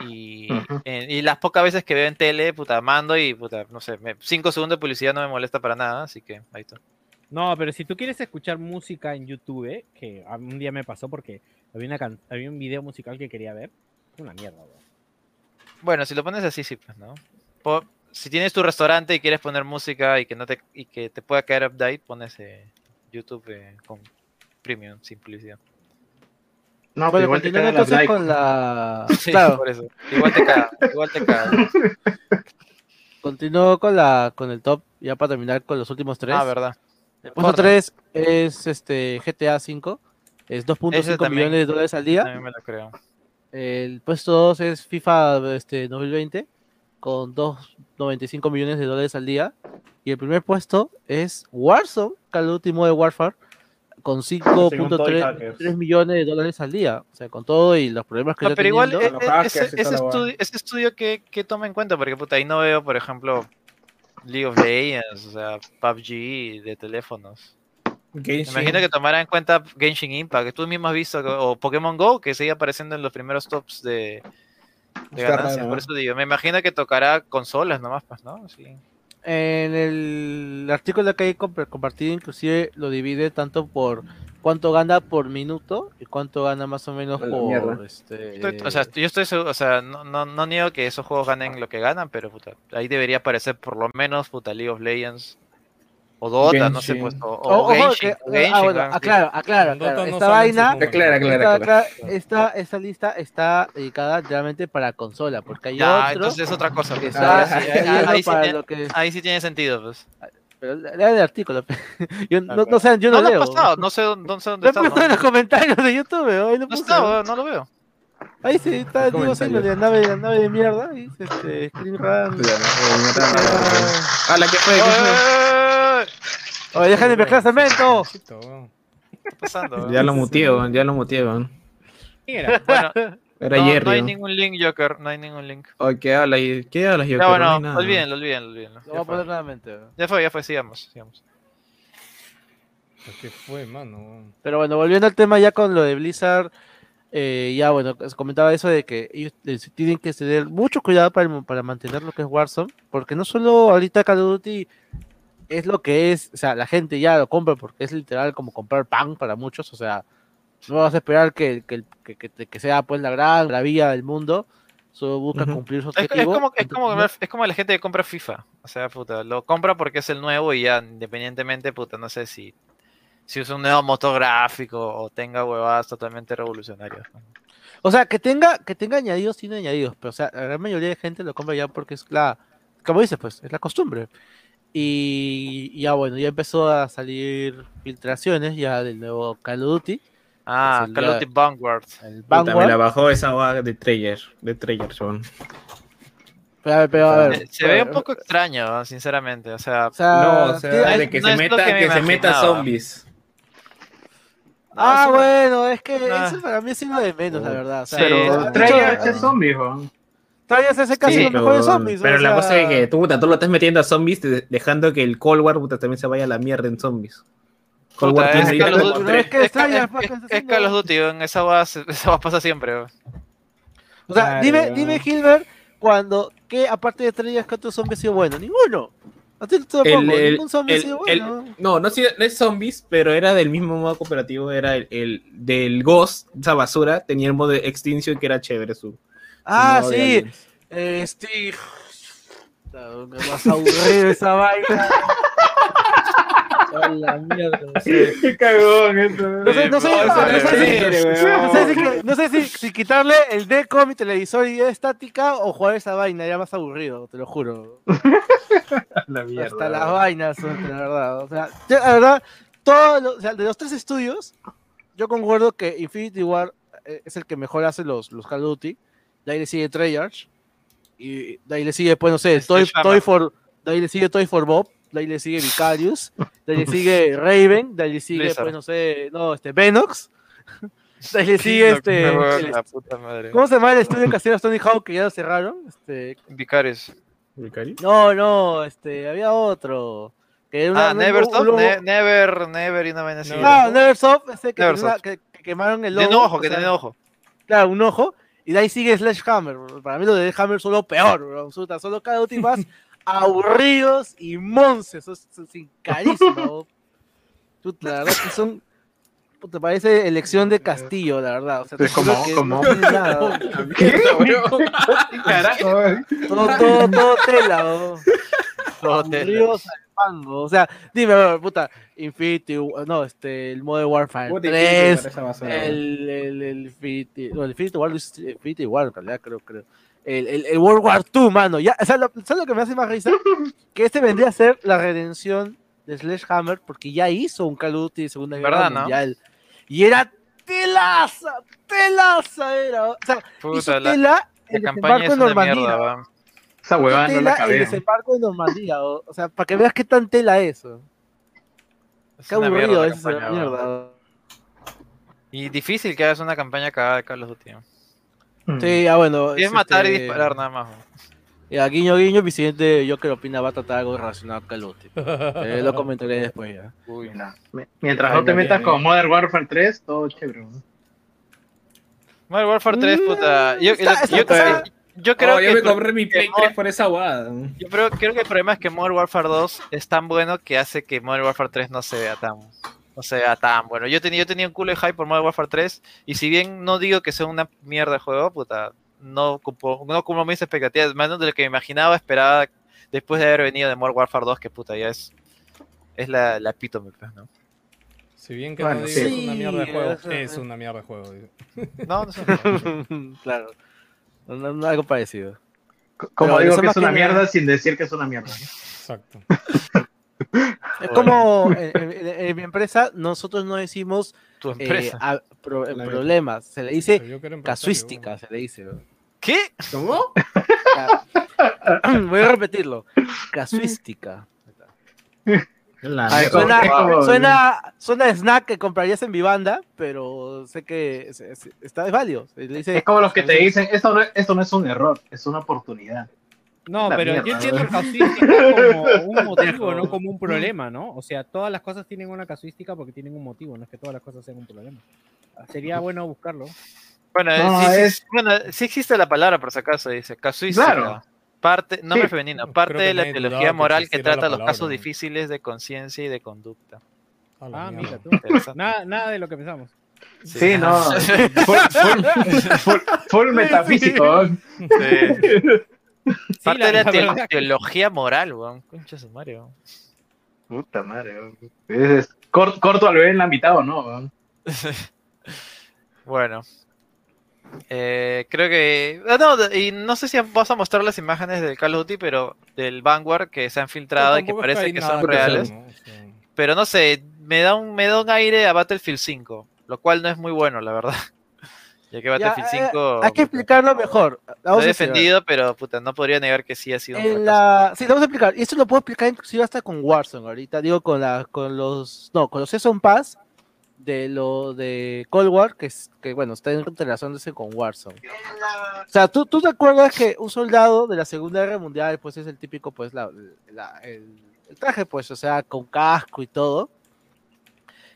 Y, en- y las pocas veces que veo en tele, puta, mando y puta, no sé, me- cinco segundos de publicidad no me molesta para nada, así que ahí está. No, pero si tú quieres escuchar música en YouTube, que a- un día me pasó porque había, una can- había un video musical que quería ver, es una mierda, weón. Bueno, si lo pones así, sí, pues, ¿no? Po- si tienes tu restaurante y quieres poner música y que no te, y que te pueda caer update, pones eh, YouTube eh, con premium, sin publicidad. No, pero igual continuando entonces con la... <laughs> Sí, Claro, por eso. Igual te caga, igual te caga. <laughs> Continúo con la con el top, ya para terminar con los últimos tres. Ah, verdad. El puesto Fortnite. 3 es este GTA 5, es Ese 2.5 también. millones de dólares al día. También me lo creo. El puesto 2 es FIFA este, 2020 con 2.95 millones de dólares al día. Y el primer puesto es Warzone, Call of Duty Modern Warfare, con Toy 5.3 Hackers. 3 millones de dólares al día. O sea, con todo y los problemas que No, está pero igual, teniendo. eh, eh, hackers ese, estudio, ese estudio que, que toma en cuenta, porque puta, ahí no veo, por ejemplo, League of Legends, o sea, PUBG de teléfonos. Me Genshin. imagino que tomará en cuenta Genshin Impact, que tú mismo has visto, o Pokémon Go, que sigue apareciendo en los primeros tops de, de ganancias. raro, Por eso digo, me imagino que tocará consolas nomás, pues, ¿no? Sí. En el artículo que hay comp- compartido, inclusive lo divide tanto por cuánto gana por minuto y cuánto gana más o menos por mierda. este. Estoy- o sea, yo estoy seguro, o sea, no, no, no niego que esos juegos ganen lo que ganan, pero puta, ahí debería aparecer por lo menos puta League of Legends o Dota, no sé, pues, o, o O- ojo Genshin, que- o Genshin, ah, bueno, sí. aclaro, Dota aclaro. no Esta vaina. Aclara, aclara, esta, aclara. esta, esta lista está dedicada realmente para consola, porque hay Ya, otro entonces es otra cosa. pues. está Ahí sí- ahí- sí tiene- que ahí sí tiene sentido, pues. pero lea el artículo. <laughs> Yo no, claro. no sé, yo no, No lo he pasado, no sé dónde, dónde Lo he está. puesto en los comentarios de YouTube, ahí lo no está, weón, no lo veo. Ahí sí, está comentario. Seno de la nave, la nave de mierda. Ahí dice, este, Screen Run. Ah, la que fue. ¡Eh! Oye, deja de mezclar cemento. Ya lo muteé, weón, ya lo muteé, weón. Mira, Bueno, Era no, Jerry. no hay ningún link, Joker, no hay ningún link. Ay, ¿qué hablas? ¿Qué hablas? Ya No bueno, nada. olvídenlo, olvídenlo, olvídenlo. Lo voy Ya a poner fue, nuevamente. ya fue, ya fue, sigamos, sigamos. ¿Qué fue, mano? Pero bueno, volviendo al tema ya con lo de Blizzard, eh, ya bueno, os comentaba eso de que ellos eh, tienen que tener mucho cuidado para, para mantener lo que es Warzone, porque no solo ahorita Call of Duty es lo que es, o sea, la gente ya lo compra porque es literal como comprar pan para muchos, o sea, no vas a esperar que, que, que, que- que sea pues la gran maravilla del mundo, solo busca Ujú. cumplir su Es, es objetivo. como, es, como, es como la gente que compra FIFA. O sea, puta, lo compra porque es el nuevo y ya, independientemente, puta, no sé si, si usa un nuevo motor gráfico o tenga huevadas totalmente revolucionarias. O sea, que tenga, que tenga añadidos, tiene añadidos, pero o sea, la gran mayoría de gente lo compra ya porque es la, como dices, pues, es la costumbre. Y ya bueno, ya empezó a salir filtraciones ya del nuevo Call of Duty, Ah, Call of Duty Vanguard. el Puta, me la Vanguard. bajó esa vaga de Trailer, de Trailer, weón. Pero, a ver, pero, a ver, Eh, Se ve un poco extraño, sinceramente. O sea, o sea, No, o sea, de que no se es meta, que me que se meta imaginaba. zombies. Ah, no, bueno, es que Ah. eso para mí es uno de menos, la verdad. O sea, Sí, Pero han trae dicho- H weón. Treyarch es casi Sí, los pero, mejores zombies. pero o la cosa es que tú, puta, tú lo estás metiendo a zombies de- dejando que el Cold War puta, también se vaya a la mierda en zombies. Cold Puta, War es Duty- que es, pues, que Call of Duty, en esa va, <laughs> esa va pasa siempre. O sea, Claro, dime, dime, Gilbert, cuando, ¿qué aparte de Treyarch, qué otro zombie ha sido bueno? Ninguno. A ti te lo El- ningún zombie ha sido el- bueno. No, no, no es zombies, pero era del mismo modo cooperativo, era el, el del Ghost, esa basura, tenía el modo de Extinction que era chévere su. Ah, sí. aliens. Este. Me vas a aburrir esa vaina. A la mierda. Qué cagón. No sé, no sé, No, sé si- quitarle el deco a mi televisor y estática o jugar esa vaina, ya más aburrido, te lo juro. <laughs> La mierda. Hasta las vainas, son, la verdad. O sea, yo, la verdad, todos los- o sea, de los tres estudios, yo concuerdo que Infinity War eh, es el que mejor hace los, los Call of Duty. De ahí le sigue Treyarch. Y de ahí le sigue, pues, no sé, Este Toy. Toy for. De ahí le sigue Toy for Bob. De ahí le sigue Vicarious. De ahí le sigue Raven. De ahí le sigue, Blizzard. pues, no sé, no, este, Venox. <laughs> De ahí le sigue este. no, el- la puta madre. ¿Cómo se llama el estudio casero Tony Hawk que ya lo cerraron? Este, Vicarious. ¿Vicari? no, no, este, había otro. Que era una- Ah, un- Neversoft, un logo- Ne- Never, Never y una vaina así. Ah, Neversoft, ese que, Neversoft. tenía- que, que quemaron el Tiene logo. ojo, o que sea, tiene ojo. Claro, un ojo. Y de ahí sigue Sledgehammer. bro. Para mí lo de Sledgehammer son lo peor, bro. Solo cada Duty más <laughs> aburridos y monces. Es, es sin. Puta, <laughs> la verdad que son. Puta, parece elección de Castillo, la verdad. O sea, te Pues como- que como- no tiene nada. <laughs> ¿Qué weón? Todo, todo, todo tela, bro. Aburridos al mango. O sea, dime, bro, puta, Infinity, no, este, el Modern Warfare Puta, 3, Infinity War, esa basura, weón. el, el, el Infinity, no, el Infinity War, hizo- Infinity War, en realidad, creo, creo. el, el- el World War II, mano. Ya, ¿sabes, lo, sabes lo que me hace más risa? <laughs> Que este vendría a ser la redención de Sledgehammer porque ya hizo un Call of Duty de Segunda Guerra ¿Verdad, no? Mundial. Y era telaza, telaza era. O sea, hizo Puta, la, tela la el campaña es una Normandía. mierda. Esa huevada no la el cabía. desembarco de Normandía. O, o sea, para que veas qué tan tela es. ¿no? Es Qué una mierda aburrido es esa campaña, mierda. Y difícil que hagas una campaña cagada de Call of Duty. Mm. Sí, ah, bueno. Es matar y este, disparar nada más. va. Ya, guiño, guiño, mi siguiente yo que opina va a tratar algo relacionado con Call of Duty. Eh, lo <laughs> comentaré después ya. Uy, Mientras Ay, no te metas bien, con Modern Warfare 3, todo chévere. ¿no? Modern Warfare 3, puta. Yo, está- yo- está- yo- yo creo Oh, que. yo me el pro- compré mi Play que 3 por esa guada. Yo creo, creo que el problema es que Modern Warfare 2 es tan bueno que hace que Modern Warfare 3 no se vea tan, no se vea tan bueno. Yo tenía, yo tenía un culo de hype por Modern Warfare 3 y si bien no digo que sea una mierda de juego, puta, no cumplo, no cumplo mis expectativas, menos de lo que me imaginaba, esperaba después de haber venido de Modern Warfare 2, que puta, ya es, es la, la epítome, pues, ¿no? Si bien que Bueno, no sí. digas una mierda de juego, es una mierda de juego. dice. No, no sé. <laughs> claro. No- no- algo parecido. Como Pero digo que es una mierda sin decir que es una mierda. Exacto. <laughs> Es como en, en- en mi empresa, nosotros no decimos Tu eh, empresa. a- pro- La- problemas, se le dice casuística, se le dice. ¿Qué? ¿Cómo? <laughs> <clears throat> Voy a repetirlo. Casuística. <laughs> Ay. Suena, como- suena, snack que comprarías en mi banda, pero sé que es- es- está es válido. Dice Es como los que te dicen, esto no, esto no es un error, es una oportunidad. No, La pero mierda, yo entiendo ¿no? casuística como <laughs> un motivo, no como un problema, ¿no? O sea, todas las cosas tienen una casuística porque tienen un motivo, no es que todas las cosas sean un problema. Sería bueno buscarlo. Bueno, No, sí, sí- es- bueno, sí existe la palabra, por si acaso, dice casuística. Claro. Parte, nombre Sí. femenino, parte de la teología que moral que trata los casos ¿no? difíciles de conciencia y de conducta. Ah, mira tú. Nada, nada de lo que pensamos. Sí, no. <laughs> Full, full- full- full metafísico. Sí. Sí, Parte la- de la, teología moral, weón. Concha su weón. Puta madre. ¿no? Es- es cor- corto al ver en la mitad o no. ¿no? <laughs> Bueno. Eh, creo que. ah, no, y no sé si vas a mostrar las imágenes del Call of Duty, pero del Vanguard que se han filtrado y que parece que son reales. ¿no? O sea, Pero no sé, me da un, me da un aire a Battlefield 5, lo cual no es muy bueno, la verdad. <laughs> Ya que Ya, Battlefield eh, 5 hay que explicarlo mejor. lo he defendido, pero puta, no podría negar que sí ha sido un En fracaso. la... Sí, lo vamos a explicar. Y esto lo puedo explicar inclusive hasta con Warzone. Ahorita digo con la, con los, no, con los Season Pass de lo de Cold War, que es, que bueno, está relacionándose con Warzone. O sea, ¿tú, tú te acuerdas que un soldado de la Segunda Guerra Mundial, pues es el típico, pues, la, el traje, pues, o sea, con casco y todo.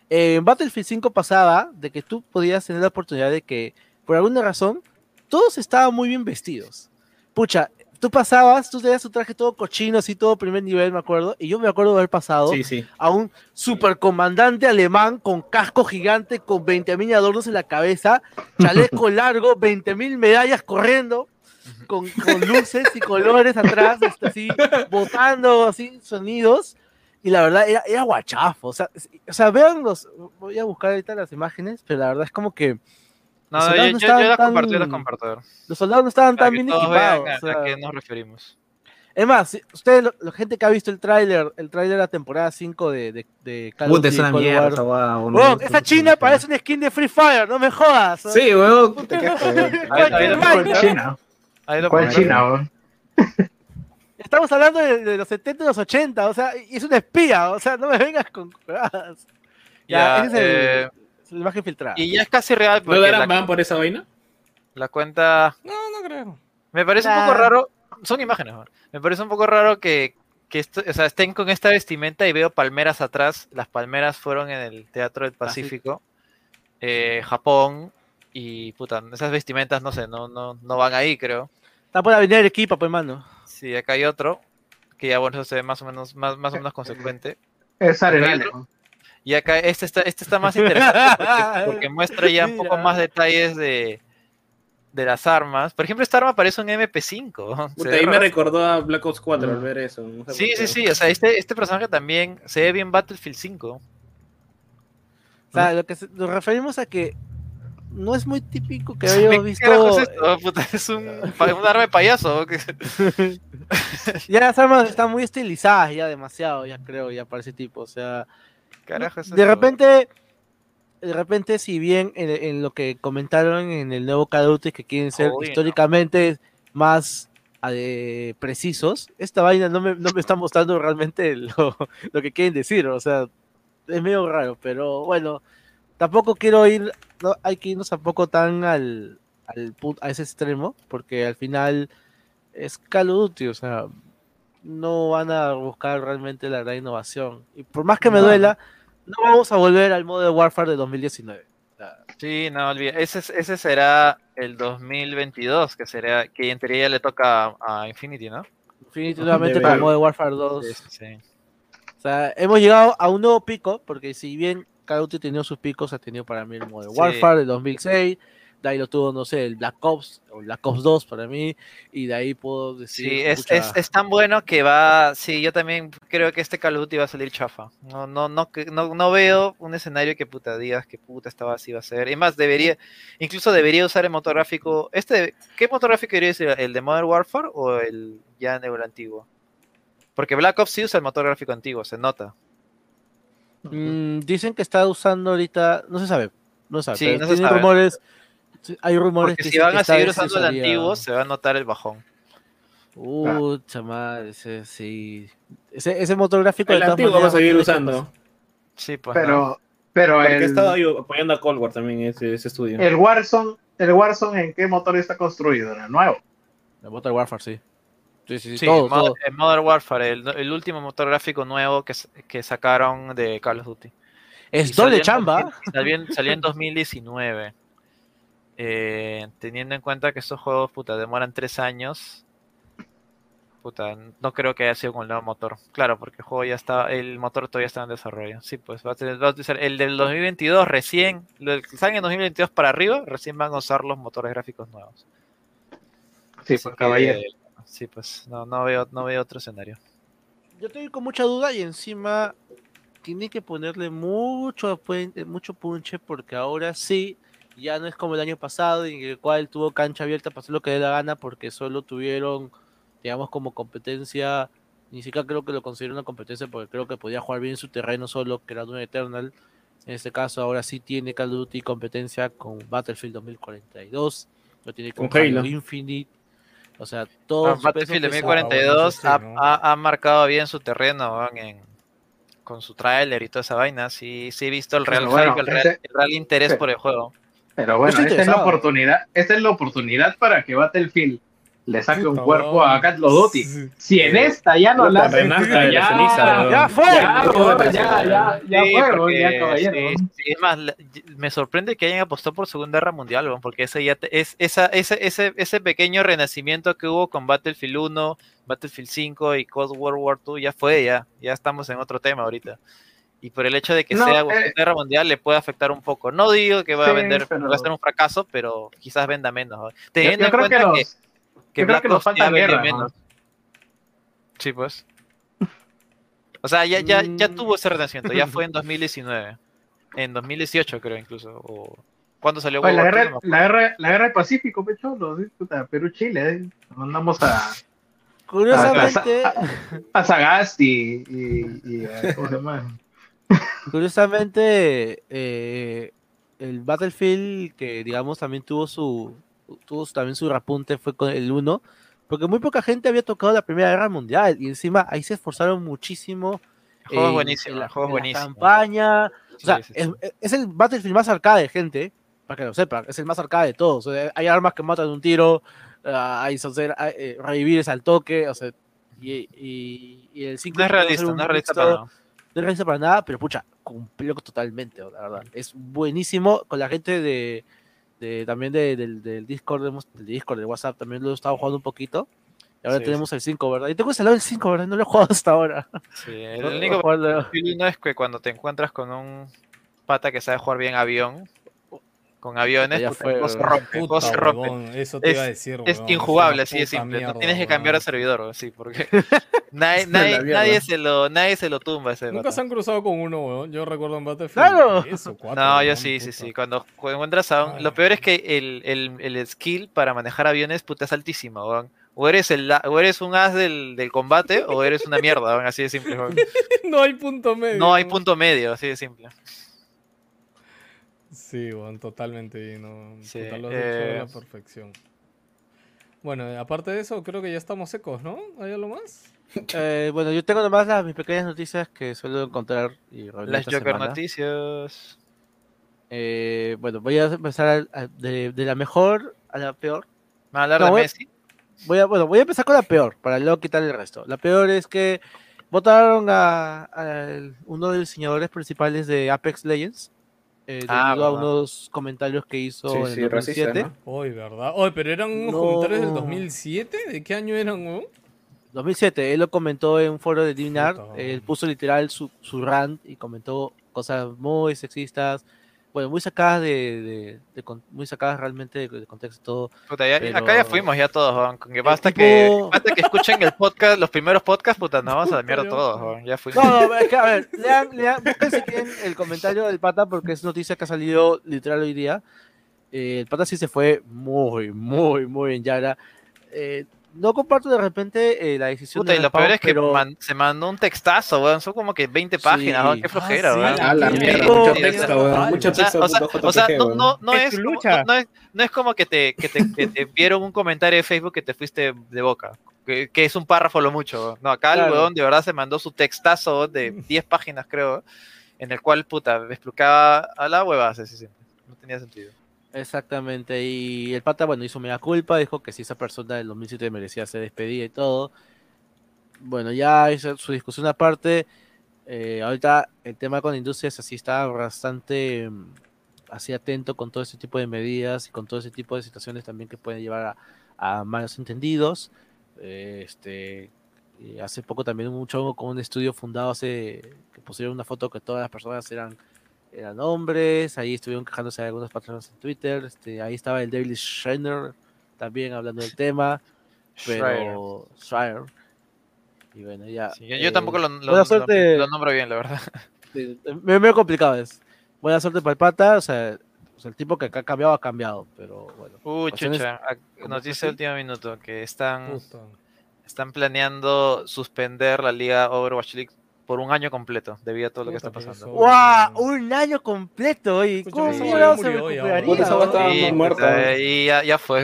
En Battlefield 5 pasaba de que tú podías tener la oportunidad de que, por alguna razón, todos estaban muy bien vestidos. Pucha, tú pasabas, tú tenías tu traje todo cochino, así todo primer nivel, me acuerdo, y yo me acuerdo de haber pasado Sí, sí. a un supercomandante alemán con casco gigante, con 20.000 adornos en la cabeza, <laughs> chaleco largo, 20.000 medallas corriendo, con, con luces y colores atrás, este, así, botando así sonidos. Y la verdad era, era guachafo. O sea, o sea, vean los. Voy a buscar ahorita las imágenes, pero la verdad es como que No, los yo, no yo tan- yo las comparto. los soldados no estaban Para tan que bien equipados. vean a, o sea, a qué nos referimos. es más, si- ustedes, la gente que ha visto el tráiler, el tráiler de la temporada 5 de, de, de Call of Duty es una Cold mierda War. esa un- Weón, esa china parece un skin de Free Fire, no me jodas. Sí, weón. <laughs> Puta, qué asco, weón. ¿Cuál China? ahí lo ¿Cuál. China? ¿no? Estamos hablando de, de los 70 y los 80, o sea, y es una espía, o sea, no me vengas con curadas. Ya, Ya, ese es el, eh, la imagen filtrada. y ya es casi real ¿No darán ban por esa vaina? la cuenta No, no creo. Me parece un poco raro, son imágenes, ¿no? me parece un poco raro que, que esto- o sea, estén con esta vestimenta y veo palmeras atrás. Las palmeras fueron en el Teatro del Pacífico, eh, Japón, y puta, esas vestimentas, no sé, no, no, no van ahí, creo. Está por la avenida Arequipa, pues, mano. Sí, acá hay otro, que ya bueno, eso se ve más o menos, más, más o menos consecuente. Es arenal. Y acá este está, este está más interesante porque, <laughs> porque muestra ya un poco Mira. más detalles de, de las armas. Por ejemplo, esta arma parece un MP5. se Puta, ahí me recordó a Black Ops 4 al ver eso. no sé Sí, sí, sí. O sea, este, este personaje también se ve bien Battlefield 5. O sea, lo que se- nos referimos a que no es muy típico que <laughs> ¿Qué hayamos carajo visto. es esto? Puta, es un, arma de payaso. <laughs> Ya las armas están muy estilizadas, ya demasiado, ya creo, ya para ese tipo. O sea, Carajo es de repente, de repente, si bien en, en lo que comentaron en el nuevo Call of Duty que quieren ser históricamente más eh, precisos, esta vaina no me, no me está mostrando realmente <laughs> lo, lo que quieren decir. O sea, es medio raro, pero bueno, tampoco quiero ir, no hay que irnos tampoco tan al, al a ese extremo, porque al final es Call of Duty, o sea, no van a buscar realmente la gran innovación. Y por más que me No. duela, no vamos a volver al modo de Warfare de 2019. O sea, Sí, no olvida. Ese, es- ese será el 2022, que será que en teoría le toca a, Infinity, ¿no? definitivamente Debe- para el modo de Warfare 2. Sí, sí, sí. O sea, hemos llegado a un nuevo pico, porque si bien Call of Duty tenido sus picos, ha tenido para mí el modo de Sí. Warfare del 2006, de ahí lo tuvo, no sé, el Black Ops, o Black Ops 2 para mí, y de ahí puedo decir... Sí, es, es, es tan bueno que va. Sí, yo también creo que este Call of Duty va a salir chafa. No, no, no, que- no, no veo un escenario que puta digas que puta esta así va a ser. Es más, debería, incluso debería usar el motor gráfico. Este, ¿qué motor gráfico debería ser? ¿El de Modern Warfare o el ya en el antiguo? Porque Black Ops sí usa el motor gráfico antiguo, se nota. mm, dicen que está usando ahorita, no se sabe, no se sabe, Sí, pero no tienen sabe. rumores, hay rumores Porque que si van que a seguir usando el antiguo, se va a notar el bajón. Uh, chaval, ese sí. Ese, ese motor gráfico El de antiguo va a seguir usando. Sí, pues. ¿no? Pero, pero Porque he el, estado ahí apoyando a Cold War también ese, ese estudio. el Warzone, el Warzone, ¿en qué pasar. está construido? ¿En el nuevo? El Modern Warfare, sí. Sí, sí, sí, Sí, todo, Mod- todo. en Modern Warfare, el, el último motor gráfico nuevo que, que sacaron de Call of Duty. Es doble en chamba. 2000 Salió en, salió en 2019. Eh, teniendo en cuenta que estos juegos, puta, demoran tres años. Puta, no creo que haya sido con el nuevo motor. Claro, porque el juego ya está, el motor todavía está en desarrollo. Sí, pues va a, tener- va a utilizar el del 2022 recién, los que salen en 2022 para arriba, recién van a usar los motores gráficos nuevos. Sí, Así pues caballero. Sí, pues no, no veo, no veo otro escenario. Yo estoy con mucha duda y encima tiene que ponerle mucho, mucho punche porque ahora sí, ya no es como el año pasado en el cual tuvo cancha abierta para hacer lo que dé la gana porque solo tuvieron, digamos, como competencia, ni siquiera creo que lo considero una competencia porque creo que podía jugar bien su terreno solo, que era un Eternal. En este caso, ahora sí tiene Call of Duty competencia con Battlefield 2042, lo tiene con, Con Halo. Halo Infinite. O sea, Ah, todo su peso Battlefield pesado. 2042 sí, ha, ¿no? ha- ha marcado bien su terreno en, con su tráiler y toda esa vaina. Sí, sí he visto el real Pero bueno, hype, el real, ese- el real interés sí. por el juego. Pero bueno, esta es la oportunidad, esta es la oportunidad para que Battlefield le saque un cuerpo a Duty. Sí. Si en esta ya no la hace, ya. ¡Ya fue! ya, ya, ya, fue, es más, me sorprende que hayan apostado por Segunda Guerra Mundial, porque ese ya te- es esa, ese, ese, ese pequeño renacimiento que hubo con Battlefield 1, Battlefield 5 y Cold World War 2 ya fue, ya, ya estamos en otro tema ahorita. Y por el hecho de que No, sea eh, Guerra Mundial le puede afectar un poco. No digo que va a vender, pero- va a ser un fracaso, pero quizás venda menos. Teniendo yo en cuenta que, los, que yo creo Black que nos Ops ya faltan vende guerra, menos. Sí, pues. O sea, ya, ya, ya Mm. tuvo ese renacimiento, ya fue en <laughs> 2019. En 2018 creo incluso. O... ¿Cuándo salió Oye, la, guerra? No me la, guerra, la guerra del Pacífico, pecholo, Perú-Chile, eh. mandamos a, Curiosamente, a Sagasti y, y, y a- ¿cómo se llama? Curiosamente eh, el Battlefield que digamos también tuvo su tuvo también su repunte fue con el 1, porque muy poca gente había tocado la Primera Guerra Mundial y encima ahí se esforzaron muchísimo El juego es en- buenísimo, en la, el juego es en la buenísimo. campaña, o sea, Sí, sí, es, es el Battlefield más arcade, gente, para que lo sepan, es el más arcade de todos. o sea, hay armas que matan de un tiro, ah, hay eh, revivir es al toque, o sea, y, y, y el 5 No es realista, no es realista para nada. No es realista para nada, pero pucha, cumplió totalmente, la verdad. Es buenísimo con la gente de, de también de- del, del Discord, hemos- del Discord, del WhatsApp, también lo he estado jugando un poquito. Y ahora Sí, tenemos el 5, ¿verdad? Y tengo instalado el 5, ¿verdad? No lo he jugado hasta ahora. Sí, <laughs> el No, único. Battlefield 1 es que cuando te encuentras con un pata que sabe jugar bien avión, con aviones, Ya fue, se weón. rompe, se huevón, eso te Es- iba a decir, Es huevón, injugable, así de simple. mierda, no tienes que cambiar de servidor, sí, porque <laughs> nadie, nadie, nadie se lo, nadie se lo tumba ese Nunca se han cruzado con uno, weón. Yo recuerdo en Battlefield. ¡Claro! tres o cuatro, No, yo weón, sí, sí, puta. sí. Cuando cu- encuentras a un... Ah. Lo peor es que el, el, el skill para manejar aviones, puta, es altísimo, weón. O eres, el, la- o eres un as del, del combate o eres una mierda, weón, así de simple, weón. <laughs> no hay punto medio. No hay punto medio, así de simple. Sí, weón, totalmente. y No, Sí, lo has hecho a eh, la perfección. Bueno, eh, aparte de eso, creo que ya estamos secos, ¿no? ¿Hay algo más? <laughs> Eh, bueno, yo tengo nomás las, mis pequeñas noticias que suelo encontrar y Las Joker semana. Noticias. Eh, bueno, voy a empezar al- al- de, de la mejor a la peor. ¿Me va a hablar No, de voy- Messi? Voy a, bueno, voy a empezar con la peor, para luego quitar el resto. La peor es que votaron a, a uno de los diseñadores principales de Apex Legends eh, Ah, debido a verdad. unos comentarios que hizo Sí, en sí, el racista, 2007. ¿no? Uy, ¿verdad? Uy, pero eran unos No. comentarios del 2007. ¿De qué año eran, weón? 2007, él lo comentó en un foro de Puta, él puso literal su, su rant y comentó cosas muy sexistas, bueno, muy sacadas de, de- de con- muy sacadas realmente de, de contexto todo. Puta, ya- pero- Acá ya fuimos ya todos, que basta, tipo- que, basta que escuchen el podcast, los primeros podcasts, puta, nos vamos a la mierda todos. Ya fuimos. No, no, es que, a ver, lean, lean, busquen si quieren el comentario del pata porque es noticia que ha salido literal hoy día. Eh, el pata sí se fue muy, muy, muy en Yara. Eh, no comparto de repente eh, la decisión Puta, de y lo peor es que pero- man- se mandó un textazo, weón. Son como que 20 páginas, Sí. weón. Qué flojera, Ah, sí, weón. A la Sí, mierda, mucho texto, weón. Mucho O sea, texto, o sea, o sea, no, no, no Es es, como- lucha. no, no es, no es como que te, que te, que te vieron un comentario de Facebook que te fuiste de boca. Que, que es un párrafo lo mucho. weón. No, acá el Claro. weón de verdad se mandó su textazo de 10 páginas, creo, en el cual, puta, me explicaba a la hueva, así siempre. No tenía sentido. Exactamente, y el pata, bueno, hizo media culpa, dijo que si esa persona del 2007 merecía ser despedida y todo. Bueno, ya hizo su discusión aparte. eh, ahorita el tema con industrias así está bastante mm, así atento con todo ese tipo de medidas y con todo ese tipo de situaciones también que pueden llevar a, malos entendidos. Eh, este, hace poco también un chongo con un estudio fundado hace que pusieron una foto que todas las personas eran eran hombres, ahí estuvieron quejándose de algunos patrones en Twitter, este, ahí estaba el David Schreiner también hablando del tema, pero Schreier. Y bueno, ya. Sí, yo, yo eh, tampoco lo, lo, suerte. lo nombro bien, la verdad. <laughs> sí, me medio complicado es. Buena suerte para el pata, o sea, o sea, el tipo que acá ha cambiado, ha cambiado, pero bueno. Cuestiones chucha. como Noticia de así. último minuto, que están, están planeando suspender la liga Overwatch League por un año completo, debido a todo lo que está pasando. ¡Guau! Un año completo. Escucha, ¿Cómo se recuperaría? Y ya, ya fue.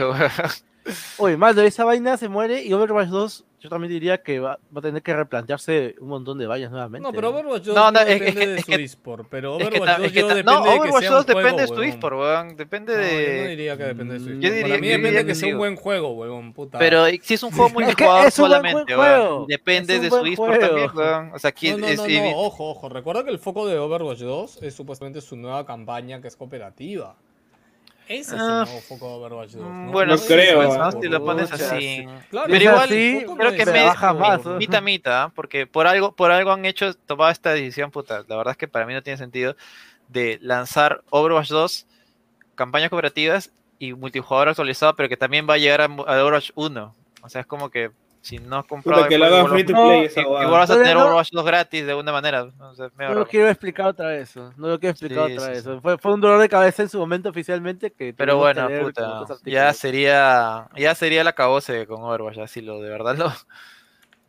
Oye, Maldo, esa vaina se muere y Overwatch 2, yo también diría que va, va a tener que replantearse un montón de vainas nuevamente. No, pero Overwatch 2 No, no, no, es- es depende que- de es su que- eSport, pero Es que, Overwatch ta- 2 es que yo depende no, de que Overwatch sea 2 un juego, depende de su eSport, weón. Depende No, yo no de. diría que depende de su Yo eSport. diría- Para mí yo depende diría de que que sea un buen juego, huevón, puta. Pero si es un juego <laughs> Es que es un buen solamente, juego. weón. Depende Es un de su eSport juego. también, weón. O sea, No, ¿quién no, es no, y- no, ojo, ojo. Recuerda que el foco de Overwatch 2 es supuestamente su nueva campaña que es cooperativa. Ese es el nuevo foco de Overwatch 2. Mm, ¿no? Bueno, No sí, creo, pues, ¿eh? ¿no? Si lo pones así. Claro, Pero igual, así, creo no que es me baja más, mitad mitad, porque por algo, por algo han hecho, tomado esta decisión, puta, la verdad es que para mí no tiene sentido, de lanzar Overwatch 2, campañas cooperativas y multijugador actualizado, pero que también va a llegar a, a Overwatch 1. O sea, es como que si no has comprado Puta, que lo hagan free to play vas- esa igual vas a tener no. Overwatch 2 gratis de alguna manera. O sea, medio No lo quiero explicar otra vez. ¿no? No lo quiero explicar Sí, otra sí, vez. sí. Fue, fue un dolor de cabeza en su momento oficialmente que Pero bueno, puta, ya sería, ya sería la cabose con Overwatch, así lo de verdad <laughs> lo,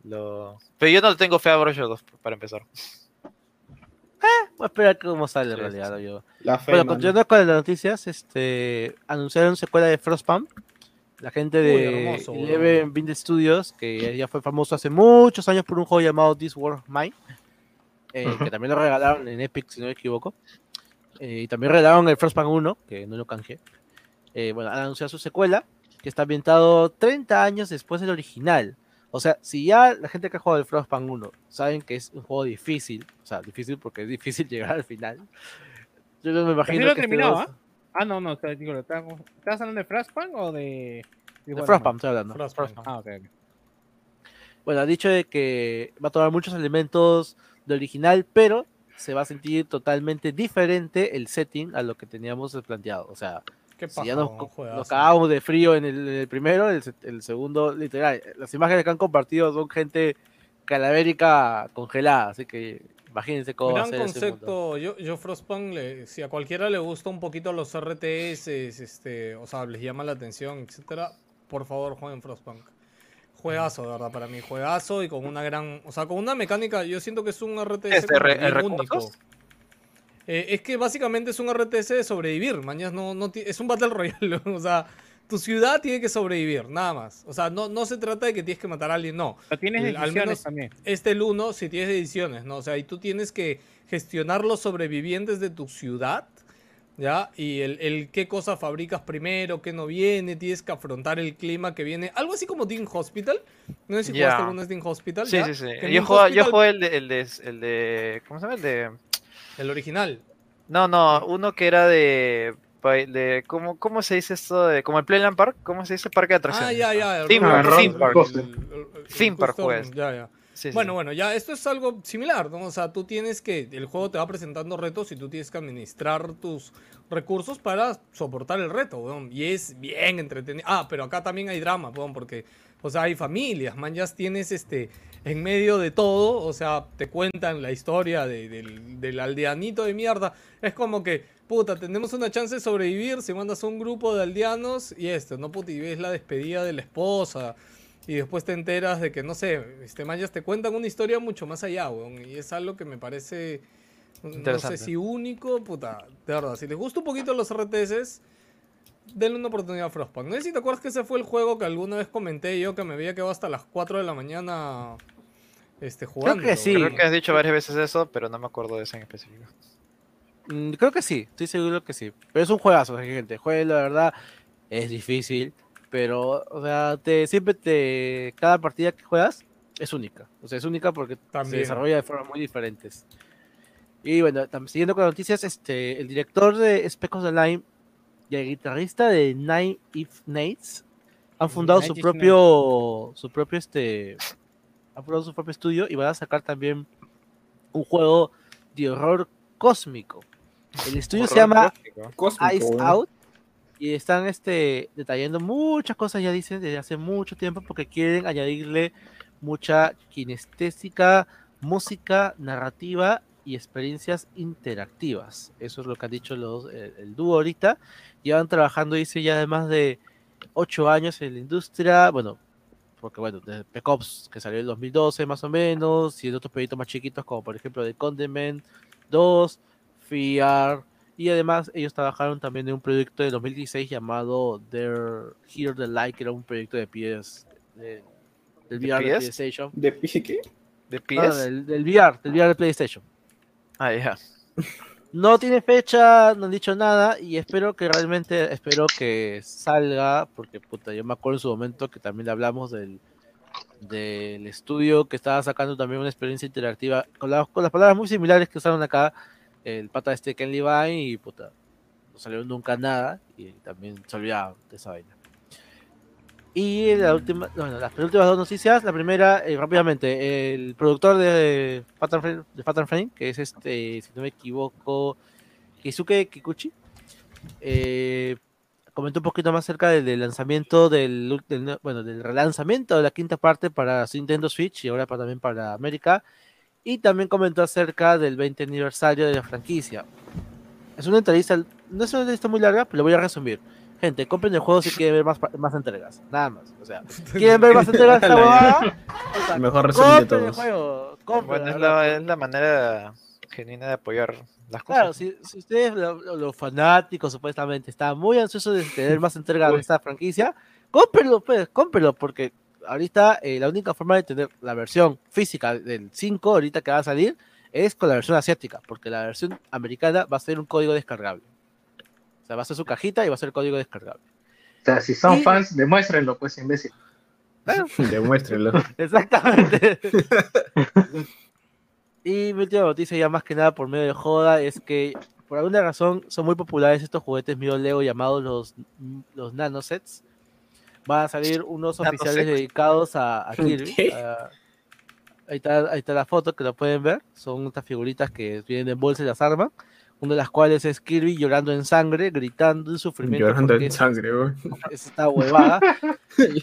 lo... Pero yo no tengo fe a Overwatch 2 para empezar. Voy a esperar cómo sale en realidad. sí. yo. La fe, Bueno, continuando con las noticias, este, anunciaron secuela de Frostpunk. La gente de weón. Eleven Bind Studios, que ya fue famoso hace muchos años por un juego llamado This World of Mine, eh, que también lo regalaron en Epic, si no me equivoco. Eh, y también regalaron el Frostpunk 1, que no lo canjeé. Eh, bueno, han anunciado su secuela, que está ambientado 30 años después del original. O sea, si ya la gente que ha jugado el Frostpunk 1 saben que es un juego difícil, o sea, difícil porque es difícil <laughs> llegar al final. Yo no me imagino lo que este terminado, dos- ¿ah? No, no, te digo, ¿estás ¿estás hablando de Frostpunk o de. De Frostpunk estoy hablando. Frostpunk. Ah, ok, ok. Bueno, ha dicho de que va a tomar muchos elementos de original, pero se va a sentir totalmente diferente el setting a lo que teníamos planteado. O sea, Qué si ya nos, nos cagábamos de frío en el, en el primero, el, el segundo, literal. Las imágenes que han compartido son gente calavérica congelada, así que imagínense cómo va a Gran ser ese mundo. concepto. Yo, yo Frostpunk, le- si a cualquiera le gusta un poquito los RTS, este, o sea, les llama la atención, etcétera, por favor jueguen Frostpunk. Juegazo, de verdad, para mí. Juegazo y con una gran. O sea, con una mecánica. Yo siento que es un RTS ¿Es único. Eh, es que básicamente es un RTS de sobrevivir. Mañas no, no es un Battle Royale. <laughs> o sea, tu ciudad tiene que sobrevivir, nada más. O sea, no, no se trata de que tienes que matar a alguien, no. Pero tienes El- al menos también. Este el 1, si tienes ediciones, ¿no? O sea, y tú tienes que gestionar los sobrevivientes de tu ciudad, ¿ya? Y el, el qué cosa fabricas primero, qué no viene, tienes que afrontar el clima que viene. Algo así como Team Hospital. No sé si Ya. jugaste alguna vez Hospital. Sí, ¿ya? sí, sí. Que Yo jugué, yo Hospital, jugué el de, el de, el de- ¿Cómo se llama? El de. El original. No, no, uno que era de. De ¿cómo, ¿Cómo se dice esto? De, como el Playland Park, ¿cómo se dice? Parque de atracciones. Ah, ya, ya. el Theme Park, Theme Coaster, Park. Coaster. el- el- el Theme Park Coaster, juegas. Ya, ya. Sí, sí, Bueno, sí. bueno, ya esto es algo similar, ¿no? O sea, tú tienes que, el juego te va presentando retos y tú tienes que administrar tus recursos para soportar el reto, weón. Y es bien entretenido. Ah, pero acá también hay drama, weón, porque, o sea, hay familias, man, ya tienes este, en medio de todo, o sea, te cuentan la historia de- del, del aldeanito de mierda. Es como que, puta, tenemos una chance de sobrevivir si mandas a un grupo de aldeanos y esto, ¿no? Puta, y ves la despedida de la esposa. Y después te enteras de que, no sé, este mayas te cuentan una historia mucho más allá, weón. Y es algo que me parece, no sé si único, puta, de verdad. Si les gusta un poquito los RTS, denle una oportunidad a Frostpunk. No sé si te acuerdas que ese fue el juego que alguna vez comenté yo que me había quedado hasta las 4 de la mañana este, jugando. que sí. Creo que has dicho varias veces eso, pero no me acuerdo de ese en específico. Mm, Creo que sí, estoy seguro que sí. Pero es un juegazo, gente. Juego, la verdad, es difícil. Pero, o sea, te, siempre te. Cada partida que juegas es única. O sea, es única porque se También. desarrolla de formas muy diferentes. Y bueno, siguiendo con las noticias, este, el director de Specos Online y el guitarrista de Nine If Nates han fundado su propio. su propio este. Han fundado su propio estudio y van a sacar también un juego de horror cósmico. El estudio se llama. Cósmico, Ice. Out y están este, detallando muchas cosas, ya dicen, desde hace mucho tiempo, porque quieren añadirle mucha kinestésica, música, narrativa y experiencias interactivas. Eso es lo que han dicho los, el, el dúo ahorita. Llevan trabajando, dice, ya de más de ocho años en la industria, bueno, porque bueno, desde Spec Ops, que salió en el 2012 más o menos, y en otros proyectos más chiquitos, como por ejemplo The Condiment 2, FIAR, y además ellos trabajaron también en un proyecto de 2016 llamado There Here the Light, que era un proyecto de PS, de- del ¿De VR de PS? PlayStation. ¿De qué? ¿De No, pies? del, del VR, del VR de PlayStation. Ah, ya. No tiene fecha, no han dicho nada y espero que realmente, espero que salga, porque puta, yo me acuerdo en su momento que también hablamos del, del estudio que estaba sacando también una experiencia interactiva con, la- con las palabras muy similares que usaron acá el pata este Ken Levine y puta, no salió nunca nada y también se olvidaron de esa vaina. Y la última, bueno, las penúltimas dos noticias, la primera, eh, rápidamente, el productor de Fatal Frame, de Fatal Frame, que es este, si no me equivoco, Kisuke Kikuchi, eh, comentó un poquito más acerca del, lanzamiento del, bueno, del relanzamiento de la quinta parte para Nintendo Switch y ahora para- también para América, y también comentó acerca del 20 aniversario de la franquicia. Es una entrevista, no es una entrevista muy larga, pero lo voy a resumir. Gente, compren el juego si quieren ver más, más entregas, nada más. O sea, <laughs> ¿quieren ver más entregas de esta? Puta, El mejor resumen de el todos. juego, compren, Bueno, es la, es la manera genuina de apoyar las cosas. Claro, si, si ustedes, lo- lo- los fanáticos supuestamente, están muy ansiosos de tener <laughs> más entregas de esta franquicia, cómprenlo, pues, cómprenlo, porque ahorita eh, la única forma de tener la versión física del 5, ahorita que va a salir, es con la versión asiática, porque la versión americana va a ser un código descargable. O sea, va a ser su cajita y va a ser código descargable. O sea, si son Y- fans, demuéstrenlo, pues, imbécil. <laughs> Demuéstrenlo. <laughs> Exactamente. y mi última noticia, ya más que nada por medio de joda, es que por alguna razón son muy populares estos juguetes mío Lego llamados los, los nanosets. Van a salir unos oficiales dedicados a, a Kirby. ¿Qué? a- Ahí está, ahí está la foto que lo pueden ver. Son estas figuritas que vienen en bolsa y las arman. Una de las cuales es Kirby llorando en sangre, gritando en sufrimiento. Llorando en sangre, weón. <laughs> es esta huevada.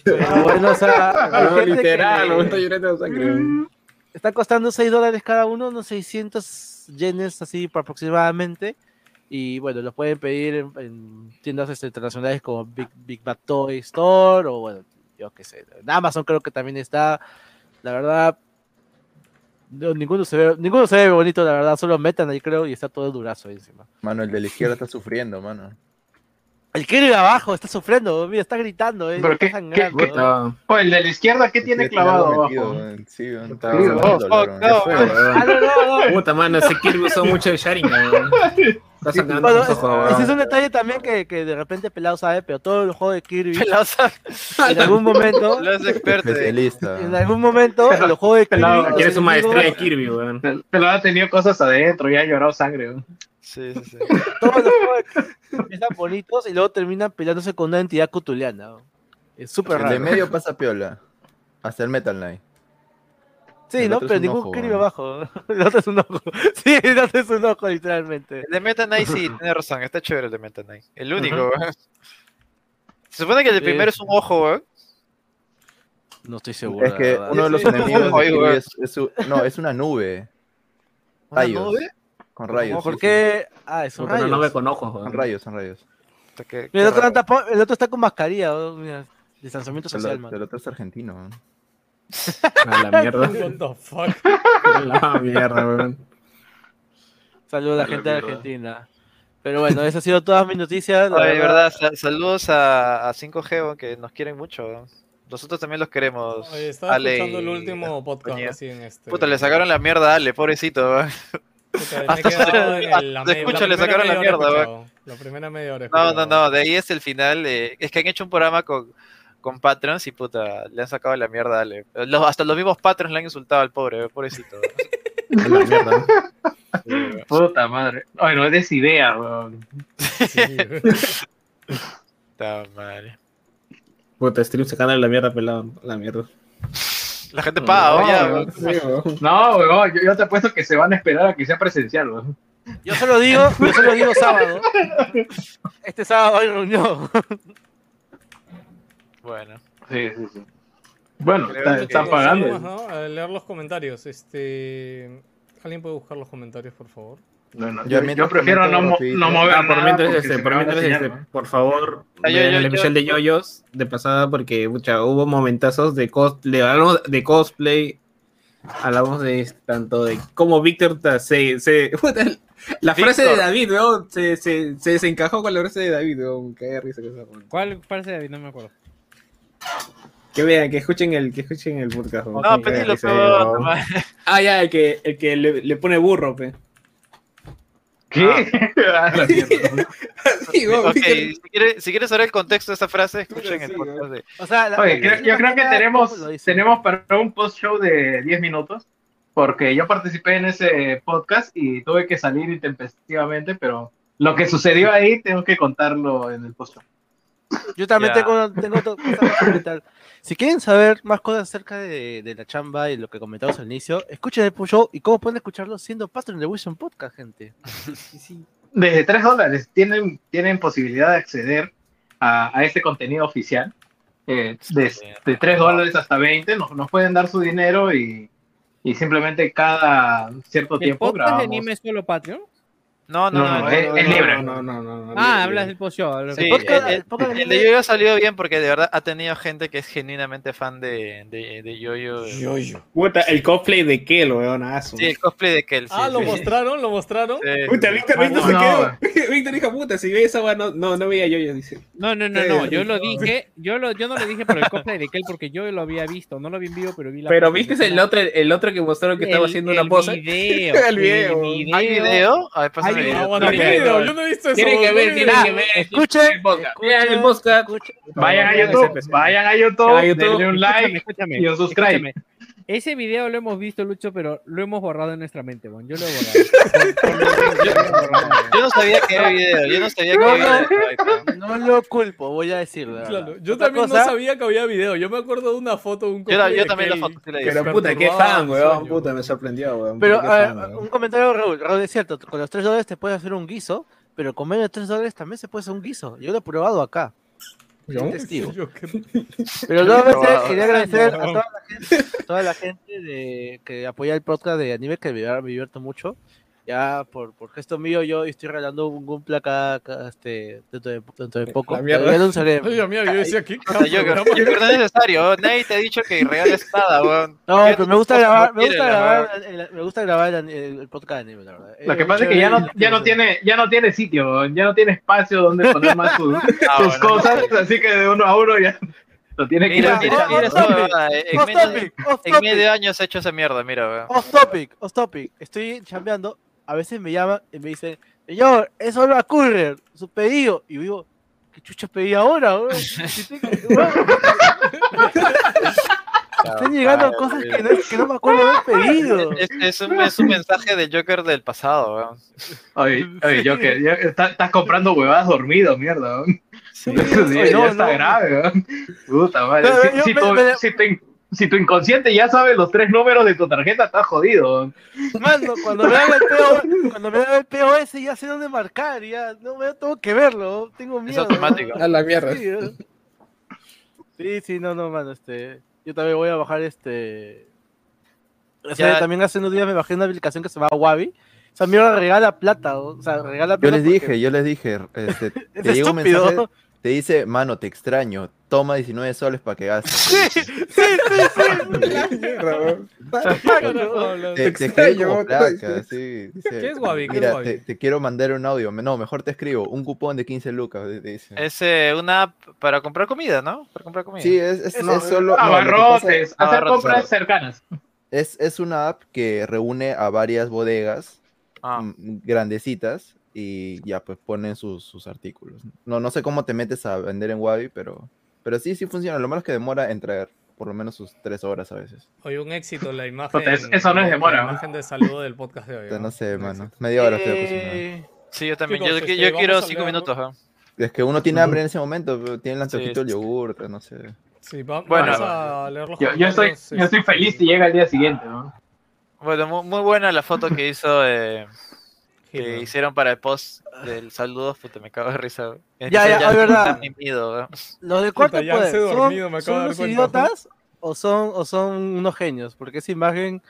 Pero <laughs> bueno, o sea, No, que literal, está llorando en sangre. Está costando 6 dólares cada uno, unos 600 yenes así aproximadamente. Y bueno, los pueden pedir en, en tiendas este, internacionales como Big, Big Bad Toy Store o bueno, yo qué sé. En Amazon creo que también está. La verdad, no, ninguno, se ve, ninguno se ve bonito, la verdad. Solo metan ahí creo y está todo durazo ahí encima. Mano, el de la izquierda está sufriendo, mano. El Kirby abajo está sufriendo, mira, está gritando, eh, Pero está qué- sangrando. qué- ¿eh? Puta, Oh, el de la izquierda, ¿qué tiene clavado abajo? weón. Sí, weón. Puta, Sí, weón. weón, Oh, dolor, fuck, weón. no, Qué feo, weón. Ah, no, no, no. Puta, mano, ese Kirby usó <laughs> mucho el Sharingan, weón. Está sacando Bueno, ojos, ese es weón. un detalle también que, que de repente Pelado sabe, pero todos los juegos de Kirby <laughs> Pelado sabe. en algún momento, <laughs> Pelado es experto. eh. Especialista. en algún momento, en los juegos de Kirby, Pelado, los Quiere su maestría de Kirby, weón. Pero ha tenido cosas adentro y ha llorado sangre. ¿no? Sí, sí, sí. todos los juegos de empiezan bonitos y luego terminan peleándose con una entidad cutuliana. ¿no? Es súper El de raro. medio pasa piola. Hasta el Metal Knight. Sí, el ¿no? Pero ningún ojo, weón. abajo. <laughs> El otro es un ojo. <laughs> Sí, el otro es un ojo, literalmente. El de Meta Knight sí, <laughs> tiene razón, está chévere el de Meta Knight. El único. Se supone que el Sí. primero es un ojo, weón. No estoy seguro. Es que uno de los Sí, enemigos de es, es no, es una nube ¿Una nube? Con rayos. ¿Por sí, qué? Ah, es un Puta, no, no rayo. ve con ojos, sí. weón. Son rayos, son rayos. Mira, el, otro el está con mascarilla. ¿no? Mira, distanciamiento El, social, el man. otro es argentino. A la mierda. <laughs> What the fuck? A la mierda, weón. Saludos a la gente de. Argentina. Pero bueno, esas han sido todas mis noticias. la Ay, de verdad. verdad, sa- saludos a, a 5G, weón, que nos quieren mucho. Nosotros también los queremos. Oye, estaba Ale escuchando el último podcast compañía. así en este. Puta, le sacaron la mierda a Ale, pobrecito. Escucho, le sacaron la mierda. La primera media hora. No, no, no, de ahí es el final. eh, es que han hecho un programa con, con Patrons y puta, le han sacado la mierda a Ale. Los- hasta los mismos Patrons le han insultado al pobre, weón, pobrecito. La mierda. Sí, <laughs> weón. Puta madre. Ay, no des idea, weón. Sí. Puta madre. Puta, stream sacándole la mierda pelado. La mierda. La gente paga, No, ya, weón. weón. Sí, weón. No, weón, yo, yo te apuesto que se van a esperar a que sea presencial, weón. Yo solo digo, yo solo digo sábado. Este sábado hay reunión. Bueno. Sí, sí, sí. Bueno, están Seguimos, pagando. ¿no? A leer los comentarios. Este. ¿Alguien puede buscar los comentarios, por favor? No, no, yo, mientras yo prefiero no, mo- no mover Ah, por mientras, este, se por, mientras este, ¿no? por favor, Ah, yo- vean yo- el yo- especial de yoyos de pasada porque mucha, hubo momentazos de cos, le hablamos de cosplay, hablamos de tanto de cómo Víctor se, se <laughs> la frase de. David, se, se, se desencajó con la frase de David, weón, qué risa que weón. ¿Cuál parece David? No me acuerdo. Que vean, que escuchen el, que escuchen el podcast. No, risa, pero- weón. Ah, ya, el que, el que le, le pone burro, pe. ¿Qué? Ah. <laughs> La mierda. Sí, si quieres, si quieres saber el contexto de esa frase, escuchen el Sí, podcast de. O sea, la- Oye, creo- yo creo que tenemos, tenemos para un post-show de 10 minutos, porque yo participé en ese podcast y tuve que salir intempestivamente, pero lo que sucedió ahí tengo que contarlo en el post-show. Yo también Ya. tengo, tengo otra cosa que comentar. Si quieren saber más cosas acerca de, de la chamba y lo que comentamos al inicio, escuchen el show y cómo pueden escucharlo siendo Patreon de Wilson Podcast, gente. <laughs> Desde 3 dólares tienen, tienen posibilidad de acceder a, a este contenido oficial. Eh, de, de 3 dólares hasta 20 nos, nos pueden dar su dinero y, y simplemente cada cierto ¿El tiempo podcast de grabamos. anime solo Patreon? No, no, No, no. no, no, es- no, es no, libre. No, no, no, no. Ah, hablas del post-show. Sí, el, podcast- el- el el de Yoyo ha salido bien porque de verdad ha tenido gente que es genuinamente fan de, de, Yoyo. Yo-yo. Puta, el cosplay de Kel, weón, ah, Sí, el cosplay de Kel. Ah, lo mostraron, lo mostraron. Puta. Víctor, se no. quedó. <laughs> Víctor dijo, puta, si ve esa weá, no, no, no veía yo, yo dice. No, no, no, no. Yo lo no. dije, yo lo, yo no le dije por el cosplay de Kel porque yo lo había visto, no lo vi en vivo, pero vi la Pero viste el otro, el otro que mostraron que estaba El- haciendo una el pose. Video, <laughs> El video. ¿Hay video? A ver, Yo no he visto eso. Tienen que ver, tienen que ver. Escuchen, el podcast. Vayan a YouTube, vayan a YouTube, denle un like y un subscribe. Ese video lo hemos visto, Lucho, pero lo hemos borrado en nuestra mente, weón. Yo lo he borrado. <laughs> Yo no sabía que había video, yo no sabía que había video. No lo culpo, voy a decirlo. de Claro, verdad. yo Otra también cosa- no sabía que había video. Yo me acuerdo de una foto de un Yo, la- yo de también la foto la. Pero puta, qué fan, weón. Puta, me sorprendió, weón. Pero, weón. un comentario, Raúl. Raúl, es cierto, con los 3 dólares te puedes hacer un guiso, pero con menos de 3 dólares también se puede hacer un guiso. Yo lo he probado acá. ¿No? testigo. <laughs> Yo que- Pero nuevamente probado. quería agradecer a No. toda la gente, toda la gente de, que apoya el podcast de anime, que me, me divierto mucho. Ya por, por gesto mío, yo estoy regalando un Gunpla acá, acá, este, dentro, de, dentro de poco. La mierda. Ya lo usaré. Ay, Dios mío, yo decía que O sea, yo, yo creo que no es necesario, nadie te ha dicho que regales nada, weón. <laughs> No, pero me gusta grabar, me gusta grabar, el- me gusta grabar el, podcast de anime, la verdad. Lo que Eh, pasa es que ya no, ya no tiene, ya no tiene sitio, ya no tiene espacio donde poner más sus, <laughs> Ah, sus bueno. cosas, así que de uno a uno ya lo tiene que ir topic, huevada, En medio año se ha hecho esa mierda, mira, weón. Off topic, off topic. Estoy chambeando. A veces me llaman y me dicen, señor, es hora courier, su pedido. Y yo digo, ¿qué chucha pedí ahora, weón, <laughs> <laughs> Están llegando cosas que no, que no me acuerdo de haber pedido. <laughs> Es, es un, es un mensaje del Joker del pasado, weón. Oye, está- estás comprando huevadas dormido, mierda. Sí. Eso sí, Oye, no, ya está no. grave. Puta madre. Si, si me- tu, me- si tu in- si tu inconsciente ya sabe los tres números de tu tarjeta, estás jodido. ¿no? Mano, cuando me haga el PO, cuando me haga el POS ya sé dónde marcar, ya no me tengo que verlo, tengo miedo. automático. A la mierda. Sí, ¿eh? sí, sí, no, no, mano, este, yo también voy a bajar este, o sea, Ya- también hace unos días me bajé una aplicación que se llama Wabi, esa mierda regala plata, o sea, regala Yo plata les porque dije, yo les dije, este, <laughs> es te llega un mensaje, te dice, mano, te extraño, toma 19 soles para que gastes. Sí, sí, sí. Te, te extraño, como placa, sí. te, te quiero mandar un audio. No, mejor te escribo, un cupón de 15 lucas. te dice. Es eh, una app para comprar comida, ¿no? Para comprar comida. Sí, es, es, No, es solo... no, Abarrotes, hacer abarrotes, compras claro. cercanas. es, es una app que reúne a varias bodegas Ah. mm, grandecitas y ya pues ponen sus, sus artículos. No, no sé cómo te metes a vender en Wabi, pero, pero sí, sí funciona. Lo malo es que demora en traer por lo menos sus tres horas a veces. Oye, un éxito la <laughs> imagen. Puta, es- eso no es la demora, ¿no? imagen de saludo del podcast de hoy. ¿no? no sé, mano. Media hora estoy acostumbrado. Eh, Sí, yo también. Chicos, yo, este, yo quiero a cinco minutos. ¿ah? Es que uno tiene hambre en ese momento, pero tiene el Sí, antojito del sí. yogur, no sé. Sí, va- Bueno. vamos a leer los Yo, yo estoy, comentarios, yo estoy feliz si llega el día siguiente, ¿no? Bueno, muy, muy buena la foto que hizo, eh, que hicieron para el post del saludo. Puta, me cago de risa. Ya, ya, es verdad. mimido. Los del cuarto Puta, poder, ¿son, dormido, me acabo son de dar unos idiotas o son, o son unos genios? Porque esa imagen,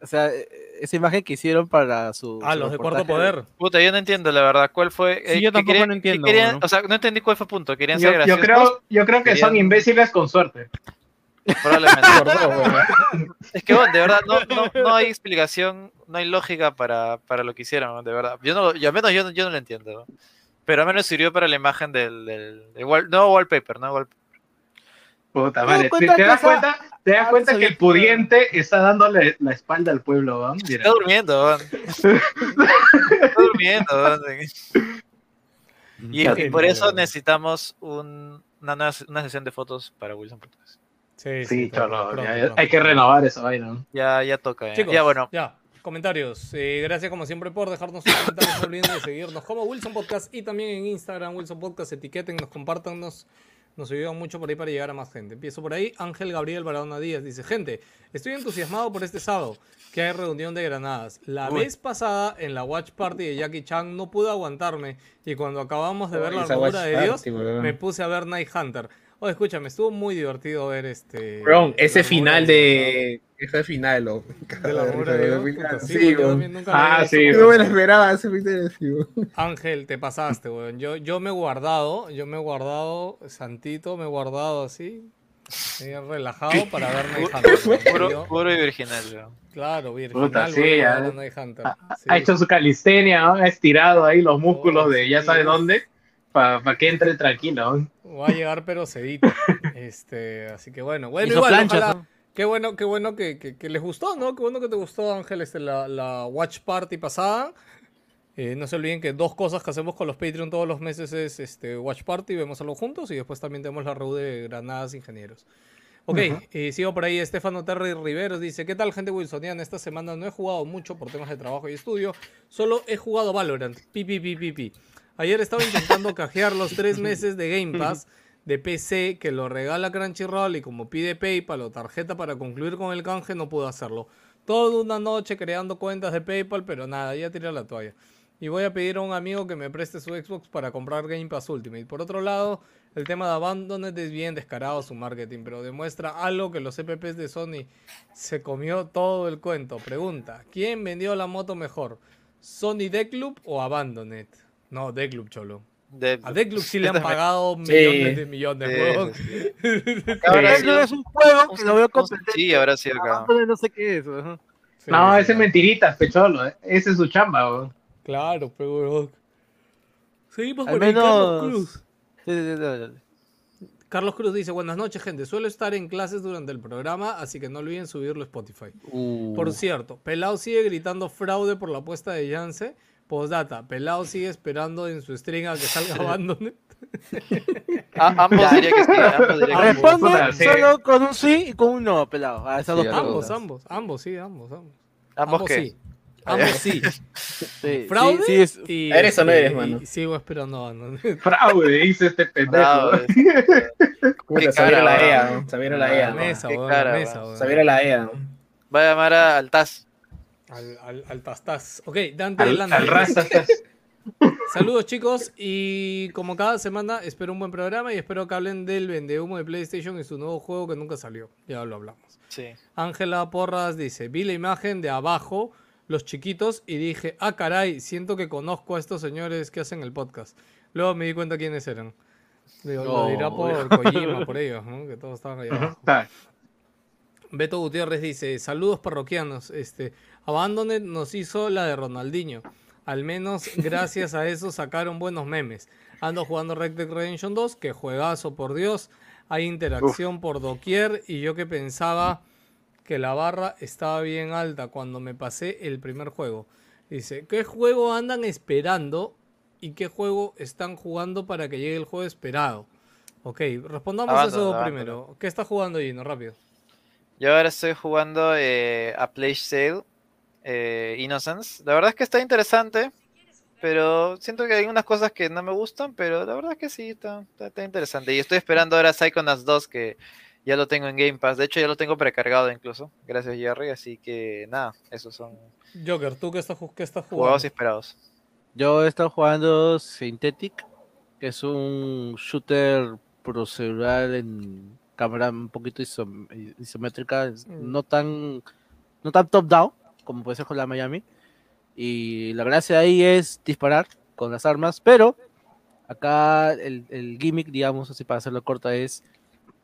o sea, eh, esa imagen que hicieron para su. Ah, su los de cuarto poder. Puta, yo no entiendo la verdad. ¿Cuál fue? Sí, eh, yo tampoco querían- no entiendo, querían- o sea, no entendí cuál fue el punto. Querían Yo, ser yo graciosos. creo, yo creo que son imbéciles con suerte. Probablemente. Por dos, weón. Es que, bueno, de verdad, no, no, no hay explicación, no hay lógica para, para lo que hicieron, de verdad. Yo no, yo, al menos yo, no- yo no lo entiendo. ¿no? Pero al menos sirvió para la imagen del, del, del wall- no wallpaper, ¿no? Wall- Puta madre. ¿Te, das cuenta, te das Ah, cuenta que el pudiente está dándole la espalda al pueblo, ¿no? Mira. Está durmiendo, ¿no? Está durmiendo, ¿no? <laughs> Y, por eso necesitamos un- una, una sesión de fotos para Wilson Podcast. Sí, Sí, pronto, cholo, pronto, ya- pronto. hay que renovar esa vaina. Ya, ya toca. Ya, Chicos, ya bueno. ya, comentarios. Eh, gracias como siempre por dejarnos sus comentarios. No olviden de seguirnos como Wilson Podcast y también en Instagram Wilson Podcast. Etiqueten, nos compartan, nos, nos ayudan mucho por ahí para llegar a más gente. Empiezo por ahí. Ángel Gabriel Baradona Díaz dice, gente, estoy entusiasmado por este sábado que hay reunión de granadas. La Uy. vez pasada en la Watch Party de Jackie Chan no pude aguantarme y cuando acabamos de ver la armadura de Dios Party, me puse a ver Night Hunter. Oye, escúchame, estuvo muy divertido ver este... La ese final de de. Ese final, lo. de la armadura de Dios. Puta, sí, yo nunca Ah, sí, no me lo esperaba, ese final. Ángel, te pasaste, weón. Yo, yo me he guardado, yo me he guardado, Santito, me he guardado así, relajado para ver Night Hunter. Puro, y virginal, weón. claro, virginal, Puta, sí, ya. Hunter. Sí. Ha hecho su calistenia, ¿no? ha estirado ahí los músculos Oh, de ya sabe dónde, para que entre tranquilo. ¿no? Va a llegar pero sedito. Este, así que bueno, bueno, Hizo igual, planchas, ojalá- ¿no? Qué bueno, qué bueno que, que- que les gustó, ¿no? Qué bueno que te gustó, Ángel, este, la, la Watch Party pasada. Eh, no se olviden que dos cosas que hacemos con los Patreon todos los meses es este, Watch Party, vemos algo juntos y después también tenemos la reunión de Granadas Ingenieros. Ok, y sigo por ahí. Estefano Terry Riveros dice: ¿Qué tal, gente wilsoniana? Esta semana no he jugado mucho por temas de trabajo y estudio. Solo he jugado Valorant. Pi, pi, pi, pi, pi. Ayer estaba intentando <laughs> cajear los tres meses de Game Pass de PC que lo regala Crunchyroll y como pide PayPal o tarjeta para concluir con el canje, no pude hacerlo. Toda una noche creando cuentas de PayPal, pero nada, ya tiré la toalla. Y voy a pedir a un amigo que me preste su Xbox para comprar Game Pass Ultimate. Por otro lado, el tema de Abandoned es bien descarado su marketing, pero demuestra algo que los EPPs de Sony se comió todo el cuento. Pregunta, ¿quién vendió la moto mejor? ¿Sony Deathloop o Abandoned? No, Deathloop, cholo. A Deathloop sí le han pagado millones de millones, Sí, huevón. Ahora <laughs> sí. Deathloop es un juego que lo veo competente. Sí, ahora sí acá. Abandoned no sé qué es. Sí, No, sí, ese es mentiritas, pecholo. eh. Ese es su chamba, weón. Claro, pero. Seguimos Al por ahí, Carlos menos- Cruz. Sí, sí, sí. Carlos Cruz dice, buenas noches, gente. Suelo estar en clases durante el programa, así que no olviden subirlo a Spotify. Uh, Por cierto, Pelao sigue gritando fraude por la apuesta de Yance. Postdata, Pelao sigue esperando en su string a que salga <laughs> Abandoned. A- ambos diría que sí. Ambos diría que sí. Responde Puta, sí. solo con un sí y con un no, pelado. A esas Sí, dos a ambos, ambos, ambos, sí, ambos, ambos. ¿Ambos qué? sí. Ambos sí. <laughs> Sí, Fraude sí, sí, es- Y, ¿Eres o no este, eres, mano? y sigo esperando Abandoned. <laughs> Fraude, dice este pendejo. Puta, se la. EA, ¿no? se viene la EA. la mesa. Se EA. ¿no? Va a llamar a- al Taz. Al, al, al Tastaz. Ok, Dante Al, Landa. al Rastas. <laughs> Saludos chicos y como cada semana espero un buen programa y espero que hablen del vendehumo de PlayStation y su nuevo juego que nunca salió. Ya lo hablamos. Sí. Ángela Porras dice, vi la imagen de abajo, los chiquitos, y dije, ah caray, siento que conozco a estos señores que hacen el podcast. Luego me di cuenta quiénes eran. Digo, lo No. dirá por Kojima, por ellos, ¿no? que todos estaban ahí abajo. Beto Gutiérrez dice, saludos parroquianos, este, Abandoned nos hizo la de Ronaldinho. Al menos gracias a eso sacaron buenos memes. Ando jugando Red Dead Redemption 2, que juegazo por Dios. Hay interacción por doquier y yo que pensaba que la barra estaba bien alta cuando me pasé el primer juego. Dice, ¿qué juego andan esperando y qué juego están jugando para que llegue el juego esperado? Ok, respondamos Abandon, eso primero. ¿Qué está jugando Gino? Rápido. Yo ahora estoy jugando eh, a Play Sale eh, Innocence. La verdad es que está interesante, pero siento que hay unas cosas que no me gustan, pero la verdad es que sí, está, está- está interesante. Y estoy esperando ahora Psychonauts 2, que ya lo tengo en Game Pass. De hecho, ya lo tengo precargado incluso. Gracias, Jerry. Así que nada, esos son Joker, ¿tú qué estás, qué estás jugando? jugados y esperados. Yo he estado jugando Synthetic, que es un shooter procedural en cámara un poquito isom- isométrica, Mm. no tan no tan top down como puede ser con la Miami. Y la gracia ahí es disparar con las armas, pero acá el, el gimmick, digamos así para hacerlo corta, es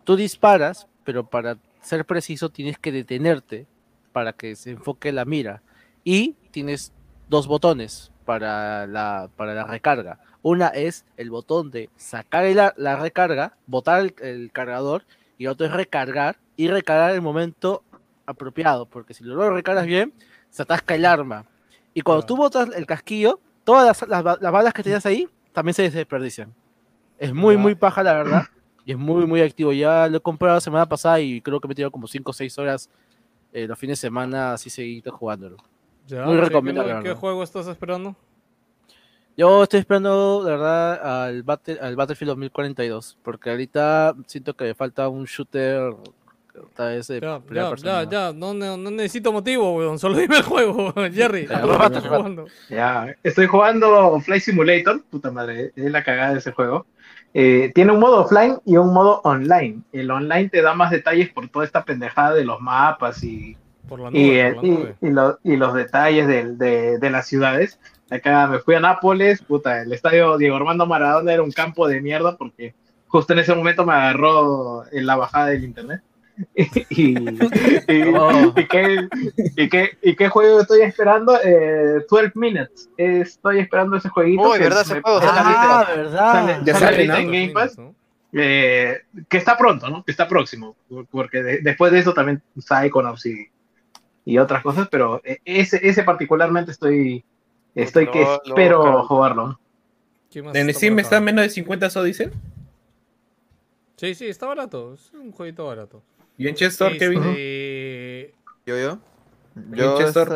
tú disparas, pero para ser preciso tienes que detenerte para que se enfoque la mira. Y tienes dos botones para la, para la recarga. Una es el botón de sacar el la recarga, botar el, cargador, y otro es recargar y recargar el momento apropiado, porque si lo recargas bien, se atasca el arma. Y cuando Claro. tú botas el casquillo, todas las, las ba- las balas que tenías ahí también se desperdician. Es muy, muy paja, la verdad. Y es muy, muy activo. Ya lo he comprado la semana pasada y creo que me he tirado como 5 o 6 horas eh, los fines de semana así seguido jugándolo. Ya, Muy ¿qué- recomendable, ¿Qué, juego estás esperando? Yo estoy esperando, la verdad, al, Battle, al Battlefield 2042, porque ahorita siento que me falta un shooter, de Ya, ya, ya, ya, no, ne- no necesito motivo, weón, solo dime el juego, <laughs> Jerry. Ya, ¿qué rato, estás rato. jugando? Ya, estoy jugando Flight Simulator, puta madre, es la cagada de ese juego. Eh, tiene un modo offline y un modo online. El online te da más detalles por toda esta pendejada de los mapas y, Por la y, eh, por la y- nube. y lo- y los detalles del- de, de las ciudades. Acá me fui a Nápoles, puta, el estadio Diego Armando Maradona era un campo de mierda porque justo en ese momento me agarró en la bajada del internet. <laughs> y, y- Oh. y qué, y qué- y qué juego estoy esperando? Eh, 12 Minutes. Estoy esperando ese jueguito. Uy, ¿verdad? Ese me- juego sale- Ah, sale- ¿verdad? Ya sale en Game Pass. ¿no? eh, que está pronto, ¿no? Que está próximo, porque de- después de eso también Psychonauts y, y otras cosas, pero eh, ese, ese particularmente estoy, estoy que espero jugarlo. ¿Quién más En está Steam está menos de 50 so dicen. Sí, sí, está barato, es un jueguito barato. ¿Y en Chester, Kevin? Este, ¿Yo, yo? ¿Y Yo Chester?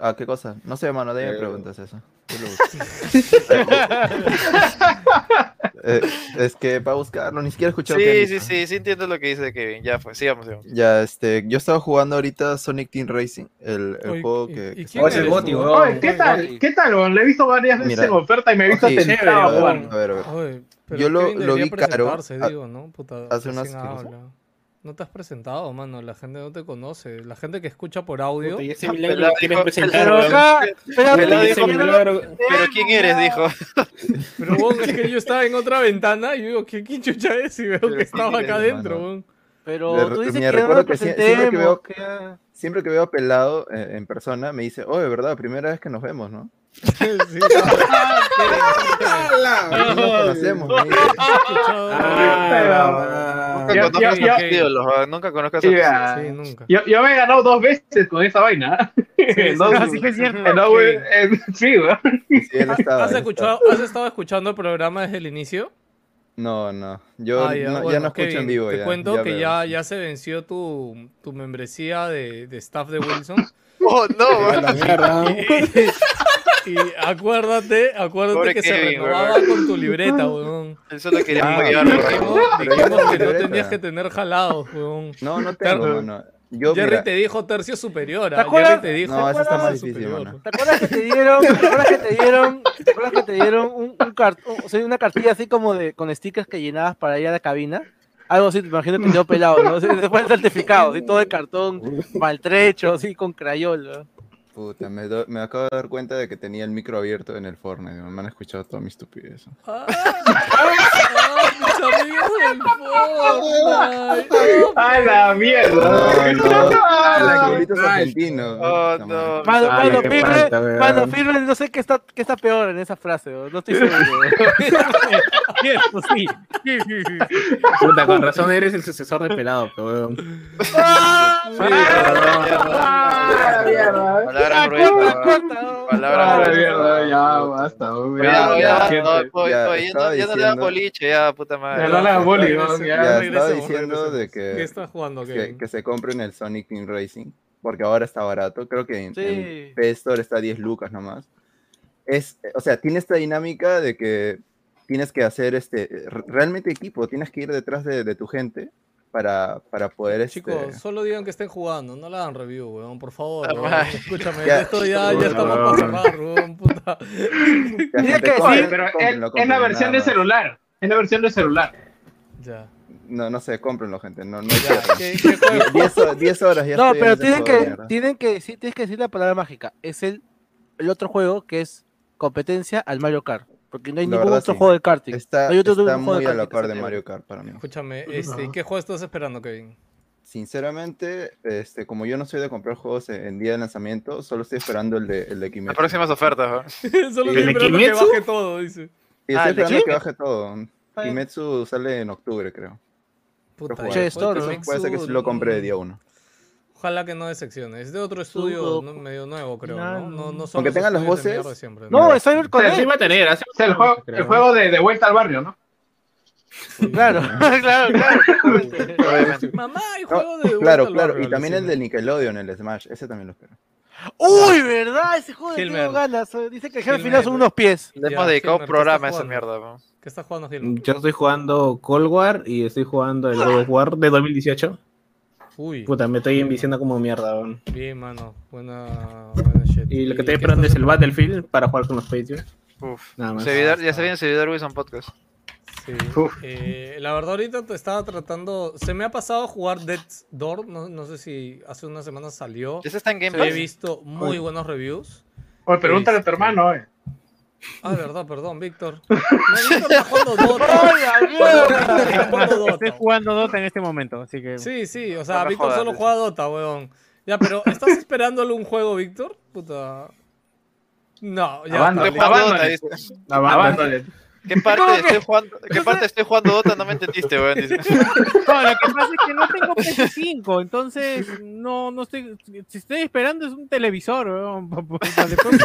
¿A qué cosa? No sé, mano, de ahí me Eh, preguntas eso. Yo. <laughs> Eh, es que para buscarlo, ni siquiera han Sí, sí, sí, sí entiendo lo que dice Kevin. Ya fue, sigamos, sigamos. Ya, este, yo estaba jugando ahorita Sonic Team Racing, el, el Oye, juego ¿y- que... y que Oh, es el Goti, tú? weón. Oye, ¿qué tal? ¿Qué tal, weón? Le he visto varias veces Mira. en oferta y me he visto tentado. A ver, a ver. Oye, pero Yo lo- Kevin vi caro, digo, ¿no? Puta, hace unas- No te has presentado, mano. La gente no te conoce. La gente que escucha por audio. Puta, y ese Pelado milagro que quieres dijo- presentar, Pero weón. acá, pero Pelado Ese dijo, milagro- Pero ¿quién eres? Dijo. <laughs> Pero weón, es que yo estaba en otra ventana y digo, ¿qué, qué chucha es? Y veo Pero que estaba ¿quién acá eres, adentro, pero Me- tú dices me que no recuerdo lo que sie- siempre que veo- que Siempre que veo a Pelado eh, en persona, me dice, oye, ¿verdad? Primera vez que nos vemos, ¿no? <laughs> Sí, No <laughs> nos conocemos, me dice. Nunca ya- tus ídolos, ¿ah? Nunca Sí, Sí. Yo, yo me he ganado dos veces con esa vaina. Dos- <laughs> No, sí que es cierto. en- sí. Sí, estaba, ¿Has, él escuchado, ¿Has estado escuchando el programa desde el inicio? No, no. Yo Ah, no- ya, no escucho Kevin, en vivo. Te ya, cuento ya que ya, sí. ya se venció tu, tu membresía de, de staff de Wilson. <laughs> Oh, no, <laughs> y acuérdate, acuérdate Pobre que se renovaba con tu libreta, weón. Él solo quería Ah, weón. Dijimos, dijimos que no tenías que tener jalados, weón. No, no tengo, Ter- mano. Yo, Jerry mira, te dijo tercio superior. ¿Te ¿ah? acuerdas? Jerry te dijo No, eso está tercio más difícil, superior. ¿Te acuerdas que te dieron, te acuerdas que te dieron, te acuerdas que te dieron un, un cartón, o sea, una cartilla así como de con stickers que llenabas para ir a la cabina? Algo así, te imagino que quedó pelado, ¿no? <laughs> Después certificado, así todo de cartón maltrecho, así con crayola. Puta, me, do- me acabo de dar cuenta de que tenía el micro abierto en el Fortnite. Me han escuchado toda mi estupidez. Ah, <laughs> ah, mis amigos del Fortnite. A la mierda. No, <laughs> no. Ah, Los culitos argentinos. Oh, no. Mano, Ah, mano, qué firme, falta, mano, firme, no sé qué está, qué está peor en esa frase, weón, no estoy seguro. <laughs> Sí, sí, sí, sí. Puta, con razón eres el sucesor de pelado, pero Ah, gruesas, mierda, weón. ya basta. Ya, no, diciendo- boliche, ya, puta madre. Ya no le hagas bullying, weón, Regrese- ya. Ya estaba regresemos, diciendo de regresemos. ¿Qué que, estás jugando, que, Kevin? que se compren el Sonic Team Racing. Porque ahora está barato. Creo que en, Store está a 10 lucas nomás. Es, o sea, tiene esta dinámica de que tienes que hacer este re- realmente equipo. Tienes que ir detrás de, de tu gente para, para poder. Este, Chicos, solo digan que estén jugando, no le hagan review, weón, por favor. Ah, weón. Escúchame, Ya. esto ya, ya estamos para cerrar, weón, puta. <laughs> ya, Tienes gente, que compren- Oye, pero es, la versión nada de celular. Es la versión de celular. Ya. No, no sé, cómprenlo, gente. No, no Ya, cierren. ¿qué, qué juego? 10 ho- 10 horas ya No, pero tienen que, tienen que decir, tienes que decir la palabra mágica. Es el, el otro juego que es competencia al Mario Kart. Porque no hay La ningún verdad, otro sí. juego de karting. Está, No hay otro está juego de muy a karting la que par de. Mario Kart para mí. Escúchame, este, ¿qué juego estás esperando, Kevin? Sinceramente, este, como yo no soy de comprar juegos en, en día de lanzamiento, solo estoy esperando el de, el de Las Kimetsu. próximas ofertas. <laughs> Solo ¿El estoy de esperando que Kimetsu? baje todo, dice. Y Ah, estoy ¿el de esperando que baje todo. Kimetsu sale en octubre, creo. Puta, Che, ser Store, puede ¿no? que Puede ser que sí lo compre de día uno. Ojalá que no decepcione. Es de otro estudio medio nuevo, creo, No, ¿no? No, no son Aunque los tengan las de voces, siempre, No, es Cyber Connect. Sí va a tener, el juego, creo. el juego de, de vuelta al barrio, ¿no? Claro, <laughs> claro, claro. Mamá, hay No, juego de claro, Vuelta al claro. Barrio, Y también el de Nickelodeon, el Smash. Ese también lo espero. Uy, ¿verdad? Ese juego de ganas. eh. Dice que al final son unos pies. Le hemos dedicado un Hilmer, ¿qué programa a esa mierda, weón. ¿Qué estás jugando, Gilman? Yo estoy jugando Cold War y estoy jugando el God of War de 2018. Uy, Puta, me estoy enviciando como mierda, weón. bien, mano. Buena, buena shit. Y lo que estoy esperando es el Battlefield para jugar con los Patreons. Uf. Nada más. Servidor- ya se viene servidor Wilson Podcast. Sí. Eh, la verdad ahorita te estaba tratando, se me ha pasado jugar Death's Door, no, no sé si hace unas semanas salió. ¿Ese está en Game He Pass? visto muy buenos reviews. Oye, pregúntale a tu hermano, eh. Ah, verdad, perdón, Víctor. <laughs> No, Víctor está jugando Dota. <laughs> Víctor está jugando Estoy jugando Dota en este momento, así que. Sí, sí, o sea, No Víctor jodas, solo juega Dota, weón. Ya, pero ¿estás esperándole un juego, Víctor? Puta. No, ya. Abandon, Estoy está, jugando abandon. Dota, dice. Abándale. ¿Qué parte estoy jugando, ¿Qué parte estoy jugando Dota? No me entendiste, weón. <laughs> No, lo que pasa es que no tengo PS5, entonces no, no estoy. Si estoy esperando es un televisor, weón, pa- pa- pa- después-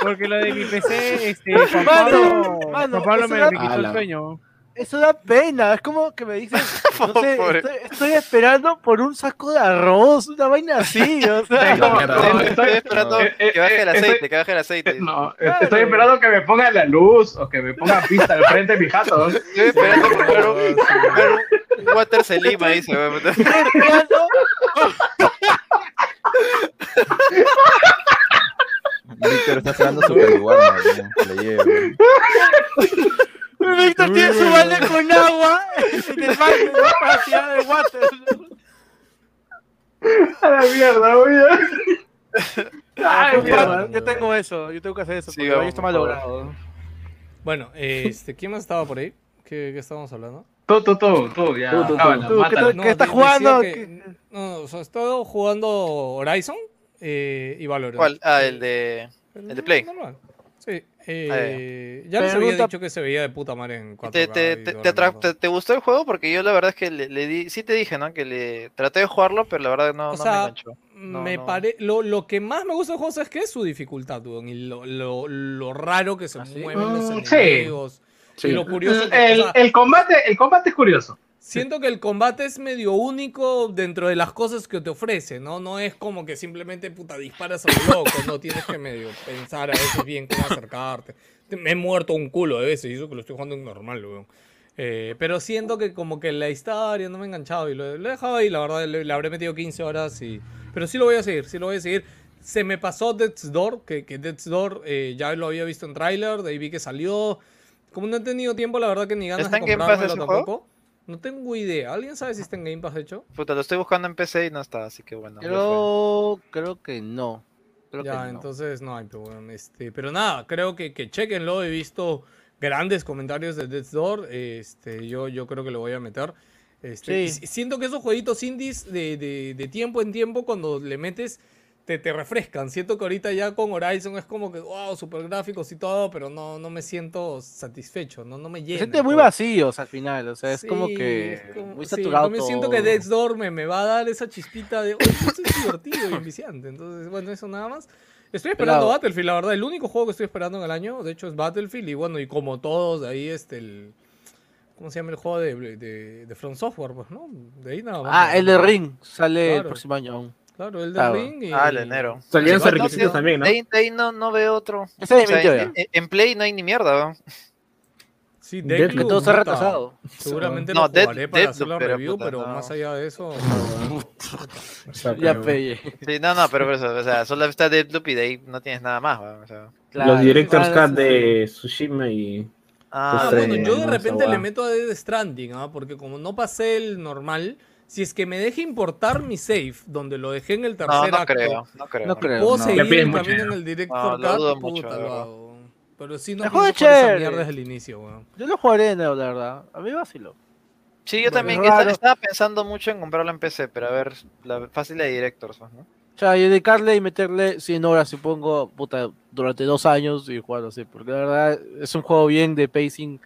Porque lo de mi PC, <laughs> este, Juan Pablo, mano, Juan Pablo eso me me quitó el sueño. Eso da pena, es como que me dicen, <laughs> no sé, estoy, estoy esperando por un saco de arroz, una vaina así, o sea. <laughs> Tengo- No, estoy- estoy esperando eh, eh, que baje el eh, aceite, estoy- que baje el aceite. No, estoy esperando que me pongan la luz o que me pongan pista al frente de mi jato. Estoy esperando comprar un, comprar un- un water Selima, dice. weón. Estoy esperando Víctor está esperando su que le lleve. Víctor tiene su balde con agua en el baño para tirar el water. A la mierda, voy a... Ay, Yo, mierda. yo tengo eso, yo tengo que hacer eso, porque Sigamos, baño está mal logrado. Bueno, este, ¿quién más estaba por ahí? ¿Qué, qué estábamos hablando? Tú, tú, tú, tú, ya. Tú, tú, tú. cábala, Tú, ¿qué? No, ¿Qué estás jugando? que- no, o sea, he estado jugando Horizon eh, y Valorant. ¿Cuál? Ah, el de. El el de Play. normal. Sí. Ah, eh, ya les había dicho que se veía de puta madre en 4K. ¿Te, te, te, te, gustó el juego? Porque yo la verdad es que le, le di. Sí te dije, ¿no? Que le traté de jugarlo, pero la verdad no, O no sea, me enganchó. No, me no. pare... lo, lo que más me gusta del juego es que es su dificultad, weón, y lo, lo, lo raro que se ¿Ah, sí? mueven los Mm, sí. enemigos. Sí. Y lo curioso El, que, o el- sea, el combate, el combate es curioso. Siento que el combate es medio único dentro de las cosas que te ofrece, ¿no? No es como que simplemente puta disparas a lo loco, no tienes que medio pensar a veces bien cómo acercarte. Te- Me he muerto un culo de veces y eso que lo estoy jugando en normal, weón. Eh, pero siento que como que la historia no me ha enganchado y lo, lo he dejado ahí, la verdad, le, le habré metido 15 horas y... Pero sí lo voy a seguir, sí lo voy a seguir. Se me pasó Death's Door, que, que Death's Door eh, ya lo había visto en tráiler, de ahí vi que salió. Como no he tenido tiempo, la verdad que ni ganas ¿Está de comprármelo ese juego? No tengo idea. ¿Alguien sabe si está en Game Pass hecho? Puta, lo estoy buscando en PC y no está, así que bueno. Creo, creo que no. Creo ya, que no. entonces no hay, pero bueno, este, pero nada, creo que, que chequenlo, he visto grandes comentarios de Death's Door, este, yo, yo creo que lo voy a meter. Este, y Sí. si- siento que esos jueguitos indies de, de, de tiempo en tiempo, cuando le metes, te, te refrescan. Siento que ahorita ya con Horizon es como que, wow, super gráficos y todo, pero no, no me siento satisfecho, no, no me llena. siente el muy vacíos al final, o sea, es como que es como- muy sí, saturado también siento que. Death's Door me, me va a dar esa chispita de, oye, esto es divertido y enviciante. Entonces, bueno, eso nada más. Estoy esperando. Battlefield, la verdad. El único juego que estoy esperando en el año, de hecho, es Battlefield. Y bueno, y como todos, ahí este, el... ¿Cómo se llama el juego de, de, de From Software? Pues, ¿no? De ahí nada más. Ah, el de Ring sale el próximo año aún. Claro, el de Claro. Ring y... Ah, el de enero. Salían esos no requisitos sé, también, ¿no? De ahí, de ahí no, no veo otro. Ese es O sea, en, en- en Play no hay ni mierda, ¿no? Sí. Deathloop, Todo se ha puta, retrasado. Seguramente No, lo jugaré para hacer Deathloop, la pero review, puta, pero no. más allá de eso... <laughs> Ya pelle. Sí, no, no, pero por eso, o sea, solo está Deathloop y de ahí no tienes nada más, o sea. Claro, Los Director's claro, Cut de Tsushima y... Ah, Ah, Pues, bueno, eh, yo de no, repente le meto a Dead Stranding, ¿ah? porque como no pasé el normal, si es que me deja importar mi save, donde lo dejé en el tercer no, no acto, creo, no creo. No creo. puedo no. seguir el camino en el No, Director lo dudo Cut, mucho, puta, lo verdad. hago. Pero sí no juego esa mierda desde el inicio, weón. Yo lo jugaré de nuevo, la verdad. A mí vacilo. Sí, yo Bueno, también estaba pensando mucho en comprarlo en PC, pero a ver, la fácil de Directors, ¿no? O sea, y dedicarle y meterle 100 horas, supongo, puta, durante dos años y jugarlo así. Porque la verdad es un juego bien de pacing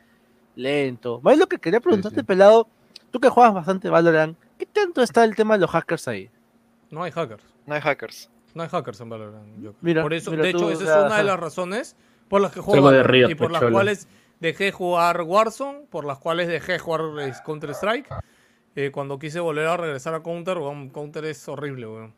lento. Más lo que quería preguntarte, sí. pelado, tú que juegas bastante Valorant, ¿qué tanto está el tema de los hackers ahí? No hay hackers. No hay hackers. No hay hackers en Valorant. Mira, por eso, mira de tú, hecho, o esa sea, es una de las razones por las que juego de Valorant Riot, y por las pecholo. cuales dejé jugar Warzone, por las cuales dejé jugar eh, Counter Strike. Eh, cuando quise volver a regresar a Counter, weón, Counter es horrible, weón.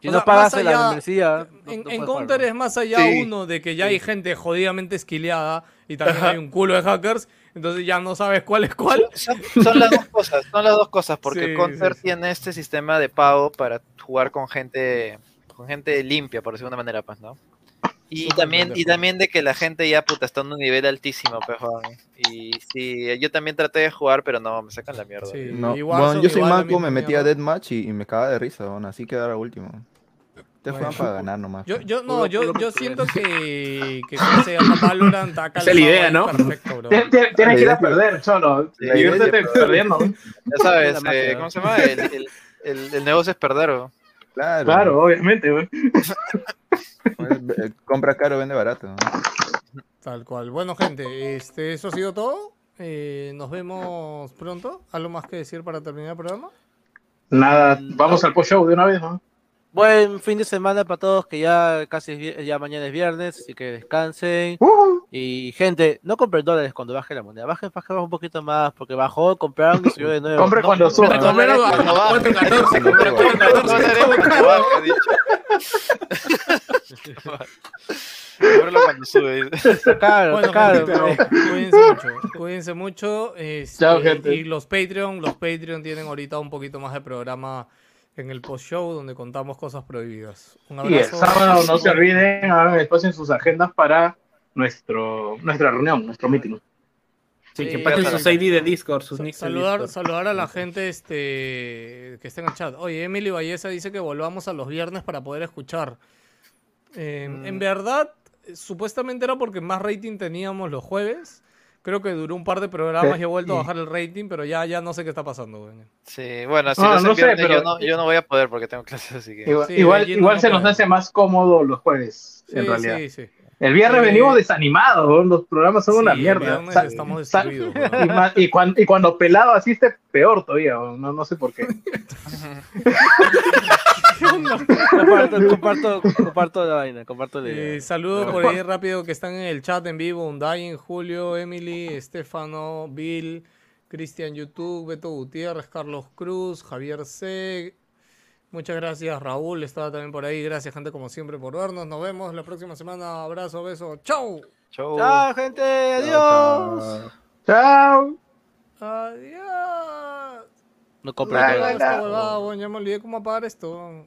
Si O no sea, pagas más la allá- membresía. no- En, no en puedes Counter jugar, es más allá Sí. uno de que ya hay gente jodidamente esquileada y también hay un culo de hackers, entonces ya no sabes cuál es cuál. <laughs> Son, son las dos cosas, son las dos cosas, porque Sí, Counter sí, sí. tiene este sistema de pago para jugar con gente con gente limpia, por decirlo de una manera, pues, ¿no? Y también, y también de que la gente ya puta está en un nivel altísimo, pues. Y sí, yo también traté de jugar, pero no, me sacan la mierda. Sí, No, y bueno, yo soy igual manco, me metí a. Deathmatch y, y me caga de risa, aún así quedara último. Juegan para ganar nomás. Yo, pues. yo, no, yo, yo siento que, que ¿cómo se llama Valorant ha Esa es la idea, ¿no? Perfecto, bro. Tienes que ir a perder, cholo. Diviértete perdiendo. Ya sabes, eh. ¿cómo se llama? El, el, el- el negocio es perder, weón. Claro. Claro, obviamente, güey. <laughs> Eh, Compra caro, vende barato. ¿no? Tal cual. Bueno, gente, este, eso ha sido todo. Eh, nos vemos pronto. ¿Algo más que decir para terminar el programa? Nada, vamos al post-show de una vez, ¿no? Buen fin de semana para todos, que ya casi es ya mañana es viernes, así que descansen. Uh, Y gente, no compren dólares cuando baje la moneda, bajen, bajen un poquito más, porque bajó, compraron y subió de nuevo. Compre No, cuando suba. a- Cuando baje. 4.14, compraron No 4.14. haremos cuando cuando sube. Caro, Bueno, pues. cuídense mucho, cuídense mucho. este, Chao, gente. Y los Patreon, los Patreon tienen ahorita un poquito más de programa en el post show donde contamos cosas prohibidas. Un Y el abrazo. sábado no se <laughs> olviden, hagan espacio en sus agendas para nuestro, nuestra reunión, nuestro meeting. Sí, que pasen sus. ID de Discord, sus nicks de saludar, Discord. saludar a la gente este, que está en el chat. Oye, Emily Valleza dice que volvamos a los viernes para poder escuchar. Eh, Mm. En verdad, eh, supuestamente era porque más rating teníamos los jueves. Creo que duró un par de programas Sí. y he vuelto a bajar el rating, pero ya, ya no sé qué está pasando. güey. Sí, bueno, si hacen no sé, viernes, pero- yo, no, yo no voy a poder porque tengo clases, así que... Igual, Sí, igual, no se nos hace más cómodo los jueves, Sí, en realidad. sí, sí. El viernes Eh, venimos desanimados, ¿no? los programas son Sí, una mierda. estamos destruidos. y, ma- y cuan- y cuando pelado asiste, peor todavía, no, no sé por qué. <laughs> Comparto, comparto, comparto la vaina, comparto la idea. Eh, saludos por ahí <laughs> rápido que están en el chat en vivo. Undain, Julio, Emily, Estefano, Bill, Cristian YouTube, Beto Gutiérrez, Carlos Cruz, Javier C. Muchas gracias, Raúl estaba también por ahí. Gracias, gente, como siempre, por vernos. Nos vemos la próxima semana. Abrazo, beso. ¡Chau! Chau. Chao, gente, adiós. Chao. ¡Adiós! No Esta huevada, weón, ya me olvidé cómo apagar esto.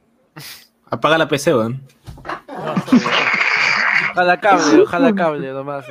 Apaga la PC, weón. Ah. <laughs> Ojalá cable, ojalá cable nomás.